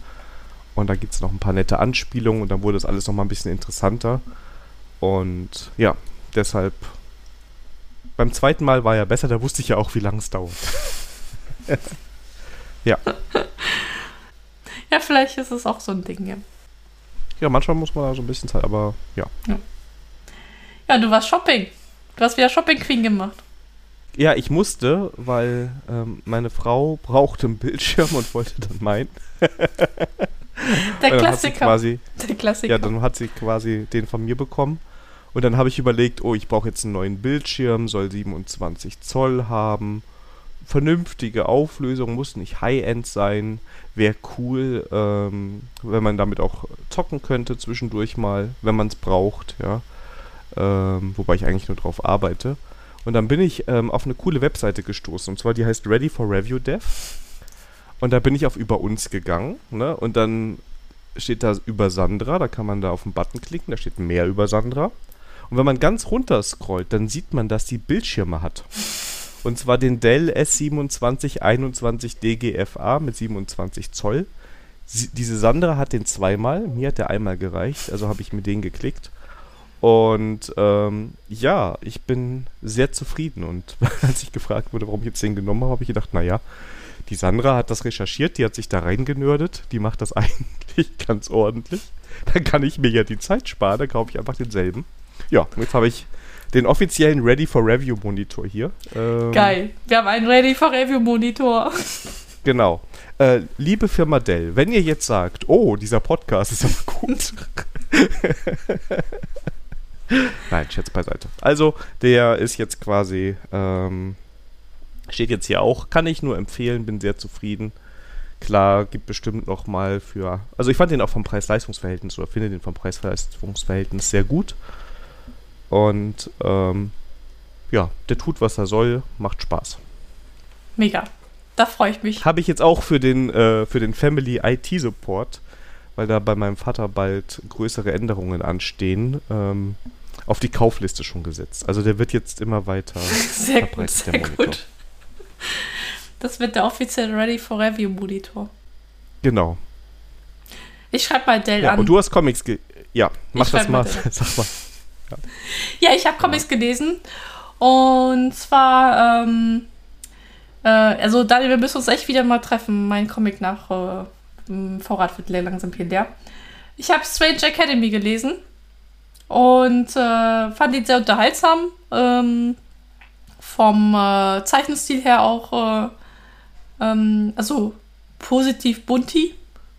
Und da gibt es noch ein paar nette Anspielungen und dann wurde das alles noch mal ein bisschen interessanter. Und ja, deshalb beim zweiten Mal war ja besser, da wusste ich ja auch, wie lange es dauert. ja. Ja, vielleicht ist es auch so ein Ding, ja. Ja, manchmal muss man da so ein bisschen Zeit, aber ja. Ja, ja du warst Shopping. Du hast wieder Shopping Queen gemacht. Ja, ich musste, weil ähm, meine Frau brauchte einen Bildschirm und wollte dann meinen. Der Klassiker. Quasi, Der Klassiker. Ja, dann hat sie quasi den von mir bekommen. Und dann habe ich überlegt, oh, ich brauche jetzt einen neuen Bildschirm, soll 27 Zoll haben. Vernünftige Auflösung, muss nicht High-End sein. Wäre cool, ähm, wenn man damit auch zocken könnte zwischendurch mal, wenn man es braucht, ja. Ähm, wobei ich eigentlich nur drauf arbeite. Und dann bin ich ähm, auf eine coole Webseite gestoßen. Und zwar die heißt Ready for Review Dev. Und da bin ich auf Über uns gegangen. Ne? Und dann steht da über Sandra. Da kann man da auf den Button klicken. Da steht mehr über Sandra. Und wenn man ganz runter scrollt, dann sieht man, dass die Bildschirme hat. Und zwar den Dell S2721 DGFA mit 27 Zoll. Sie, diese Sandra hat den zweimal, mir hat der einmal gereicht, also habe ich mir den geklickt. Und ähm, ja, ich bin sehr zufrieden. Und als ich gefragt wurde, warum ich jetzt den genommen habe, habe ich gedacht, naja, die Sandra hat das recherchiert, die hat sich da reingenördet, die macht das eigentlich ganz ordentlich. Dann kann ich mir ja die Zeit sparen, dann kaufe ich einfach denselben. Ja, jetzt habe ich den offiziellen Ready for Review Monitor hier. Ähm, Geil, wir haben einen Ready for Review Monitor. Genau. Äh, liebe Firma Dell, wenn ihr jetzt sagt, oh, dieser Podcast ist aber gut. Nein, Schätz beiseite. Also, der ist jetzt quasi, ähm, steht jetzt hier auch, kann ich nur empfehlen, bin sehr zufrieden. Klar, gibt bestimmt noch mal für, also ich fand den auch vom Preis-Leistungs-Verhältnis oder finde den vom Preis-Leistungs-Verhältnis sehr gut. Und ähm, ja, der tut, was er soll, macht Spaß. Mega. Da freue ich mich. Habe ich jetzt auch für den, äh, für den Family IT Support, weil da bei meinem Vater bald größere Änderungen anstehen, ähm, auf die Kaufliste schon gesetzt. Also der wird jetzt immer weiter sehr gut, sehr gut. Das wird der offizielle Ready for Review Monitor. Genau. Ich schreibe mal Dell ja, an. Und du hast Comics ge Ja, mach das mal. Sag mal. Ja, ja ich habe Comics ja. gelesen. Und zwar, ähm, äh, also Daniel, wir müssen uns echt wieder mal treffen. Mein Comic nach äh, Vorrat wird langsam hier leer. Ich habe Strange Academy gelesen und äh, fand ihn sehr unterhaltsam. Ähm, vom äh, Zeichenstil her auch, äh, ähm, also positiv bunti.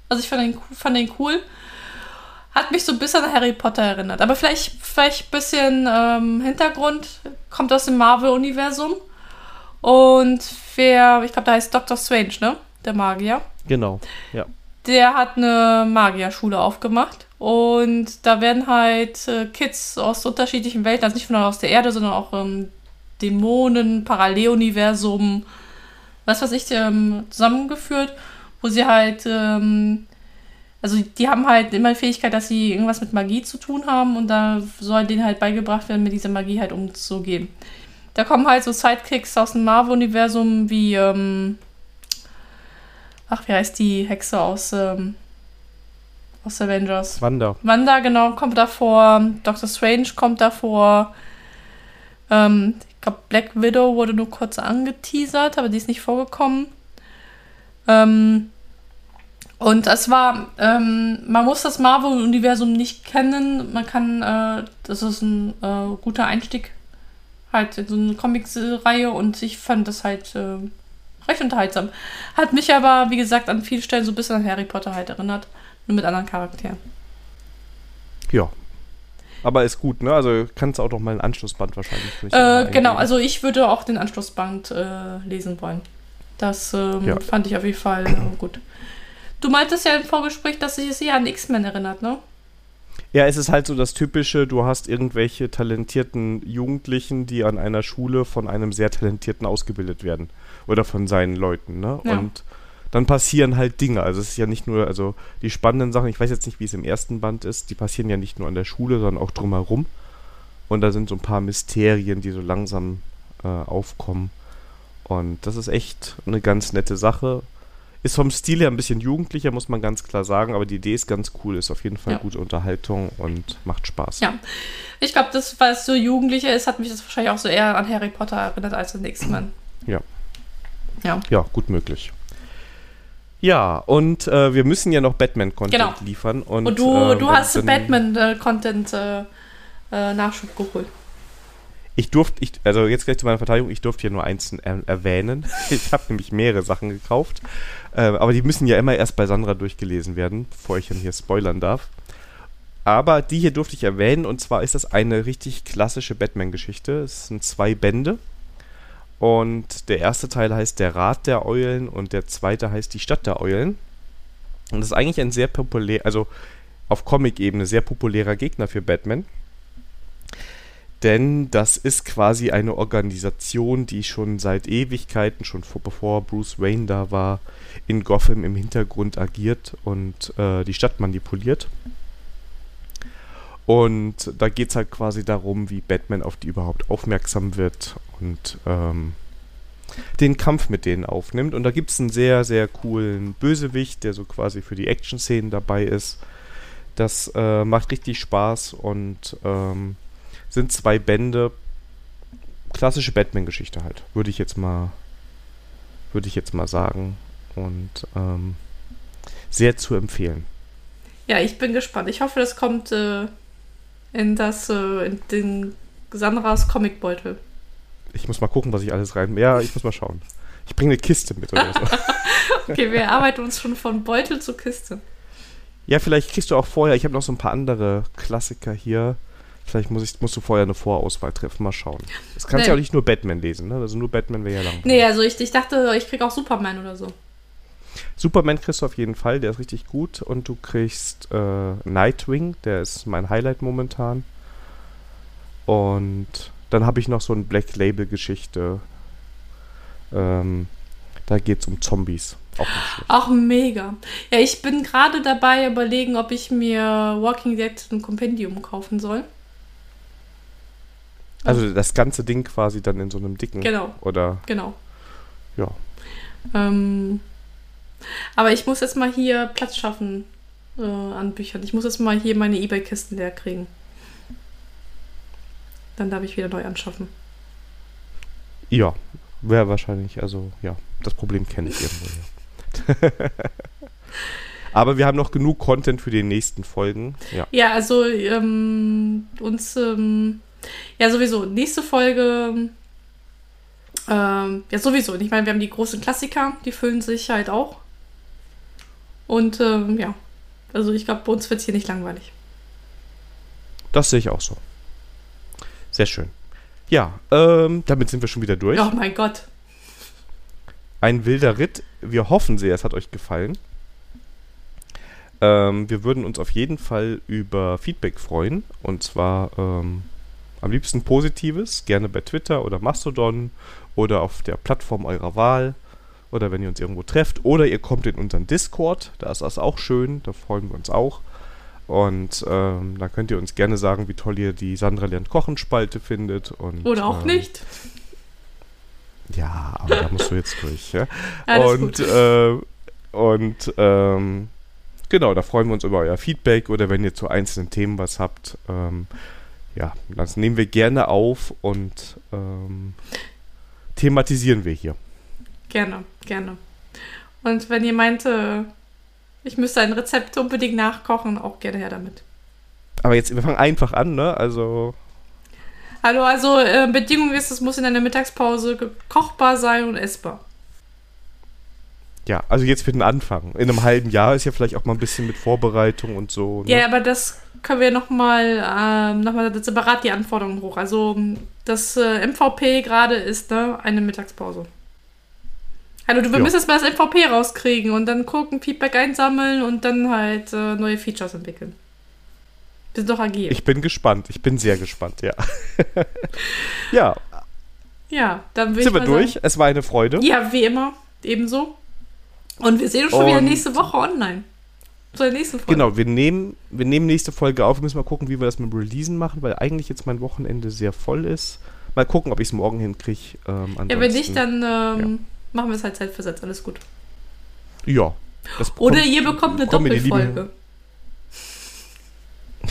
Also ich fand ihn, fand ihn cool. Hat mich so ein bisschen an Harry Potter erinnert. Aber vielleicht, vielleicht ein bisschen ähm, Hintergrund. Kommt aus dem Marvel-Universum. Und wer, ich glaube, da heißt Dr. Strange, ne? Der Magier. Genau, ja. Der hat eine Magierschule aufgemacht. Und da werden halt äh, Kids aus unterschiedlichen Welten, also nicht nur aus der Erde, sondern auch ähm, Dämonen, Paralleluniversum, was weiß ich, ähm, zusammengeführt, wo sie halt ähm, also die haben halt immer die Fähigkeit, dass sie irgendwas mit Magie zu tun haben und da soll denen halt beigebracht werden, mit dieser Magie halt umzugehen. Da kommen halt so Sidekicks aus dem Marvel-Universum wie, ähm, ach, wie heißt die Hexe aus, ähm, aus Avengers? Wanda. Wanda, genau, kommt davor. Doctor Strange kommt davor. Ähm, glaube, Black Widow wurde nur kurz angeteasert, aber die ist nicht vorgekommen. Ähm, Und es war, ähm, man muss das Marvel-Universum nicht kennen. Man kann, äh, das ist ein äh, guter Einstieg halt in so eine Comics-Reihe und ich fand das halt äh, recht unterhaltsam. Hat mich aber, wie gesagt, an vielen Stellen so ein bisschen an Harry Potter halt erinnert. Nur mit anderen Charakteren. Ja. Aber ist gut, ne? Also kannst du auch noch mal ein Anschlussband wahrscheinlich. Äh, genau, also ich würde auch den Anschlussband äh, lesen wollen. Das ähm, ja. fand ich auf jeden Fall äh, gut. Du meintest ja im Vorgespräch, dass sich es eher an X-Men erinnert, ne? Ja, es ist halt so das Typische, du hast irgendwelche talentierten Jugendlichen, die an einer Schule von einem sehr talentierten ausgebildet werden. Oder von seinen Leuten, ne? Ja. Und dann passieren halt Dinge. Also es ist ja nicht nur, also die spannenden Sachen, ich weiß jetzt nicht, wie es im ersten Band ist, die passieren ja nicht nur an der Schule, sondern auch drumherum. Und da sind so ein paar Mysterien, die so langsam äh, aufkommen. Und das ist echt eine ganz nette Sache. Ist vom Stil her ein bisschen jugendlicher, muss man ganz klar sagen, aber die Idee ist ganz cool, ist auf jeden Fall ja. gute Unterhaltung und macht Spaß. Ja, ich glaube, das, weil es so jugendlicher ist, hat mich das wahrscheinlich auch so eher an Harry Potter erinnert als an X-Men. Ja. Ja. Ja, gut möglich. Ja, und äh, wir müssen ja noch Batman-Content genau. liefern. Und, und du, äh, du hast Batman-Content-Nachschub äh, geholt. Ich durfte, ich, also jetzt gleich zu meiner Verteidigung, ich durfte hier nur eins er erwähnen. Ich habe nämlich mehrere Sachen gekauft. Äh, aber die müssen ja immer erst bei Sandra durchgelesen werden, bevor ich dann hier spoilern darf. Aber die hier durfte ich erwähnen und zwar ist das eine richtig klassische Batman-Geschichte. Es sind zwei Bände. Und der erste Teil heißt Der Rat der Eulen und der zweite heißt Die Stadt der Eulen. Und das ist eigentlich ein sehr populär, also auf Comic-Ebene sehr populärer Gegner für Batman denn das ist quasi eine Organisation, die schon seit Ewigkeiten, schon vor, bevor Bruce Wayne da war, in Gotham im Hintergrund agiert und äh, die Stadt manipuliert. Und da geht es halt quasi darum, wie Batman auf die überhaupt aufmerksam wird und ähm, den Kampf mit denen aufnimmt. Und da gibt es einen sehr, sehr coolen Bösewicht, der so quasi für die Action-Szenen dabei ist. Das äh, macht richtig Spaß und ähm, sind zwei Bände. Klassische Batman-Geschichte halt, würde ich jetzt mal, würde ich jetzt mal sagen. Und ähm, sehr zu empfehlen. Ja, ich bin gespannt. Ich hoffe, das kommt äh, in das, äh, in den Sandras Comicbeutel. Ich muss mal gucken, was ich alles rein. Ja, ich muss mal schauen. Ich bringe eine Kiste mit oder so. okay, wir arbeiten uns schon von Beutel zu Kiste. Ja, vielleicht kriegst du auch vorher. Ich habe noch so ein paar andere Klassiker hier. Vielleicht muss ich, musst du vorher eine Vorauswahl treffen, mal schauen. Das kannst nee. ja auch nicht nur Batman lesen, ne? Also nur Batman wäre ja lang. Nee, also ich, ich dachte, ich krieg auch Superman oder so. Superman kriegst du auf jeden Fall, der ist richtig gut. Und du kriegst äh, Nightwing, der ist mein Highlight momentan. Und dann habe ich noch so eine Black Label-Geschichte. Ähm, da geht es um Zombies. Auch. Ach, mega. Ja, ich bin gerade dabei überlegen, ob ich mir Walking Dead ein Kompendium kaufen soll. Also das ganze Ding quasi dann in so einem dicken. Genau. Oder. Genau. Ja. Ähm, aber ich muss jetzt mal hier Platz schaffen äh, an Büchern. Ich muss jetzt mal hier meine Ebay-Kisten leer kriegen. Dann darf ich wieder neu anschaffen. Ja, wäre wahrscheinlich, also ja, das Problem kenne ich irgendwo. Ja. Aber wir haben noch genug Content für die nächsten Folgen. Ja, ja also ähm, uns ähm, ja, sowieso. Nächste Folge. Ähm, ja, sowieso. Ich meine, wir haben die großen Klassiker, die füllen sich halt auch. Und ähm, ja, also ich glaube, bei uns wird es hier nicht langweilig. Das sehe ich auch so. Sehr schön. Ja, ähm, damit sind wir schon wieder durch. Oh mein Gott. Ein wilder Ritt. Wir hoffen sehr, es hat euch gefallen. Ähm, wir würden uns auf jeden Fall über Feedback freuen. Und zwar ähm, am liebsten Positives, gerne bei Twitter oder Mastodon oder auf der Plattform eurer Wahl oder wenn ihr uns irgendwo trefft oder ihr kommt in unseren Discord, da ist das auch schön, da freuen wir uns auch. Und ähm, da könnt ihr uns gerne sagen, wie toll ihr die Sandra lernt Kochen Spalte findet. Und, oder auch ähm, nicht. Ja, aber da musst du jetzt durch. Ja? und äh, und ähm, genau, da freuen wir uns über euer Feedback oder wenn ihr zu einzelnen Themen was habt. Ähm, ja, das nehmen wir gerne auf und ähm, thematisieren wir hier. Gerne, gerne. Und wenn ihr meint, äh, Ich müsste ein Rezept unbedingt nachkochen, auch gerne her damit. Aber jetzt, wir fangen einfach an, ne? Also. Hallo, also äh, Bedingung ist, es muss in einer Mittagspause kochbar sein und essbar. Ja, also jetzt für den Anfang. In einem halben Jahr ist ja vielleicht auch mal ein bisschen mit Vorbereitung und so. Ne? Ja, aber das können wir nochmal ähm, noch separat die Anforderungen hoch. Also das äh, MVP gerade ist ne, eine Mittagspause. Also du, wir ja. müssen jetzt mal das MVP rauskriegen und dann gucken, Feedback einsammeln und dann halt äh, neue Features entwickeln. Wir sind doch agil. Ich bin gespannt. Ich bin sehr gespannt, ja. ja. Ja, dann will Sind wir durch? Sagen, es war eine Freude. Ja, wie immer. Ebenso. Und wir sehen uns schon und wieder nächste Woche online. Zur nächsten Folge. Genau, wir nehmen, wir nehmen nächste Folge auf. Wir müssen mal gucken, wie wir das mit dem Releasen machen, weil eigentlich jetzt mein Wochenende sehr voll ist. Mal gucken, ob ich es morgen hinkriege. Ähm, ja, wenn nicht, dann ähm, ja. Machen wir es halt zeitversetzt. Alles gut. Ja. Oder ihr bekommt eine Doppelfolge.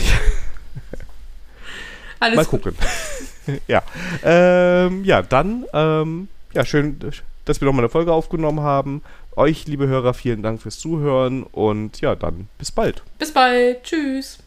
Alles Mal gucken. ja. Ähm, ja, dann, ähm, ja, schön, dass wir nochmal eine Folge aufgenommen haben. Euch, liebe Hörer, vielen Dank fürs Zuhören und ja, dann bis bald. Bis bald. Tschüss.